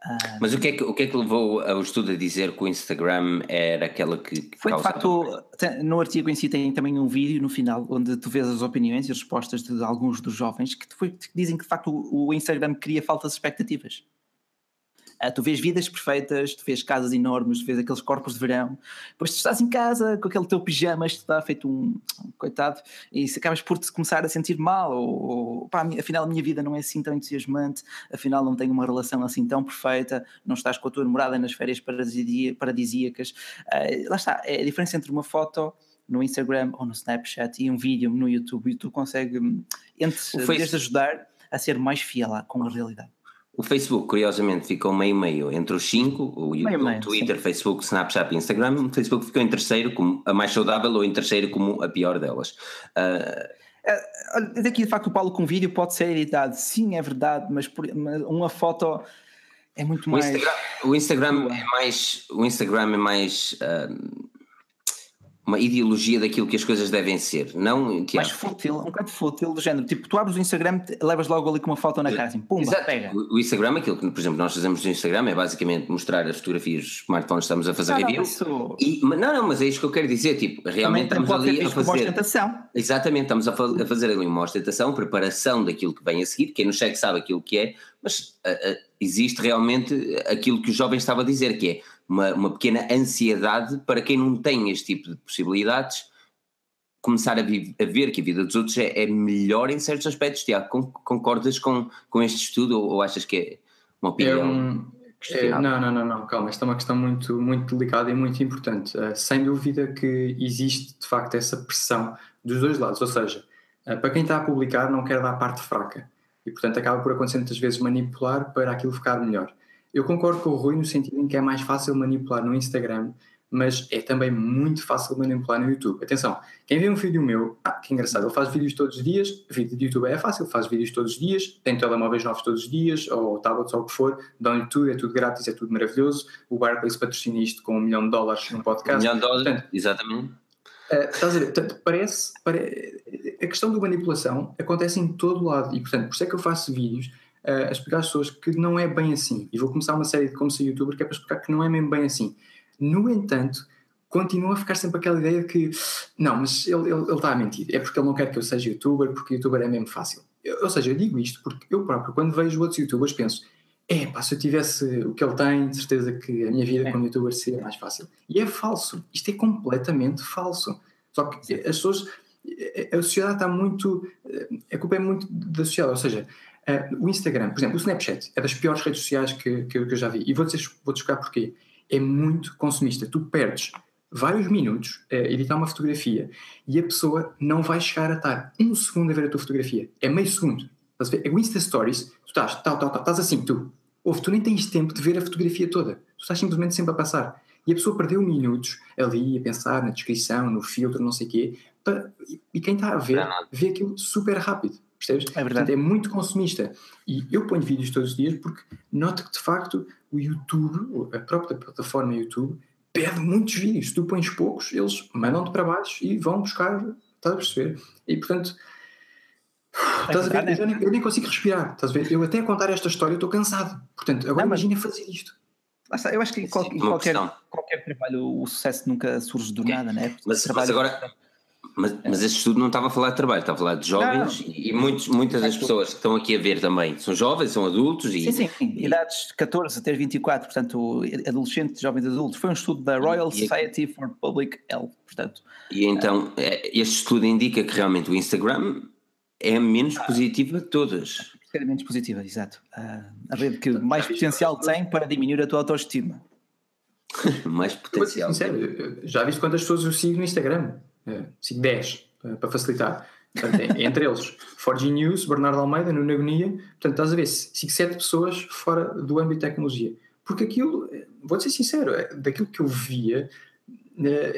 Uh, Mas o que, é que, o que é que levou o estudo a dizer que o Instagram era aquela que. foi de facto, no artigo em si tem também um vídeo no final onde tu vês as opiniões e as respostas de alguns dos jovens que, que dizem que de facto o Instagram cria faltas expectativas. Uh, tu vês vidas perfeitas, tu vês casas enormes, tu vês aqueles corpos de verão, depois tu estás em casa com aquele teu pijama, está feito um, um coitado, e se acabas por te começar a sentir mal, ou, ou pá, afinal a minha vida não é assim tão entusiasmante, afinal não tenho uma relação assim tão perfeita, não estás com a tua namorada nas férias paradisíacas. Uh, lá está, é a diferença entre uma foto no Instagram ou no Snapchat e um vídeo no YouTube, e tu consegue, hum, entre, desde ajudar a ser mais fiel com a realidade. O Facebook, curiosamente, ficou meio-meio entre os cinco, o, Meio, o meio, Twitter, sim. Facebook, Snapchat e Instagram. O Facebook ficou em terceiro como a mais saudável ou em terceiro como a pior delas. Olha, daqui de facto o Paulo com vídeo pode ser editado, sim, é verdade, mas, por- mas uma foto é muito o, mais. Instagram, o Instagram é mais. O Instagram é mais. ah, uma ideologia daquilo que as coisas devem ser, não que mais fútil, um bocado fútil do género. Tipo, tu abres o Instagram, levas logo ali com uma foto na cara, assim, pumba, Exato. pega. O Instagram, aquilo que, por exemplo, nós fazemos no Instagram é basicamente mostrar as fotografias dos smartphones que estamos a fazer Não, não, review. isso E, mas não, não, mas é isto que eu quero dizer, tipo, realmente estamos ali a fazer. ostentação. Exatamente, estamos a, fa- a fazer ali uma ostentação, preparação daquilo que vem a seguir. Quem nos segue sabe aquilo que é, mas ah, ah, existe realmente aquilo que o jovem estava a dizer, que é uma, uma pequena ansiedade para quem não tem este tipo de possibilidades, começar a, a ver que a vida dos outros é, é melhor em certos aspectos. Tiago, con- concordas com, com este estudo ou, ou achas que é uma É opinião? um- é, não, não, não, não, calma, esta é uma questão muito, muito delicada e muito importante. Uh, sem dúvida que existe de facto essa pressão dos dois lados, ou seja, uh, para quem está a publicar não quer dar a parte fraca e portanto acaba por acontecer muitas vezes manipular para aquilo ficar melhor. Eu concordo com o Rui no sentido em que é mais fácil manipular no Instagram, mas é também muito fácil manipular no YouTube. Atenção, quem vê um vídeo meu, ah, que engraçado, ele faz vídeos todos os dias, vídeo de YouTube é fácil, faz vídeos todos os dias, tem telemóveis novos todos os dias, ou tablets, ou o que for, dão-lhe tudo, é tudo grátis, é tudo maravilhoso. O Barclays patrocina isto com um milhão de dólares num Um podcast. milhão de dólares, Portanto, exatamente. Uh, estás a ver? Portanto, parece, pare- A questão da manipulação acontece em todo lado e, portanto, por isso é que eu faço vídeos uh, a explicar às pessoas que não é bem assim. E vou começar uma série de como ser youtuber que é para explicar que não é mesmo bem assim. No entanto, continua a ficar sempre aquela ideia de que não, mas ele, ele, ele está a mentir. É porque ele não quer que eu seja youtuber, porque youtuber é mesmo fácil. Eu- ou seja, eu digo isto porque eu próprio, quando vejo outros youtubers, penso. É, pá, se eu tivesse o que ele tem, de certeza que a minha vida É. como youtuber seria mais fácil. E é falso. Isto é completamente falso. Só que as pessoas, a sociedade está muito, a culpa é muito da sociedade, ou seja, eh, o Instagram, por exemplo, o Snapchat é das piores redes sociais que, que, eu- que eu já vi, e vou-te vou explicar porquê. É muito consumista, tu perdes vários minutos a editar uma fotografia e a pessoa não vai chegar a estar um segundo a ver a tua fotografia, é meio segundo. Estás a ver? É o Insta Stories, tu estás, tal, tal, tal, estás assim, tu, ouve, tu nem tens tempo de ver a fotografia toda, tu estás simplesmente sempre a passar. E a pessoa perdeu minutos ali a pensar na descrição, no filtro, não sei o quê, para- e- quem está a ver, não. vê aquilo super rápido, percebes? É verdade. Portanto, é muito consumista. E eu ponho vídeos todos os dias porque noto que, de facto, o YouTube, a própria plataforma YouTube, pede muitos vídeos. Se tu pões poucos, eles mandam-te para baixo e vão buscar, estás a perceber? E, portanto, estás a ver? verdade, Eu, nem, eu nem consigo respirar, estás a ver? Eu até a contar esta história estou cansado. Portanto, agora Não, mas- imagina fazer isto. Eu acho que em qual- qualquer, qualquer trabalho o sucesso nunca surge do nada, né? Mas, mas Trabalho- agora, mas, mas este estudo não estava a falar de trabalho, estava a falar de jovens e, e muitos, muitas das pessoas que estão aqui a ver também são jovens, são adultos e, Sim, sim, idades de 14 até 24, portanto, adolescentes, jovens adultos. Foi um estudo da Royal E- e- Society for Public Health, portanto. e então é, este estudo indica que realmente o Instagram é a menos positiva de todas. Extremamente positiva, exato. Ah, a rede que mais potencial tem para diminuir a tua autoestima. Mais potencial. sincero, eu- já viste quantas pessoas eu sigo no Instagram? Eh, Sigo 10, eh, para facilitar. Portanto, é- entre eles, 4G News, Bernardo Almeida, Nuno Agonia. Portanto, estás a ver, sigo 7 pessoas fora do âmbito de tecnologia. Porque aquilo, vou ser sincero, é- daquilo que eu via,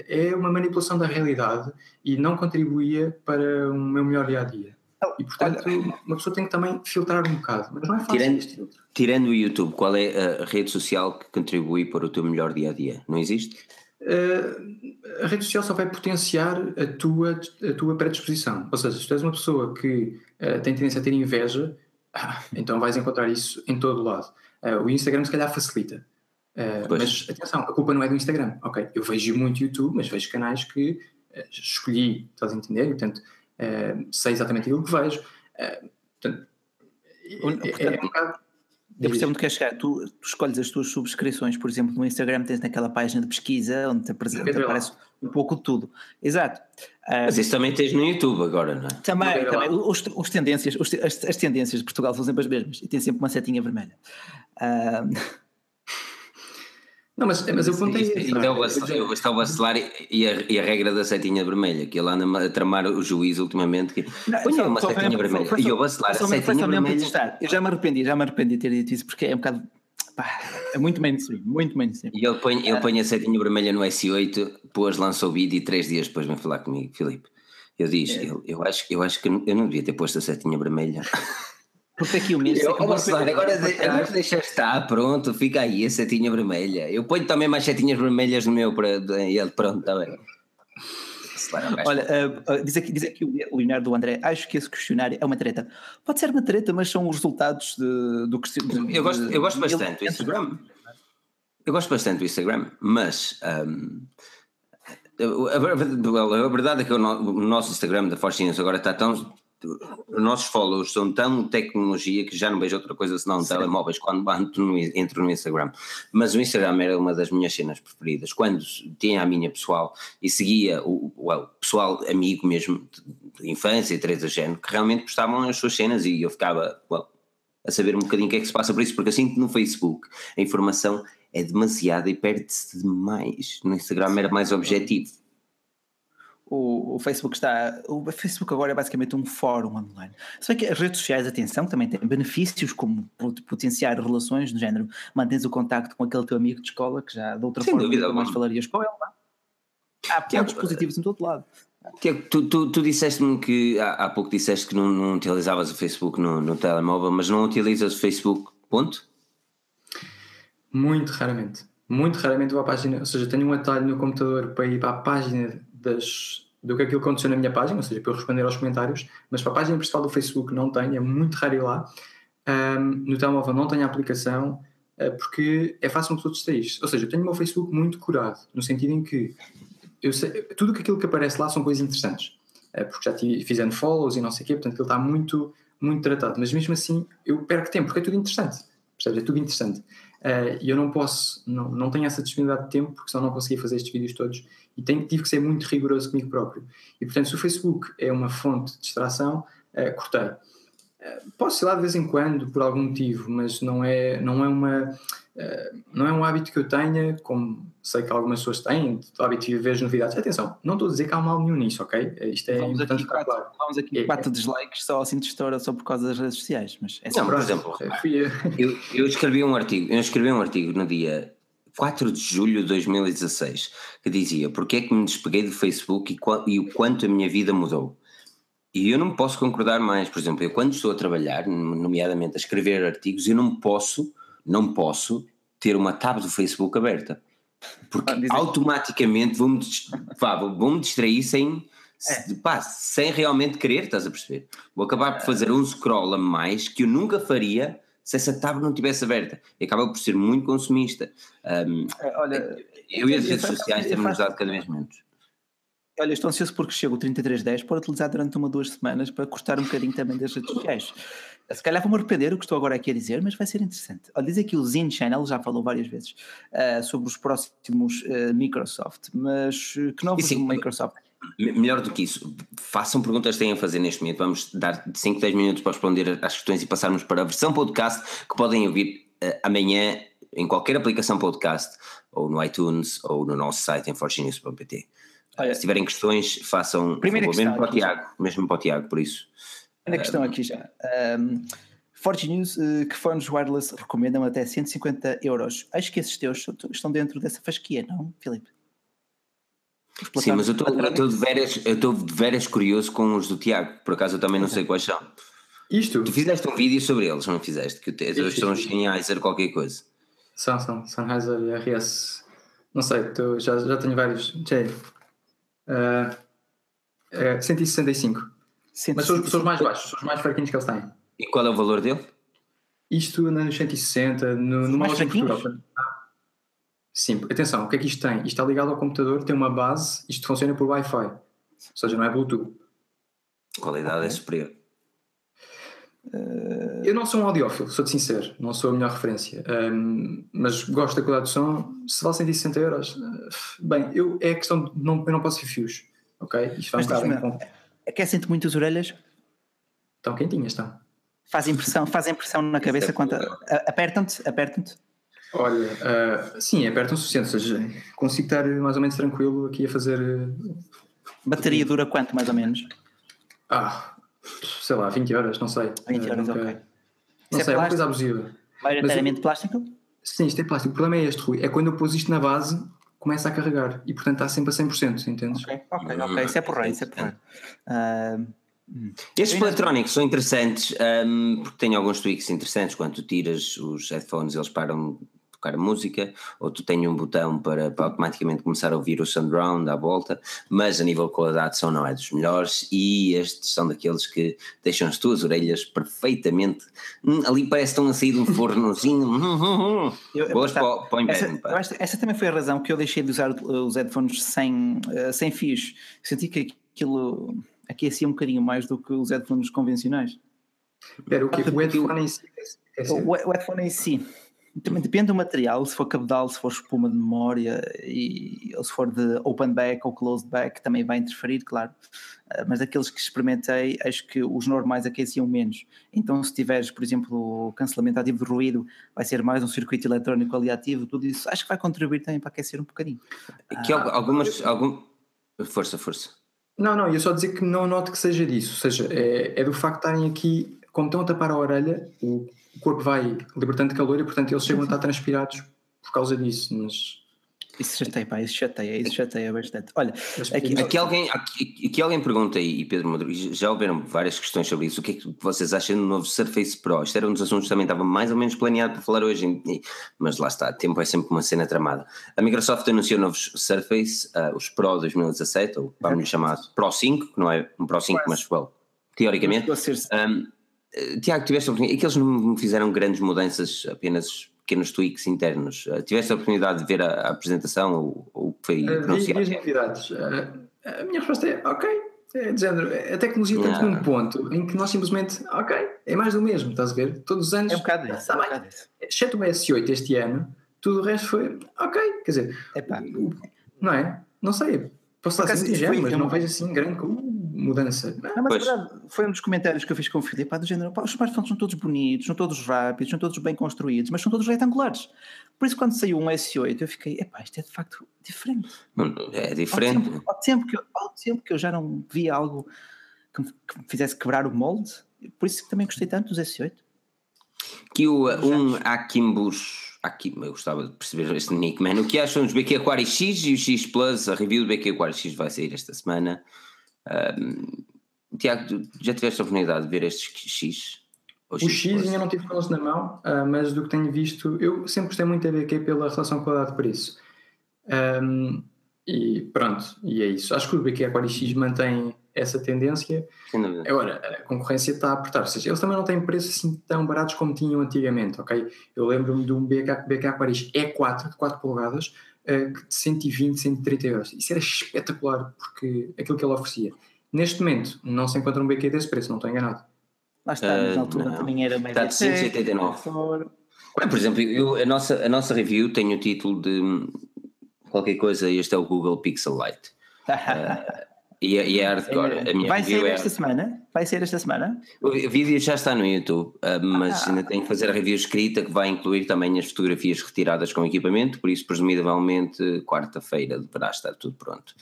é uma manipulação da realidade e não contribuía para o meu melhor dia a dia. E, portanto, uma pessoa tem que também filtrar um bocado. Mas não é fácil Tirando-. Tirando o YouTube, qual é a rede social que contribui para o teu melhor dia a dia? Não existe? Uh, a rede social só vai potenciar a tua, a tua predisposição. Ou seja, se tu és uma pessoa que uh, tem tendência a ter inveja, ah, então vais encontrar isso em todo o lado. Uh, o Instagram, se calhar, facilita. Uh, mas atenção, a culpa não é do Instagram. Ok, eu vejo muito YouTube, mas vejo canais que escolhi, estás a entender? E, portanto, sei exatamente aquilo que vejo. Portanto, é, é portanto, um bocado. Eu percebo onde queres chegar. Tu, tu escolhes as tuas subscrições, por exemplo, no Instagram tens naquela página de pesquisa onde te, lá. aparece um pouco de tudo. Exato. Ah, Mas isso também tens no YouTube agora, não é? Também, também. Os, os tendências, os as, as tendências de Portugal são sempre as mesmas e tem sempre uma setinha vermelha. Ah, Não, mas, mas eu contei Isto, isto é o vacilar, isto é o vacilar e, a, e a regra da setinha vermelha, que ele anda a tramar o juiz ultimamente. Que, Não, Põe só- uma só setinha vermelha. e eu vacilar a setinha vermelha. Eu já me arrependi, já me arrependi de ter dito isso porque é um bocado. pá, é muito mainstream, muito mainstream. E ele põe, ele põe a setinha vermelha no S8, pôs, lançou o vídeo e três dias depois vem falar comigo, Filipe. Eu disse, É. eu, eu, acho, eu acho que eu não devia ter posto a setinha vermelha. Porque aqui o mês. Eu, ó, Vacilar, agora, de, agora deixa estar, pronto, fica aí a setinha vermelha. Eu ponho também mais setinhas vermelhas no meu para ele, pronto, está bem. É um Olha, ah, ah, diz, aqui, diz aqui o Leonardo do André, acho que esse questionário é uma treta. Pode ser uma treta, mas são os resultados de- do questionário. Eu gosto, eu gosto bastante do Instagram. Eu gosto bastante do Instagram, mas hum, a, a- a verdade é que o, no- o nosso Instagram da Force News agora está tão. Os nossos followers são tão tecnologia que já não vejo outra coisa senão telemóveis quando entro no, entro no Instagram. Mas o Instagram era uma das minhas cenas preferidas. Quando tinha a minha pessoal e seguia o, o pessoal amigo mesmo de, infância e três a género, que realmente gostavam das suas cenas e eu ficava well, a saber um bocadinho o que é que se passa por isso, porque que no Facebook a informação é demasiada e perde-se demais. No Instagram era mais objetivo. O, o Facebook está. O Facebook agora é basicamente um fórum online. Se bem que as redes sociais, atenção, também têm benefícios como pot- potenciar relações do género, mantens o contacto com aquele teu amigo de escola que já de outra Sem forma dúvida mais falarias com ele. não é? Há pontos Tiago, positivos em todo lado. Tiago, tu, tu, tu disseste-me que há, há pouco disseste que não, não utilizavas o Facebook no, no telemóvel, mas não utilizas o Facebook, ponto? Muito raramente. Muito raramente vou à página, ou seja, tenho um atalho no computador para ir para a página das, do que aquilo que aconteceu na minha página, ou seja, para eu responder aos comentários, mas para a página principal do Facebook não tenho, é muito raro ir lá. Ahm, no telemóvel não tenho a aplicação, eh, porque é fácil uma pessoa distrair Ou seja, eu tenho o meu Facebook muito curado, no sentido em que eu sei, tudo aquilo que aparece lá são coisas interessantes, eh, porque já tive, follows e não sei o quê, portanto ele está muito, muito tratado, mas mesmo assim eu perco tempo, porque é tudo interessante, percebes? É tudo interessante. Eh, E eu não posso, não, não tenho essa disponibilidade de tempo, porque senão não conseguia fazer estes vídeos todos e tenho, tive que ser muito rigoroso comigo próprio. E portanto, se o Facebook é uma fonte de distração, eh, cortei. Eh, Posso ir lá de vez em quando por algum motivo, mas não é, não é uma não é um hábito que eu tenha, como sei que algumas pessoas têm, o hábito de ver as novidades. Atenção, não estou a dizer que há mal nenhum nisso, ok? Eh, Isto é Vamos importante aqui, ficar quatro, claro. vamos aqui É- quatro dislikes só assim de estoura só por causa das redes sociais. Mas é Não, por exemplo, Eh, eu. eu, escrevi um artigo, eu escrevi um artigo no dia 4 de julho de 2016 que dizia porque é que me despeguei do Facebook e, qua- e o quanto a minha vida mudou. E eu não posso concordar mais, por exemplo, eu quando estou a trabalhar, nomeadamente a escrever artigos, eu não posso, não posso ter uma tab do Facebook aberta. Porque Ah, automaticamente vou-me vou- distrair sem, se- pá, sem realmente querer, estás a perceber? Vou acabar por fazer um scroll a mais que eu nunca faria se essa tab não estivesse aberta. E acaba por ser muito consumista. Um, É, Olha, eu e as redes sociais temos usado cada vez menos. Olha, estou ansioso porque chega o 3310 para utilizar durante uma ou duas semanas para cortar um bocadinho também das redes sociais. Se calhar vou-me arrepender o que estou agora aqui a dizer, mas vai ser interessante. Olha, diz aqui o Zin Channel, já falou várias vezes, ah, sobre os próximos ah, Microsoft, mas ah, que novos sim, Microsoft? Me- Melhor do que isso, façam perguntas que têm a fazer neste momento. Vamos dar 5, 10 minutos para responder às questões e passarmos para a versão podcast que podem ouvir eh, amanhã em qualquer aplicação podcast, ou no iTunes, ou no nosso site em forginews.pt. Olha, Se tiverem questões, façam Primeira favor, mesmo para o aqui já. Tiago, mesmo para o Tiago, por isso. Olha a questão aqui já. Um, Forge News, eh, que fones wireless recomendam até 150 euros. Acho que esses teus estão dentro dessa fasquia, não, Filipe? Sim, mas eu estou- de veras- eu estou de veras curioso com os do Tiago, por acaso eu também não sei quais são. Isto Tu fizeste um vídeo sobre eles, não fizeste? Que te- eles são era qualquer coisa. são, são Sennheiser e RS. Não sei, tô- já, já tenho vários. Já. Uh, é 165. Mas são os, são os mais baixos, são os mais fraquinhos que eles têm. E qual é o valor dele? Isto anda nos 160, no, numa mais loja em? Portugal. Sim, atenção, o que é que isto tem? Isto está ligado ao computador, tem uma base, isto funciona por Wi-Fi. Ou seja, não é Bluetooth. A qualidade Ok. é superior. Eu não sou um audiófilo, sou-te sincero, não sou a melhor referência. Ahm, mas gosto da qualidade do som. Se vale 160 euros, eh, bem, eu, é questão de não, eu não posso ver fios. Ok? Isto vai um Mas diz-me, aquecem-te muito as orelhas? Estão quentinhas, estão. Fazem pressão, fazem pressão na cabeça é quando problema. a- apertam-te, apertam-te. Olha, uh, sim, perto o suficiente, ou seja, consigo estar mais ou menos tranquilo aqui a fazer. Uh, Bateria dura quanto, mais ou menos? Ah, sei lá, 20 horas, não sei. 20 horas, uh, nunca, ok. Não sei, é uma coisa abusiva. Maioritariamente plástico? Sim, isto é plástico. O problema é este, Rui. É quando eu pus isto na base, começa a carregar e portanto está sempre a 100%, entendes? Ok, ok, ok. Isso é porreiro, isso é porreiro. Uh, estes eletrónicos são interessantes um, porque têm alguns tweaks interessantes. Quando tu tiras os headphones, eles param tocar música, ou tu tens um botão para, para, automaticamente começar a ouvir o surround à volta, mas a nível de qualidade som não é dos melhores e estes são daqueles que deixam as tuas orelhas perfeitamente, hum, ali parece que estão a sair de um fornozinho, hum, hum, boas para, para o inverno. Essa, essa, também foi a razão que eu deixei de usar os headphones sem, uh, sem fios, senti que aquilo aquecia um bocadinho mais do que os headphones convencionais. Espera, o que? O headphone em si? O headphone em si também depende do material, se for cabedal, se for espuma de memória, e, ou se for de open back ou closed back, também vai interferir, claro. Uh, mas daqueles que experimentei, acho que os normais aqueciam menos. Então, se tiveres, por exemplo, cancelamento ativo de ruído, vai ser mais um circuito eletrónico ali ativo, tudo isso acho que vai contribuir também para aquecer um bocadinho. Que uh, algumas. Algum... Força, força. Não, não, eu só dizer que não noto que seja disso, ou seja, é, é do facto de estarem aqui, como estão a tapar a orelha, o o corpo vai libertando calor e, portanto, eles chegam a estar transpirados por causa disso. Mas isso chateia, pá, isso chateia, isso chateia bastante. Olha, aqui, aqui alguém, aqui, aqui, alguém pergunta, e Pedro Rodrigues, já houveram várias questões sobre isso. O que é que vocês acham do novo Surface Pro? Isto era um dos assuntos que também estava mais ou menos planeado para falar hoje, mas lá está, tempo é sempre uma cena tramada. A Microsoft anunciou novos Surface, uh, os Pro 2017, ou vamos lhe chamar Pro 5, que não é um Pro 5, mas well, teoricamente. Um, Tiago, tiveste a oportunidade, é que eles não fizeram grandes mudanças, apenas pequenos tweaks internos. Uh, tiveste a oportunidade de ver a, a apresentação ou, ou foi uh, Vi, vi novidades. Uh, a minha resposta é ok. É, dizendo, a tecnologia tem num ponto em que nós simplesmente, ok, é mais do mesmo, estás a ver? Todos os anos. É um bocado isso. Tá é um Exceto o S8 este ano, tudo o resto foi ok. Quer dizer, Epá. não é? Não sei. Posso estar assim, mas não vejo assim grande mudança. Não, mas verdade, foi um dos comentários que eu fiz com o Filipe, pá, do género, pá, os smartphones são todos bonitos, são todos rápidos, são todos bem construídos, mas são todos retangulares. Por isso, quando saiu um S8, eu fiquei, epá, isto é de facto diferente. É diferente. Ao tempo, ao tempo, que, eu, ao tempo que eu já não vi algo que me, que me fizesse quebrar o molde, por isso que também gostei tanto dos S8. Que o, um Akimbus, aqui, eu gostava de perceber este nickman, o que acham dos BQ Aquarius X e o X Plus, a review do BQ Aquarius X vai sair esta semana. Um, Tiago, já tiveste a oportunidade de ver estes X? O X, X ainda não tive com eles na mão, uh, mas do que tenho visto, eu sempre gostei muito da BQ pela relação qualidade-preço. Um, e pronto, e é isso. Acho que o BQ Aquarius X mantém essa tendência. Agora, a concorrência está a apertar, ou seja, eles também não têm preços assim tão baratos como tinham antigamente, ok? Eu lembro-me de um BK, BK Aquarius E4 de 4 polegadas de 120, 130 euros. Isso era espetacular, porque aquilo que ele oferecia. Neste momento, não se encontra um BQ desse preço, não estou enganado. Lá está, uh, na altura não. também era meio. Está de 179. por exemplo, eu, a, nossa, a nossa review tem o título de qualquer coisa, este é o Google Pixel Lite. Uh, E, e é hardcore. É, vai ser é esta semana? Vai ser esta semana? O vídeo já está no YouTube, ah, mas ah. ainda tenho que fazer a review escrita que vai incluir também as fotografias retiradas com equipamento, por isso, presumivelmente, quarta-feira deverá estar tudo pronto.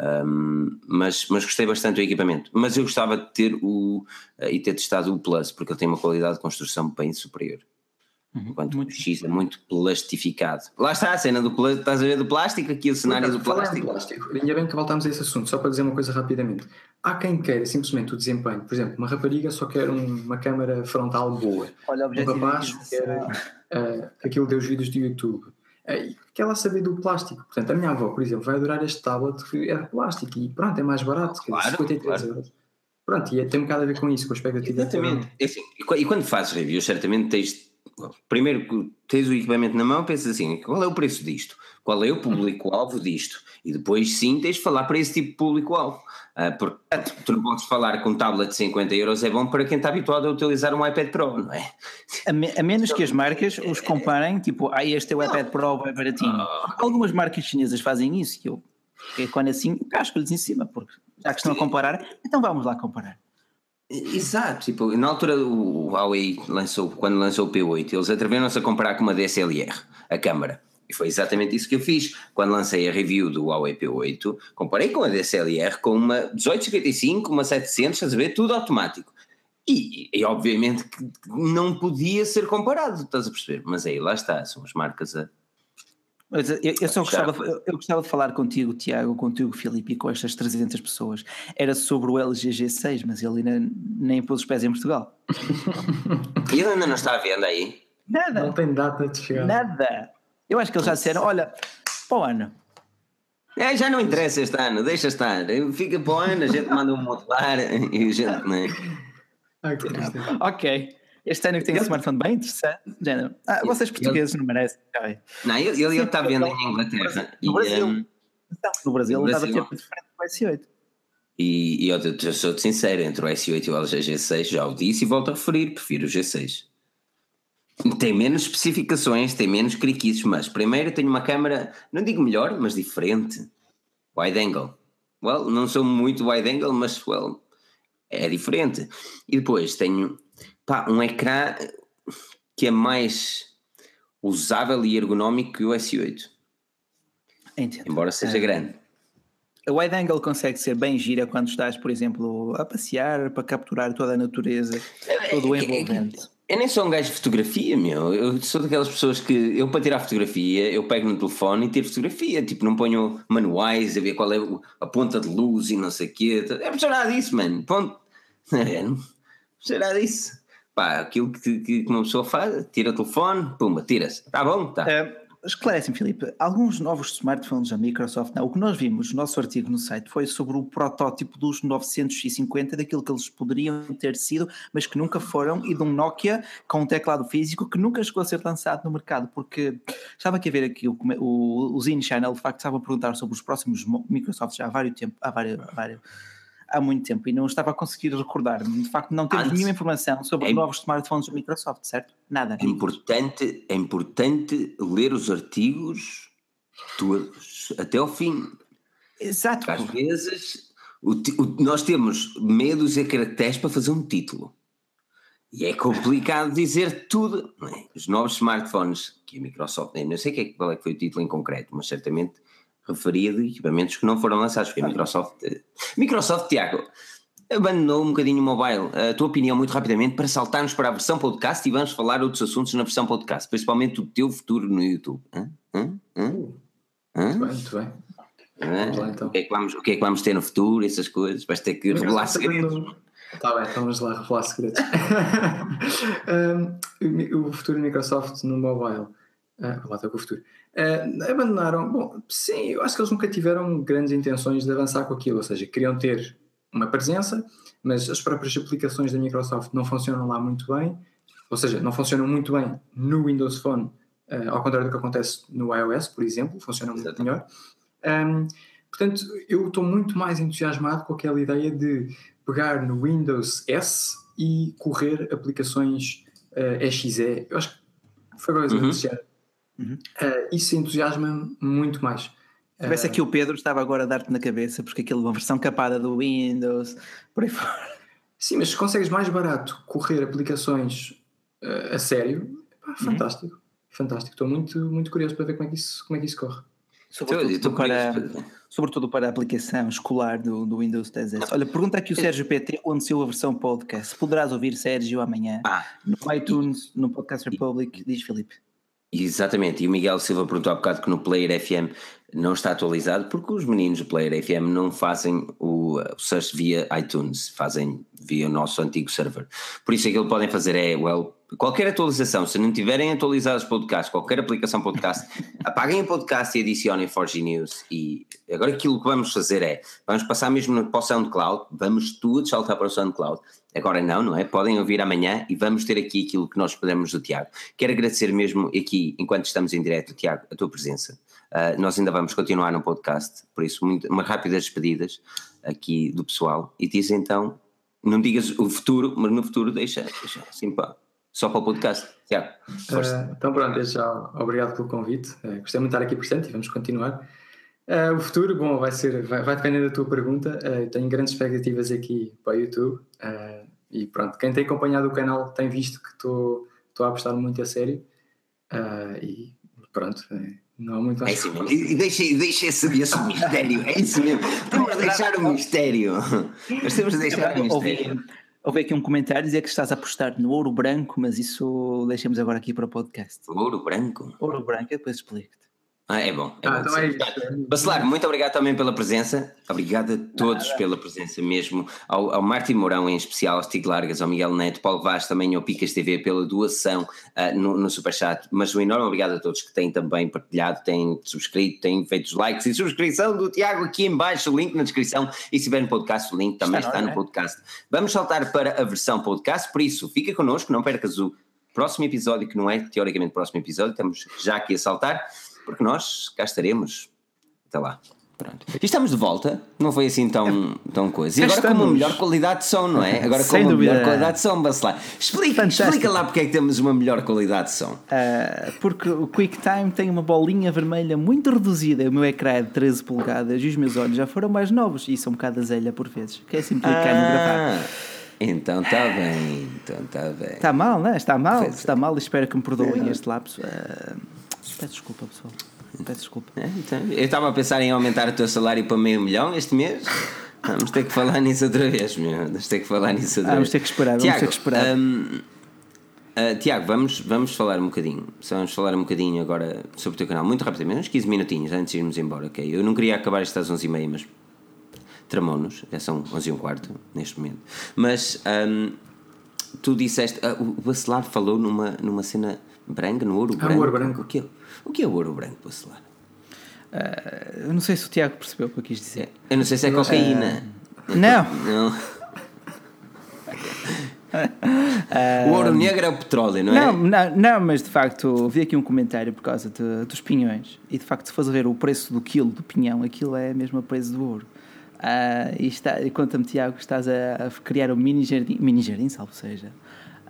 Um, mas, mas gostei bastante do equipamento. Mas eu gostava de ter o e ter testado o Plus, porque ele tem uma qualidade de construção bem superior. Uhum. Enquanto muito o X é muito plastificado. Lá está a cena do plástico, estás a ver do plástico, aqui o cenário do plástico. plástico. Ainda bem que voltámos a esse assunto, só para dizer uma coisa rapidamente. Há quem queira simplesmente o desempenho, por exemplo, uma rapariga só quer uma câmara frontal boa. Olha, o um rapaz quer uh, aquilo de os vídeos do YouTube. Uh, quer lá saber do plástico. Portanto, a minha avó, por exemplo, vai adorar este tablet que é de plástico e pronto, é mais barato, claro, 53 claro. euros. Pronto, e tem um bocado a ver com isso, com a expectativa. Exatamente. É assim, e quando fazes reviews, certamente tens primeiro que tens o equipamento na mão, pensas assim: qual é o preço disto? Qual é o público-alvo disto? E depois sim tens de falar para esse tipo de público-alvo. Uh, porque tu não podes falar com um tablet de 50 euros, é bom para quem está habituado a utilizar um iPad Pro, não é? A, me, a menos que as marcas os comparem, tipo, ah, este é o iPad Pro, é baratinho. Ah. Algumas marcas chinesas fazem isso, que eu, que quando assim, casco-lhes em cima, porque já que estão a comparar, então vamos lá comparar. Exato, tipo, na altura o Huawei lançou, quando lançou o P8, eles atreveram-se a comparar com uma DSLR, a câmara. E foi exatamente isso que eu fiz. Quando lancei a review do Huawei P8, comparei com a DSLR com uma 1855, uma 700, estás a ver? Tudo automático. E, e, obviamente não podia ser comparado, estás a perceber? Mas aí lá está, são as marcas a. Mas eu, eu só gostava, eu, eu gostava de falar contigo, Tiago, contigo, Filipe, e com estas 300 pessoas. Era sobre o LG G6, mas ele ainda nem pôs os pés em Portugal. e ele ainda não está à venda aí? Nada. Não tem data de chegar. Nada. Eu acho que eles já disseram: olha, para o ano. É, já não interessa este ano, deixa estar. Fica para o ano, a gente manda um modelar e a gente. Não é? ok. Este ano que tem um smartphone bem interessante. Género. Ah, vocês portugueses não merecem. Não, ele, ele está vendo em Inglaterra. No Brasil. Um, no Brasil ele estava a ter diferente do S8. E, e eu, eu sou sincero, entre o S8 e o LG G6, já o disse e volto a referir, prefiro o G6. Tem menos especificações, tem menos criquices, mas primeiro tenho uma câmera, não digo melhor, mas diferente. Wide angle. Well, não sou muito wide angle, mas well, é diferente. E depois tenho pá, um ecrã que é mais usável e ergonómico que o S8. Entendo. Embora seja é. grande. A wide angle consegue ser bem gira quando estás, por exemplo, a passear para capturar toda a natureza, é, todo o é, envolvente. Eu nem sou um gajo de fotografia, meu. Eu sou daquelas pessoas que eu para tirar fotografia, eu pego no telefone e tiro fotografia. Tipo, não ponho manuais a ver qual é a ponta de luz e não sei o quê. É nada disso, mano. Ponto. É, não precisa nada disso. Pá, aquilo que, que uma pessoa faz, tira o telefone, pumba, tira-se. Tá bom? Tá. É, Esclarece-me, Filipe, alguns novos smartphones da Microsoft, não, o que nós vimos no nosso artigo no site foi sobre o protótipo dos 950, daquilo que eles poderiam ter sido, mas que nunca foram, e de um Nokia com um teclado físico que nunca chegou a ser lançado no mercado, porque estava aqui a ver aqui o, o, o Zine Channel, de facto, estava a perguntar sobre os próximos Microsoft já há vários tempo, há vários, vários há muito tempo e não estava a conseguir recordar-me. De facto, não temos Antes, nenhuma informação sobre é, novos smartphones da Microsoft, certo? Nada. É importante, é importante ler os artigos todos, até ao fim. Exato. Às vezes o, o, nós temos medos e caracteres para fazer um título. E é complicado dizer tudo. É? Os novos smartphones que a Microsoft, não sei é, qual é que foi o título em concreto, mas certamente referia de equipamentos que não foram lançados, porque a Microsoft. Microsoft, Tiago, abandonou um bocadinho o mobile. A tua opinião, muito rapidamente, para saltarmos para a versão podcast e vamos falar outros assuntos na versão podcast, principalmente o teu futuro no YouTube. Hã? Hã? Hã? Hã? Muito bem, muito bem. Lá, então. o, que é que vamos, o que é que vamos ter no futuro, essas coisas? Vais ter que revelar segredos. Está bem, então vamos lá revelar segredos. um, o futuro da Microsoft no mobile. Uh, lá está com o futuro. Uh, abandonaram. Bom, sim, eu acho que eles nunca tiveram grandes intenções de avançar com aquilo, ou seja, queriam ter uma presença, mas as próprias aplicações da Microsoft não funcionam lá muito bem, ou seja, não funcionam muito bem no Windows Phone, uh, ao contrário do que acontece no iOS, por exemplo, funcionam muito melhor. Um, portanto, eu estou muito mais entusiasmado com aquela ideia de pegar no Windows S e correr aplicações uh, EXE. Eu acho que foi coisa uhum. Uhum. Uh, isso entusiasma muito mais. Se tivesse aqui o Pedro, estava agora a dar-te na cabeça, porque aquilo é uma versão capada do Windows, por aí fora. Sim, mas se consegues mais barato correr aplicações uh, a sério, pá, uhum. fantástico. Fantástico. Estou muito, muito curioso para ver como é que isso, como é que isso corre. Sobretudo, para, sobretudo para a aplicação escolar do, do Windows 10 Olha, pergunta aqui o Sérgio PT onde saiu a versão podcast. Poderás ouvir Sérgio amanhã ah, no iTunes, no Podcast Republic, diz Felipe. Exatamente, e o Miguel Silva perguntou há bocado que no Player FM não está atualizado porque os meninos do Player FM não fazem o, o search via iTunes, fazem via o nosso antigo server. Por isso aquilo que podem fazer é, well, qualquer atualização, se não tiverem atualizados podcasts, qualquer aplicação podcast, apaguem o podcast e adicionem Forge News. E agora aquilo que vamos fazer é, vamos passar mesmo para o SoundCloud, vamos todos saltar para o SoundCloud Agora não, não é? Podem ouvir amanhã e vamos ter aqui aquilo que nós podemos do Tiago. Quero agradecer mesmo aqui, enquanto estamos em direto, Tiago, a tua presença. Uh, nós ainda vamos continuar no podcast, por isso, muito, umas rápidas despedidas aqui do pessoal. E diz então, não digas o futuro, mas no futuro deixa, deixa assim pá, só para o podcast. Tiago, uh, então pronto, já obrigado pelo convite. Uh, gostei muito de estar aqui presente e vamos continuar. Uh, o futuro, bom, vai ser, vai, vai, depender da tua pergunta. Uh, tenho grandes expectativas aqui para o YouTube. Uh, E pronto, quem tem acompanhado o canal tem visto que estou a apostar muito a sério. E pronto, é, não muito. É isso mesmo. E deixa, deixa esse, esse mistério. É isso mesmo. Temos de deixar o mistério. Nós temos de deixar o mistério. Houve aqui um comentário dizer que estás a apostar no ouro branco, mas isso deixamos agora aqui para o podcast. Ouro branco? Ouro branco, eu depois explico-te. Ah, é bom. É ah, bom então é Bacelar, muito obrigado também pela presença. Obrigado a todos Nada. pela presença mesmo. Ao, ao Martim Mourão em especial, ao Stig Largas, ao Miguel Neto, Paulo Vaz, também ao Picas TV pela doação uh, no, no Superchat. Mas um enorme obrigado a todos que têm também partilhado, têm subscrito, têm feito os likes e subscrição do Tiago aqui em baixo, o link na descrição. E se tiver no podcast, o link também está, está no é? podcast. Vamos saltar para a versão podcast, por isso fica connosco, não percas o próximo episódio, que não é teoricamente o próximo episódio, estamos já aqui a saltar porque nós cá estaremos. Até lá. Pronto. E estamos de volta, não foi assim tão, tão coisa. E agora estamos. com uma melhor qualidade de som, não é? Agora com Sem uma dúvida. melhor qualidade de som, Bacelar. Explica, explica lá porque é que temos uma melhor qualidade de som. Uh, porque o QuickTime tem uma bolinha vermelha muito reduzida. O meu ecrã é de 13 polegadas e os meus olhos já foram mais novos e são um bocado azelha por vezes. Que é assim clicar ah. no gravar. Então está bem, então está bem. Está mal, não é? Está mal, está mal. Espero que me perdoem este lapso. Uh, Peço desculpa, pessoal. Peço desculpa. É, então, eu estava a pensar em aumentar o teu salário para meio milhão este mês. Vamos ter que falar nisso outra vez, meu. Vamos ter que falar nisso outra ah, vez. Vamos ter que esperar, Tiago, vamos ter que esperar. Um, uh, Tiago, vamos, vamos falar um bocadinho. Vamos falar um bocadinho agora sobre o teu canal, muito rapidamente, uns 15 minutinhos antes de irmos embora, ok? Eu não queria acabar isto às 11h30, mas tramou-nos, já são 11 h 15 neste momento. Mas um, tu disseste, uh, o Bacelar falou numa, numa cena branca, no ouro branco. Ah, ouro branco. O que é? O que é o ouro branco, Bacelar? Uh, eu não sei se o Tiago percebeu o que eu quis dizer. Eu não sei se é cocaína. Uh, não. não. o ouro negro é o petróleo, não é? Não, não, não, mas de facto vi aqui um comentário por causa de, dos pinhões e de facto se fores ver o preço do quilo do pinhão, aquilo é mesmo o preço do ouro. Uh, e, está, e conta-me, Tiago, que estás a, a, criar um mini jardim, mini jardim, salvo seja,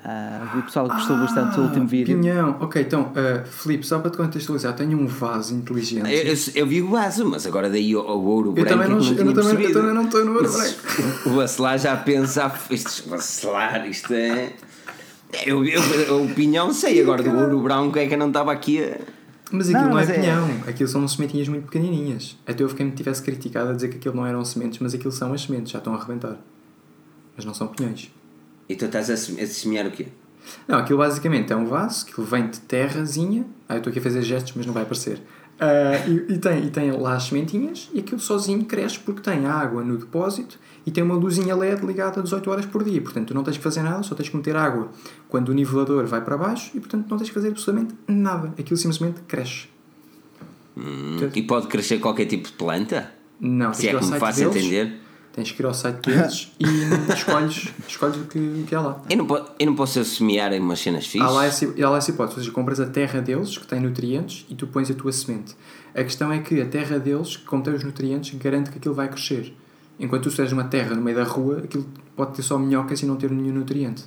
Uh, o pessoal gostou ah, bastante do último vídeo. Pinhão, ok, então, uh, Filipe, só para te contextualizar, tenho um vaso inteligente. Eu, eu, eu vi o vaso, mas agora daí o, o ouro eu branco. Também não, não eu, também, eu também não estou no ouro branco. O Bacelar já pensa, isto, Bacelar, isto é. Eu, eu, o pinhão sei, agora do ouro branco é que eu não estava aqui a. Mas aquilo não, não é, é pinhão, aquilo são sementinhas muito pequenininhas. Até eu fiquei me tivesse criticado a dizer que aquilo não eram sementes, mas aquilo são as sementes, já estão a arrebentar. Mas não são pinhões. E tu estás a semear o quê? Não, aquilo basicamente é um vaso que vem de terrazinha. Ah, eu estou aqui a fazer gestos, mas não vai aparecer. Uh, e, e, tem, e tem lá as sementinhas e aquilo sozinho cresce porque tem água no depósito e tem uma luzinha LED ligada 18 horas por dia. Portanto, tu não tens que fazer nada, só tens que meter água quando o nivelador vai para baixo e, portanto, não tens que fazer absolutamente nada. Aquilo simplesmente cresce. Hum, portanto, e pode crescer qualquer tipo de planta? Não, se é que me faço entender. Tens que ir ao site deles e escolhes, escolhes o que, o que há lá. Eu não, po eu não posso semear em umas cenas fixas? Há lá, essa, há lá essa hipótese, ou seja, compras a terra deles, que tem nutrientes, e tu pões a tua semente. A questão é que a terra deles, como tem os nutrientes, garante que aquilo vai crescer. Enquanto tu tens uma terra no meio da rua, aquilo pode ter só minhocas e não ter nenhum nutriente.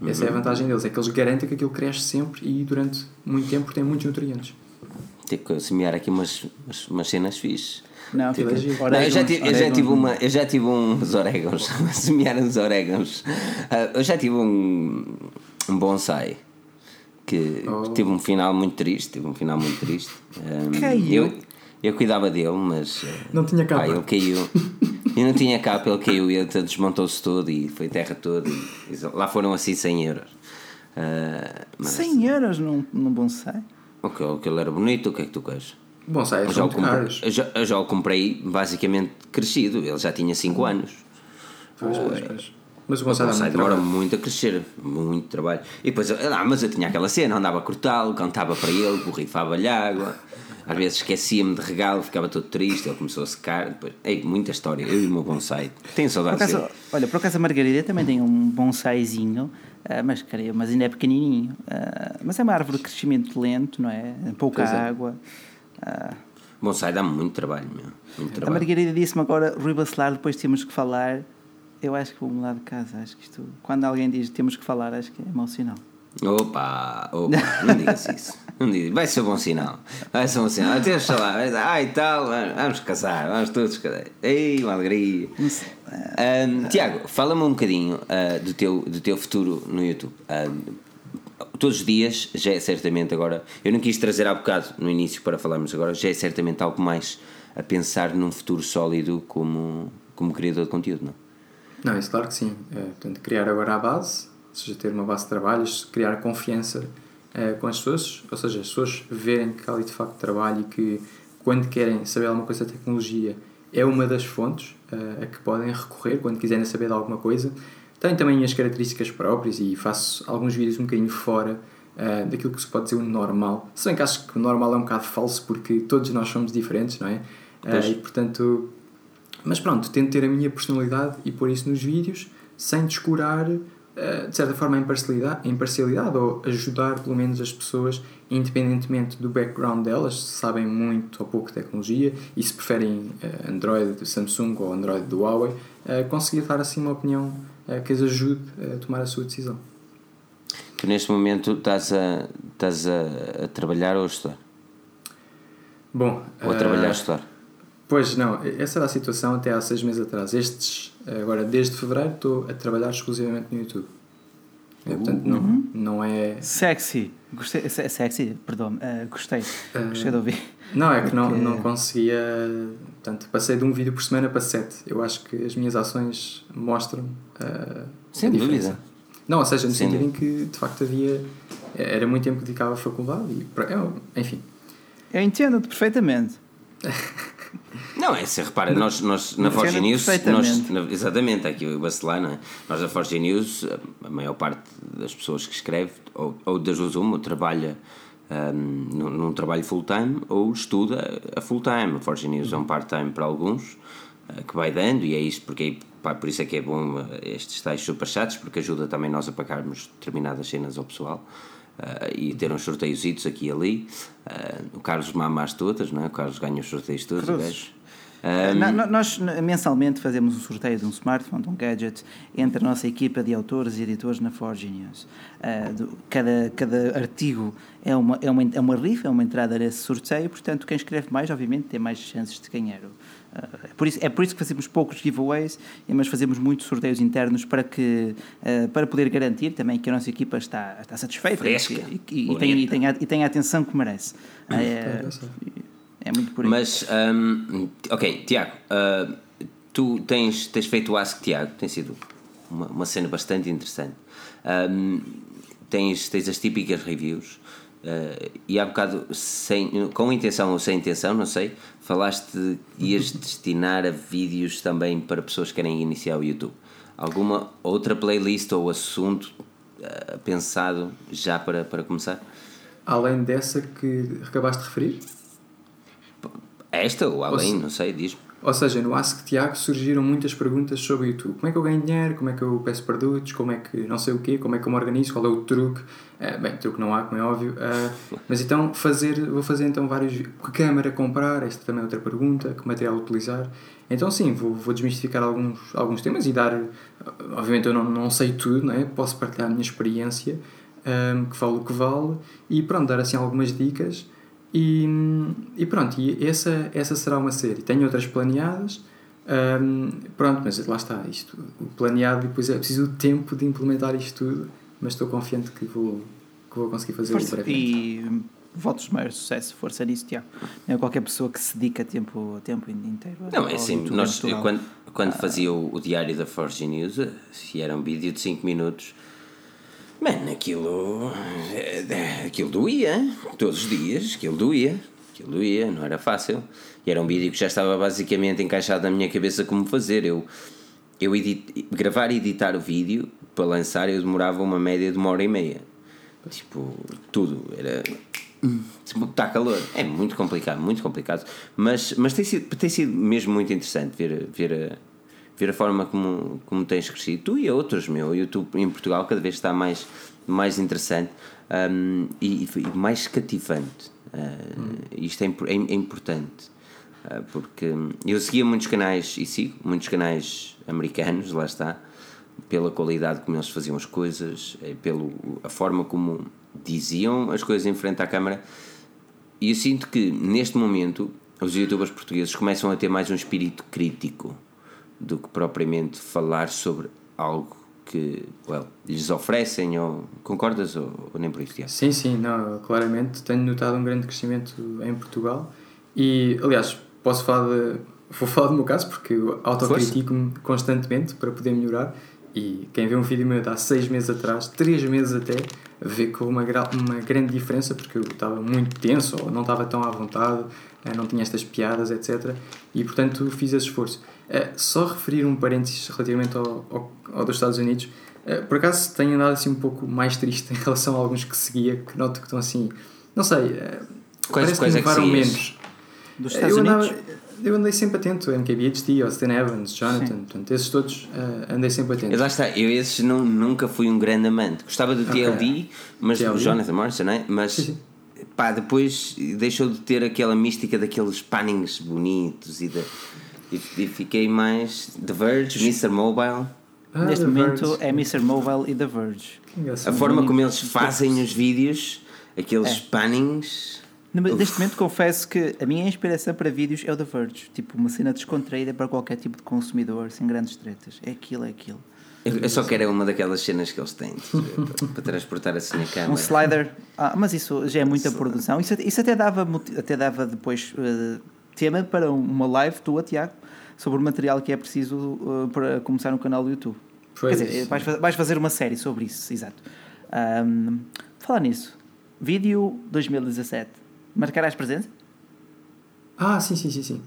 Uhum. Essa é a vantagem deles, é que eles garantem que aquilo cresce sempre e durante muito tempo tem muitos nutrientes. Tenho que semear aqui umas, umas, umas cenas fixes. Não, tipo, não, eu, já tive, eu, já tive uma, eu já tive uns orégãos, semear uns orégãos. Uh, eu já tive um, um bonsai que oh. teve um final muito triste. Teve um final muito triste. Um, caiu. Eu, eu cuidava dele, mas. Ah, não tinha capa. Pá, ele caiu. e não tinha capa, ele caiu e desmontou-se todo e foi terra toda. E, lá foram assim 100 euros. Uh, mas, 100 euros num, num bonsai? Ok, aquele era bonito, o que é que tu queres? Bonsai eu já, o comprei, eu, já, eu já o comprei basicamente crescido, ele já tinha 5 anos. Pois, pois, pois. Mas o bonsai, o bonsai demora trabalho. muito a crescer, muito trabalho. E depois, ah, mas eu tinha aquela cena, andava a cortá-lo, cantava para ele, borrifava-lhe água. Às vezes esquecia-me de regalo, ficava todo triste, ele começou a secar. Depois, ei, muita história, eu e o meu bonsai. Tenho saudades por Olha, por acaso a Margarida também tem um bonsaizinho, uh, mas, creio, mas ainda é pequenininho. Uh, mas é uma árvore de crescimento lento, não é? Pouca pois é. água. É. Ah. Bonsai dá muito trabalho, meu. Muito trabalho. A Margarida disse-me agora, Rui Bacelar, depois temos que falar. Eu acho que vou mudar de casa. Acho que isto, quando alguém diz temos que falar, acho que é mau sinal. Opa, opa, não digas isso. Não digas. Vai ser um bom sinal. Vai ser um bom sinal. Até dizer, ai tal, vamos casar, vamos todos casar. Ei, uma alegria. Um, Tiago, fala-me um bocadinho uh, do, teu, do teu futuro no YouTube. Todos os dias, já é certamente agora. Eu não quis trazer há bocado no início para falarmos agora, já é certamente algo mais a pensar num futuro sólido como, como criador de conteúdo, não? Não, isso claro que sim. É, portanto, criar agora a base, ou seja, ter uma base de trabalhos, criar confiança é, com as pessoas, ou seja, as pessoas verem que ali de facto trabalho e que quando querem saber alguma coisa da tecnologia é uma das fontes é, a que podem recorrer quando quiserem saber de alguma coisa. Tenho também as características próprias e faço alguns vídeos um bocadinho fora uh, daquilo que se pode dizer o normal. Se bem que acho que o normal é um bocado falso porque todos nós somos diferentes, não é? Uh, e portanto. Mas pronto, tento ter a minha personalidade e pôr isso nos vídeos sem descurar, uh, de certa forma, a imparcialidade, a imparcialidade ou ajudar pelo menos as pessoas, independentemente do background delas, se sabem muito ou pouco tecnologia e se preferem Android do Samsung ou Android do Huawei, conseguir dar assim uma opinião que as ajude a tomar a sua decisão. Tu neste momento estás a, estás a, a trabalhar ou a estudar? Bom, ou a trabalhar uh, a estudar? Pois não, essa era a situação até há seis meses atrás. Estes, agora desde fevereiro estou a trabalhar exclusivamente no YouTube. Uh, portanto, não, uhum. não é. Sexy, gostei, é sexy, perdão, uh, gostei, uh, gostei de ouvir. Não, é que não, não conseguia. Portanto, passei de um vídeo por semana para sete. Eu acho que as minhas ações mostram uh, Sem dúvida. Não, ou seja, no Sem sentido em que de facto havia. Era muito tempo dedicado à faculdade e. Enfim. Eu entendo-te perfeitamente. Não, é se repara, nós, nós na Forge News, nós, na, exatamente, aqui o Bacelar, não é? Nós na Forge News, a maior parte das pessoas que escreve, ou, ou das duas uma, ou trabalha um, num, num, trabalho full-time ou estuda a full-time. A Forge News é um part-time para alguns, uh, que vai dando, e é isso, porque pá, por isso é que é bom uh, estes tais superchats, porque ajuda também nós a pagarmos determinadas cenas ao pessoal. Uh, e ter uns sorteios aqui e ali. o Carlos mama as todas, não é? O Carlos ganha os sorteios todos. Um... Nós mensalmente fazemos um sorteio de um smartphone, de um gadget, entre a nossa equipa de autores e editores na Forge News. Uh, cada, cada artigo é uma, é, uma, é uma rifa, é uma entrada nesse sorteio, portanto, quem escreve mais, obviamente, tem mais chances de ganhar. Uh, é, por isso, é por isso que fazemos poucos giveaways, mas fazemos muitos sorteios internos para, que, uh, para poder garantir também que a nossa equipa está, está satisfeita Fresca, e, e, e, tem, e, tem a, e tem a atenção que merece. É, é muito por aí. Mas, um, ok, Tiago, uh, tu tens, tens feito o Ask Tiago, tem sido uma, uma cena bastante interessante. Um, tens, tens as típicas reviews. Uh, e há bocado, sem, com intenção ou sem intenção, não sei, falaste que ias destinar a vídeos também para pessoas que querem iniciar o YouTube. Alguma outra playlist ou assunto uh, pensado já para, para começar? Além dessa que acabaste de referir? Esta ou além, ou não sei, diz-me. Ou seja, no Ask Tiago surgiram muitas perguntas sobre o YouTube. Como é que eu ganho dinheiro? Como é que eu peço produtos? Como é que não sei o quê? Como é que eu me organizo? Qual é o truque? Uh, bem, truque não há, como é óbvio. Uh, mas então, fazer, vou fazer então vários. Que câmera comprar? Esta também é outra pergunta. Que material utilizar? Então, sim, vou, vou desmistificar alguns, alguns temas e dar. Obviamente, eu não, não sei tudo, não é? Posso partilhar a minha experiência, um, que vale o que vale, e pronto, dar assim algumas dicas e, e pronto, e essa, essa será uma série. Tenho outras planeadas, um, pronto, mas lá está, isto, o planeado depois é preciso o tempo de implementar isto tudo, mas estou confiante que vou, que vou conseguir fazer força, E votos de maior sucesso, força nisso, Tiago. Não é qualquer pessoa que se dedica tempo, tempo inteiro. Não, é assim, nós, quando, quando ah. fazia o, o diário da Forge News, se era um vídeo de 5 minutos Mano, aquilo. Eh, aquilo doía. Todos os dias, aquilo doía. Aquilo doía, não era fácil. E era um vídeo que já estava basicamente encaixado na minha cabeça como fazer. Eu, eu edit, gravar e editar o vídeo para lançar, eu demorava uma média de uma hora e meia. Tipo, tudo. Era. Está calor. É muito complicado, muito complicado. Mas, mas tem, sido, tem sido mesmo muito interessante ver, ver ver a forma como, como tens crescido, tu e outros, meu. O YouTube em Portugal cada vez está mais, mais interessante um, e, e, mais cativante. Uh, hum. Isto é, é, é importante. Uh, porque eu seguia muitos canais e sigo muitos canais americanos, lá está, pela qualidade como eles faziam as coisas, é pela a forma como diziam as coisas em frente à câmara. E eu sinto que neste momento os youtubers portugueses começam a ter mais um espírito crítico do que propriamente falar sobre algo que well, lhes oferecem ou concordas ou, ou nem por isso Tiago? Sim, sim, não, claramente. Tenho notado um grande crescimento em Portugal. E aliás posso falar de, vou falar do meu caso porque autocritico-me constantemente para poder melhorar. E quem vê um vídeo meu de há seis meses atrás, três meses até, vê que houve uma, uma grande diferença porque eu estava muito tenso ou não estava tão à vontade, eh, não tinha estas piadas, etc. E portanto fiz esse esforço. Eh, só referir um parênteses relativamente ao, ao, ao dos Estados Unidos, eh, por acaso tenho andado assim um pouco mais triste em relação a alguns que seguia, que noto que estão assim, não sei, quais, quais é que menos. Dos Estados eu Unidos? Eu andei sempre atento, MKBHD, Austin Evans, Jonathan, portanto, esses todos uh, andei sempre atento. Eu lá está, eu esses não, nunca fui um grande amante. Gostava do TLD, okay. mas TLD? o Jonathan Morrison, não é? Mas sim, sim. pá, depois deixou de ter aquela mística daqueles pannings bonitos e, de, e, e fiquei mais The Verge, Mr. Mobile. Ah, Neste momento Verge. é Mr. Mobile e The Verge. A forma como eles fazem os vídeos, aqueles é. pannings Neste momento confesso que a minha inspiração para vídeos é o The Verge. Tipo, uma cena descontraída para qualquer tipo de consumidor, sem grandes tretas. É aquilo, é aquilo. Eu, só quero uma daquelas cenas que eles têm para, para, transportar assim a câmera. Um slider. Ah, mas isso já é muita produção. Isso, isso até, dava, até dava depois uh, tema para uma live tua, Tiago, sobre o material que é preciso uh, para começar no canal do YouTube. Foi Quer dizer, vais, vais, fazer uma série sobre isso, exato. Um, falar nisso. Vídeo 2017 Marcarás presença? Ah, sim, sim, sim, sim.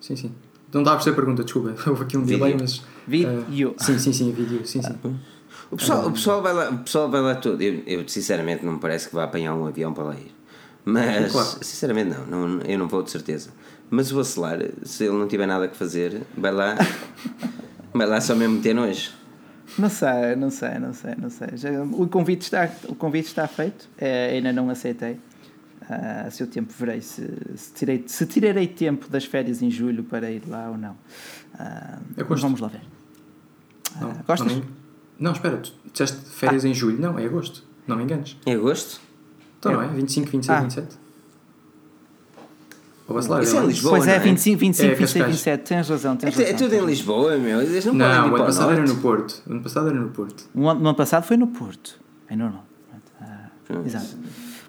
Sim, sim. Não dá a perceber a pergunta, desculpa. Houve aqui um vídeo. delay, mas. Vídeo. Uh, sim, sim, sim, vídeo, sim, sim. O pessoal, o pessoal vai lá, o pessoal vai lá todo. Eu, eu, sinceramente não me parece que vá apanhar um avião para lá ir. Mas claro. sinceramente não, não, eu não vou de certeza. Mas o Bacelar, se ele não tiver nada que fazer, vai lá, vai lá só mesmo ter nojo. Não sei, não sei, não sei, não sei. Já, o, convite está, o convite está feito, é, ainda não aceitei. A seu tempo verei se, se, tirei, se tirarei tempo das férias em julho para ir lá ou não. Uh, vamos lá ver. Não, uh, gostas? Não, não, espera, tu disseste férias ah. em julho? Não, é agosto. Não me enganes. É agosto? Então é. não é? 25, 26, ah. 27? Ou lá, Isso é, é Lisboa. Pois é, 25, 25, é, 26, 27. Tens razão. Tens é, razão. é tudo em Lisboa, meu. Eles não, não podem ir o ano passado era no Porto. O ano passado era no Porto. O ano, ano passado foi no Porto. É normal. exato.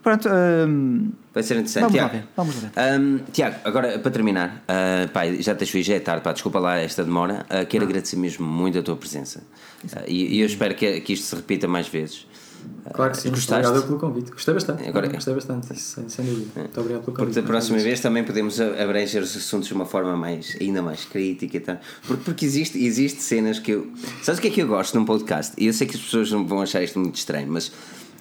Pronto. Um, Vai ser interessante. Vamos Tiago, lá ver. Vamos ver. Um, Tiago, agora para terminar, uh, pai, já te já é tarde, pá, desculpa lá esta demora. Uh, quero agradecer mesmo muito a tua presença. Uh, e, e, eu espero que, que isto se repita mais vezes. Claro que sim, gostaste? obrigado pelo convite. Gostei bastante. Agora, gostei bastante, sem, sem dúvida. É. Muito obrigado pelo convite. Porque da próxima vez também podemos abranger os assuntos de uma forma mais, ainda mais crítica e tal. Porque, porque existe, existe cenas que eu. Sabes o que é que eu gosto num podcast? E eu sei que as pessoas não vão achar isto muito estranho, mas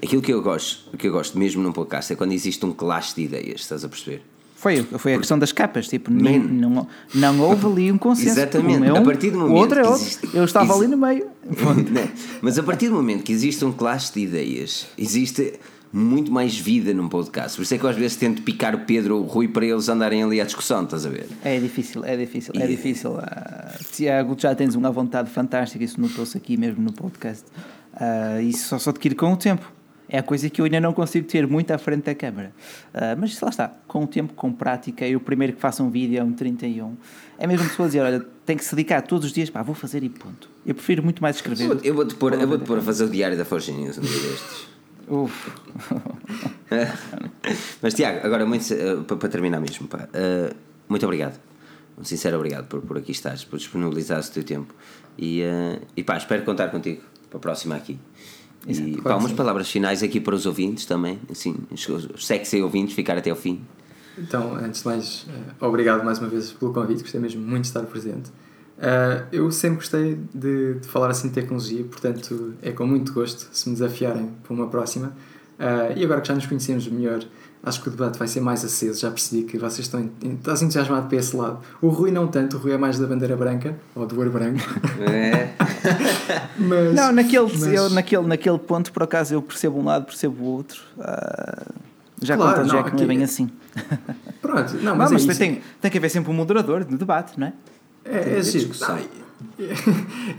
Aquilo que eu gosto, que eu gosto mesmo num podcast é quando existe um clash de ideias, estás a perceber? Foi, foi a questão das capas, tipo, nem, não, não houve ali um consenso. Exatamente, é um, a partir do momento. Outro é outro. Existe, eu estava existe, ali no meio. Mas a partir do momento que existe um clash de ideias, existe muito mais vida num podcast. Por isso é que eu às vezes tento picar o Pedro ou o Rui para eles andarem ali à discussão, estás a ver? É difícil, é difícil, é difícil. Uh, Tiago, já tens uma vontade fantástica, isso notou-se aqui mesmo no podcast. Uh, isso só, só adquire com o tempo é a coisa que eu ainda não consigo ter muito à frente da câmara. Uh, mas lá está, com o tempo, com prática, eu primeiro que faço um vídeo é um 31. É mesmo pessoa dizer, olha, tem que se dedicar todos os dias, pá, vou fazer e ponto. Eu prefiro muito mais escrever. Eu vou-te pôr, eu vou -te pôr a fazer o diário da Forge News um dia destes. Uf. mas Tiago, agora muito, uh, para, para, terminar mesmo, pá, uh, muito obrigado. Um sincero obrigado por, por aqui estares, por disponibilizares o teu tempo. E, e pá, espero contar contigo para a próxima aqui. Exato, e pá, umas palavras finais aqui para os ouvintes também, assim, os sexy ouvintes, ficar até ao fim. Então, antes de mais, uh, obrigado mais uma vez pelo convite, gostei mesmo muito de estar presente. Uh, eu sempre gostei de, de, falar assim de tecnologia, portanto é com muito gosto se me desafiarem para uma próxima. Uh, e agora que já nos conhecemos melhor, acho que o debate vai ser mais aceso. Já percebi que vocês estão, estão entusiasmados para esse lado. O Rui não tanto, o Rui é mais da bandeira branca, ou do ouro branco. É. mas, não, naquele, mas... Eu, naquele, naquele ponto, por acaso, eu percebo um lado, percebo o outro. Uh, já claro, conta já que não é bem é- assim. Pronto, não, mas, não, mas é tem, tem que haver sempre um moderador no debate, não é? É, é assim,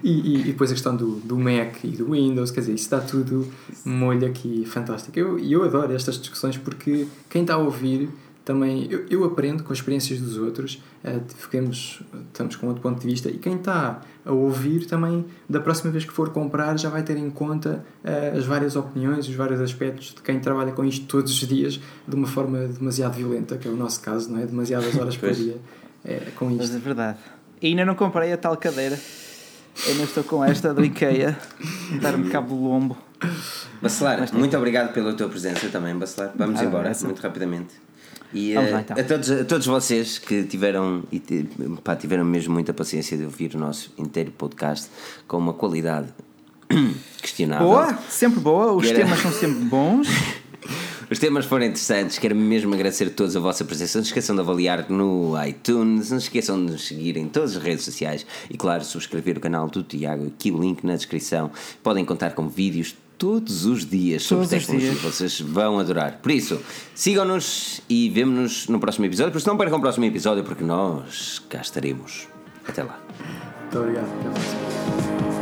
e, e, e, depois a questão do, do Mac e do Windows, quer dizer, isso está tudo molho aqui fantástico. E eu, eu adoro estas discussões porque quem está a ouvir também eu, eu aprendo com as experiências dos outros, uh, ficamos, estamos com outro ponto de vista, e quem está a ouvir também, da próxima vez que for comprar, já vai ter em conta uh, as várias opiniões, os vários aspectos de quem trabalha com isto todos os dias de uma forma demasiado violenta, que é o nosso caso, não é? Demasiadas horas por dia é, com isto. Mas é verdade. E ainda não comprei a tal cadeira. Ainda estou com esta do IKEA, dar-me cabo do lombo. Bacelar, muito obrigado pela tua presença também, Bacelar. Vamos ah, embora, muito rapidamente. E lá, então. a, todos, a todos vocês que tiveram, e pá, tiveram mesmo muita paciência de ouvir o nosso inteiro podcast com uma qualidade questionável. Boa, sempre boa, os era... temas são sempre bons. Os temas foram interessantes, quero mesmo agradecer a todos a vossa presença. Não se esqueçam de avaliar no iTunes, não se esqueçam de nos seguir em todas as redes sociais e, claro, subscrever o canal do Tiago. Aqui o link na descrição. Podem contar com vídeos todos os dias sobre todos tecnologia. Vocês vão adorar. Por isso, sigam-nos e vemo-nos no próximo episódio. Por isso, não percam o próximo episódio, porque nós cá estaremos. Até lá. Muito obrigado.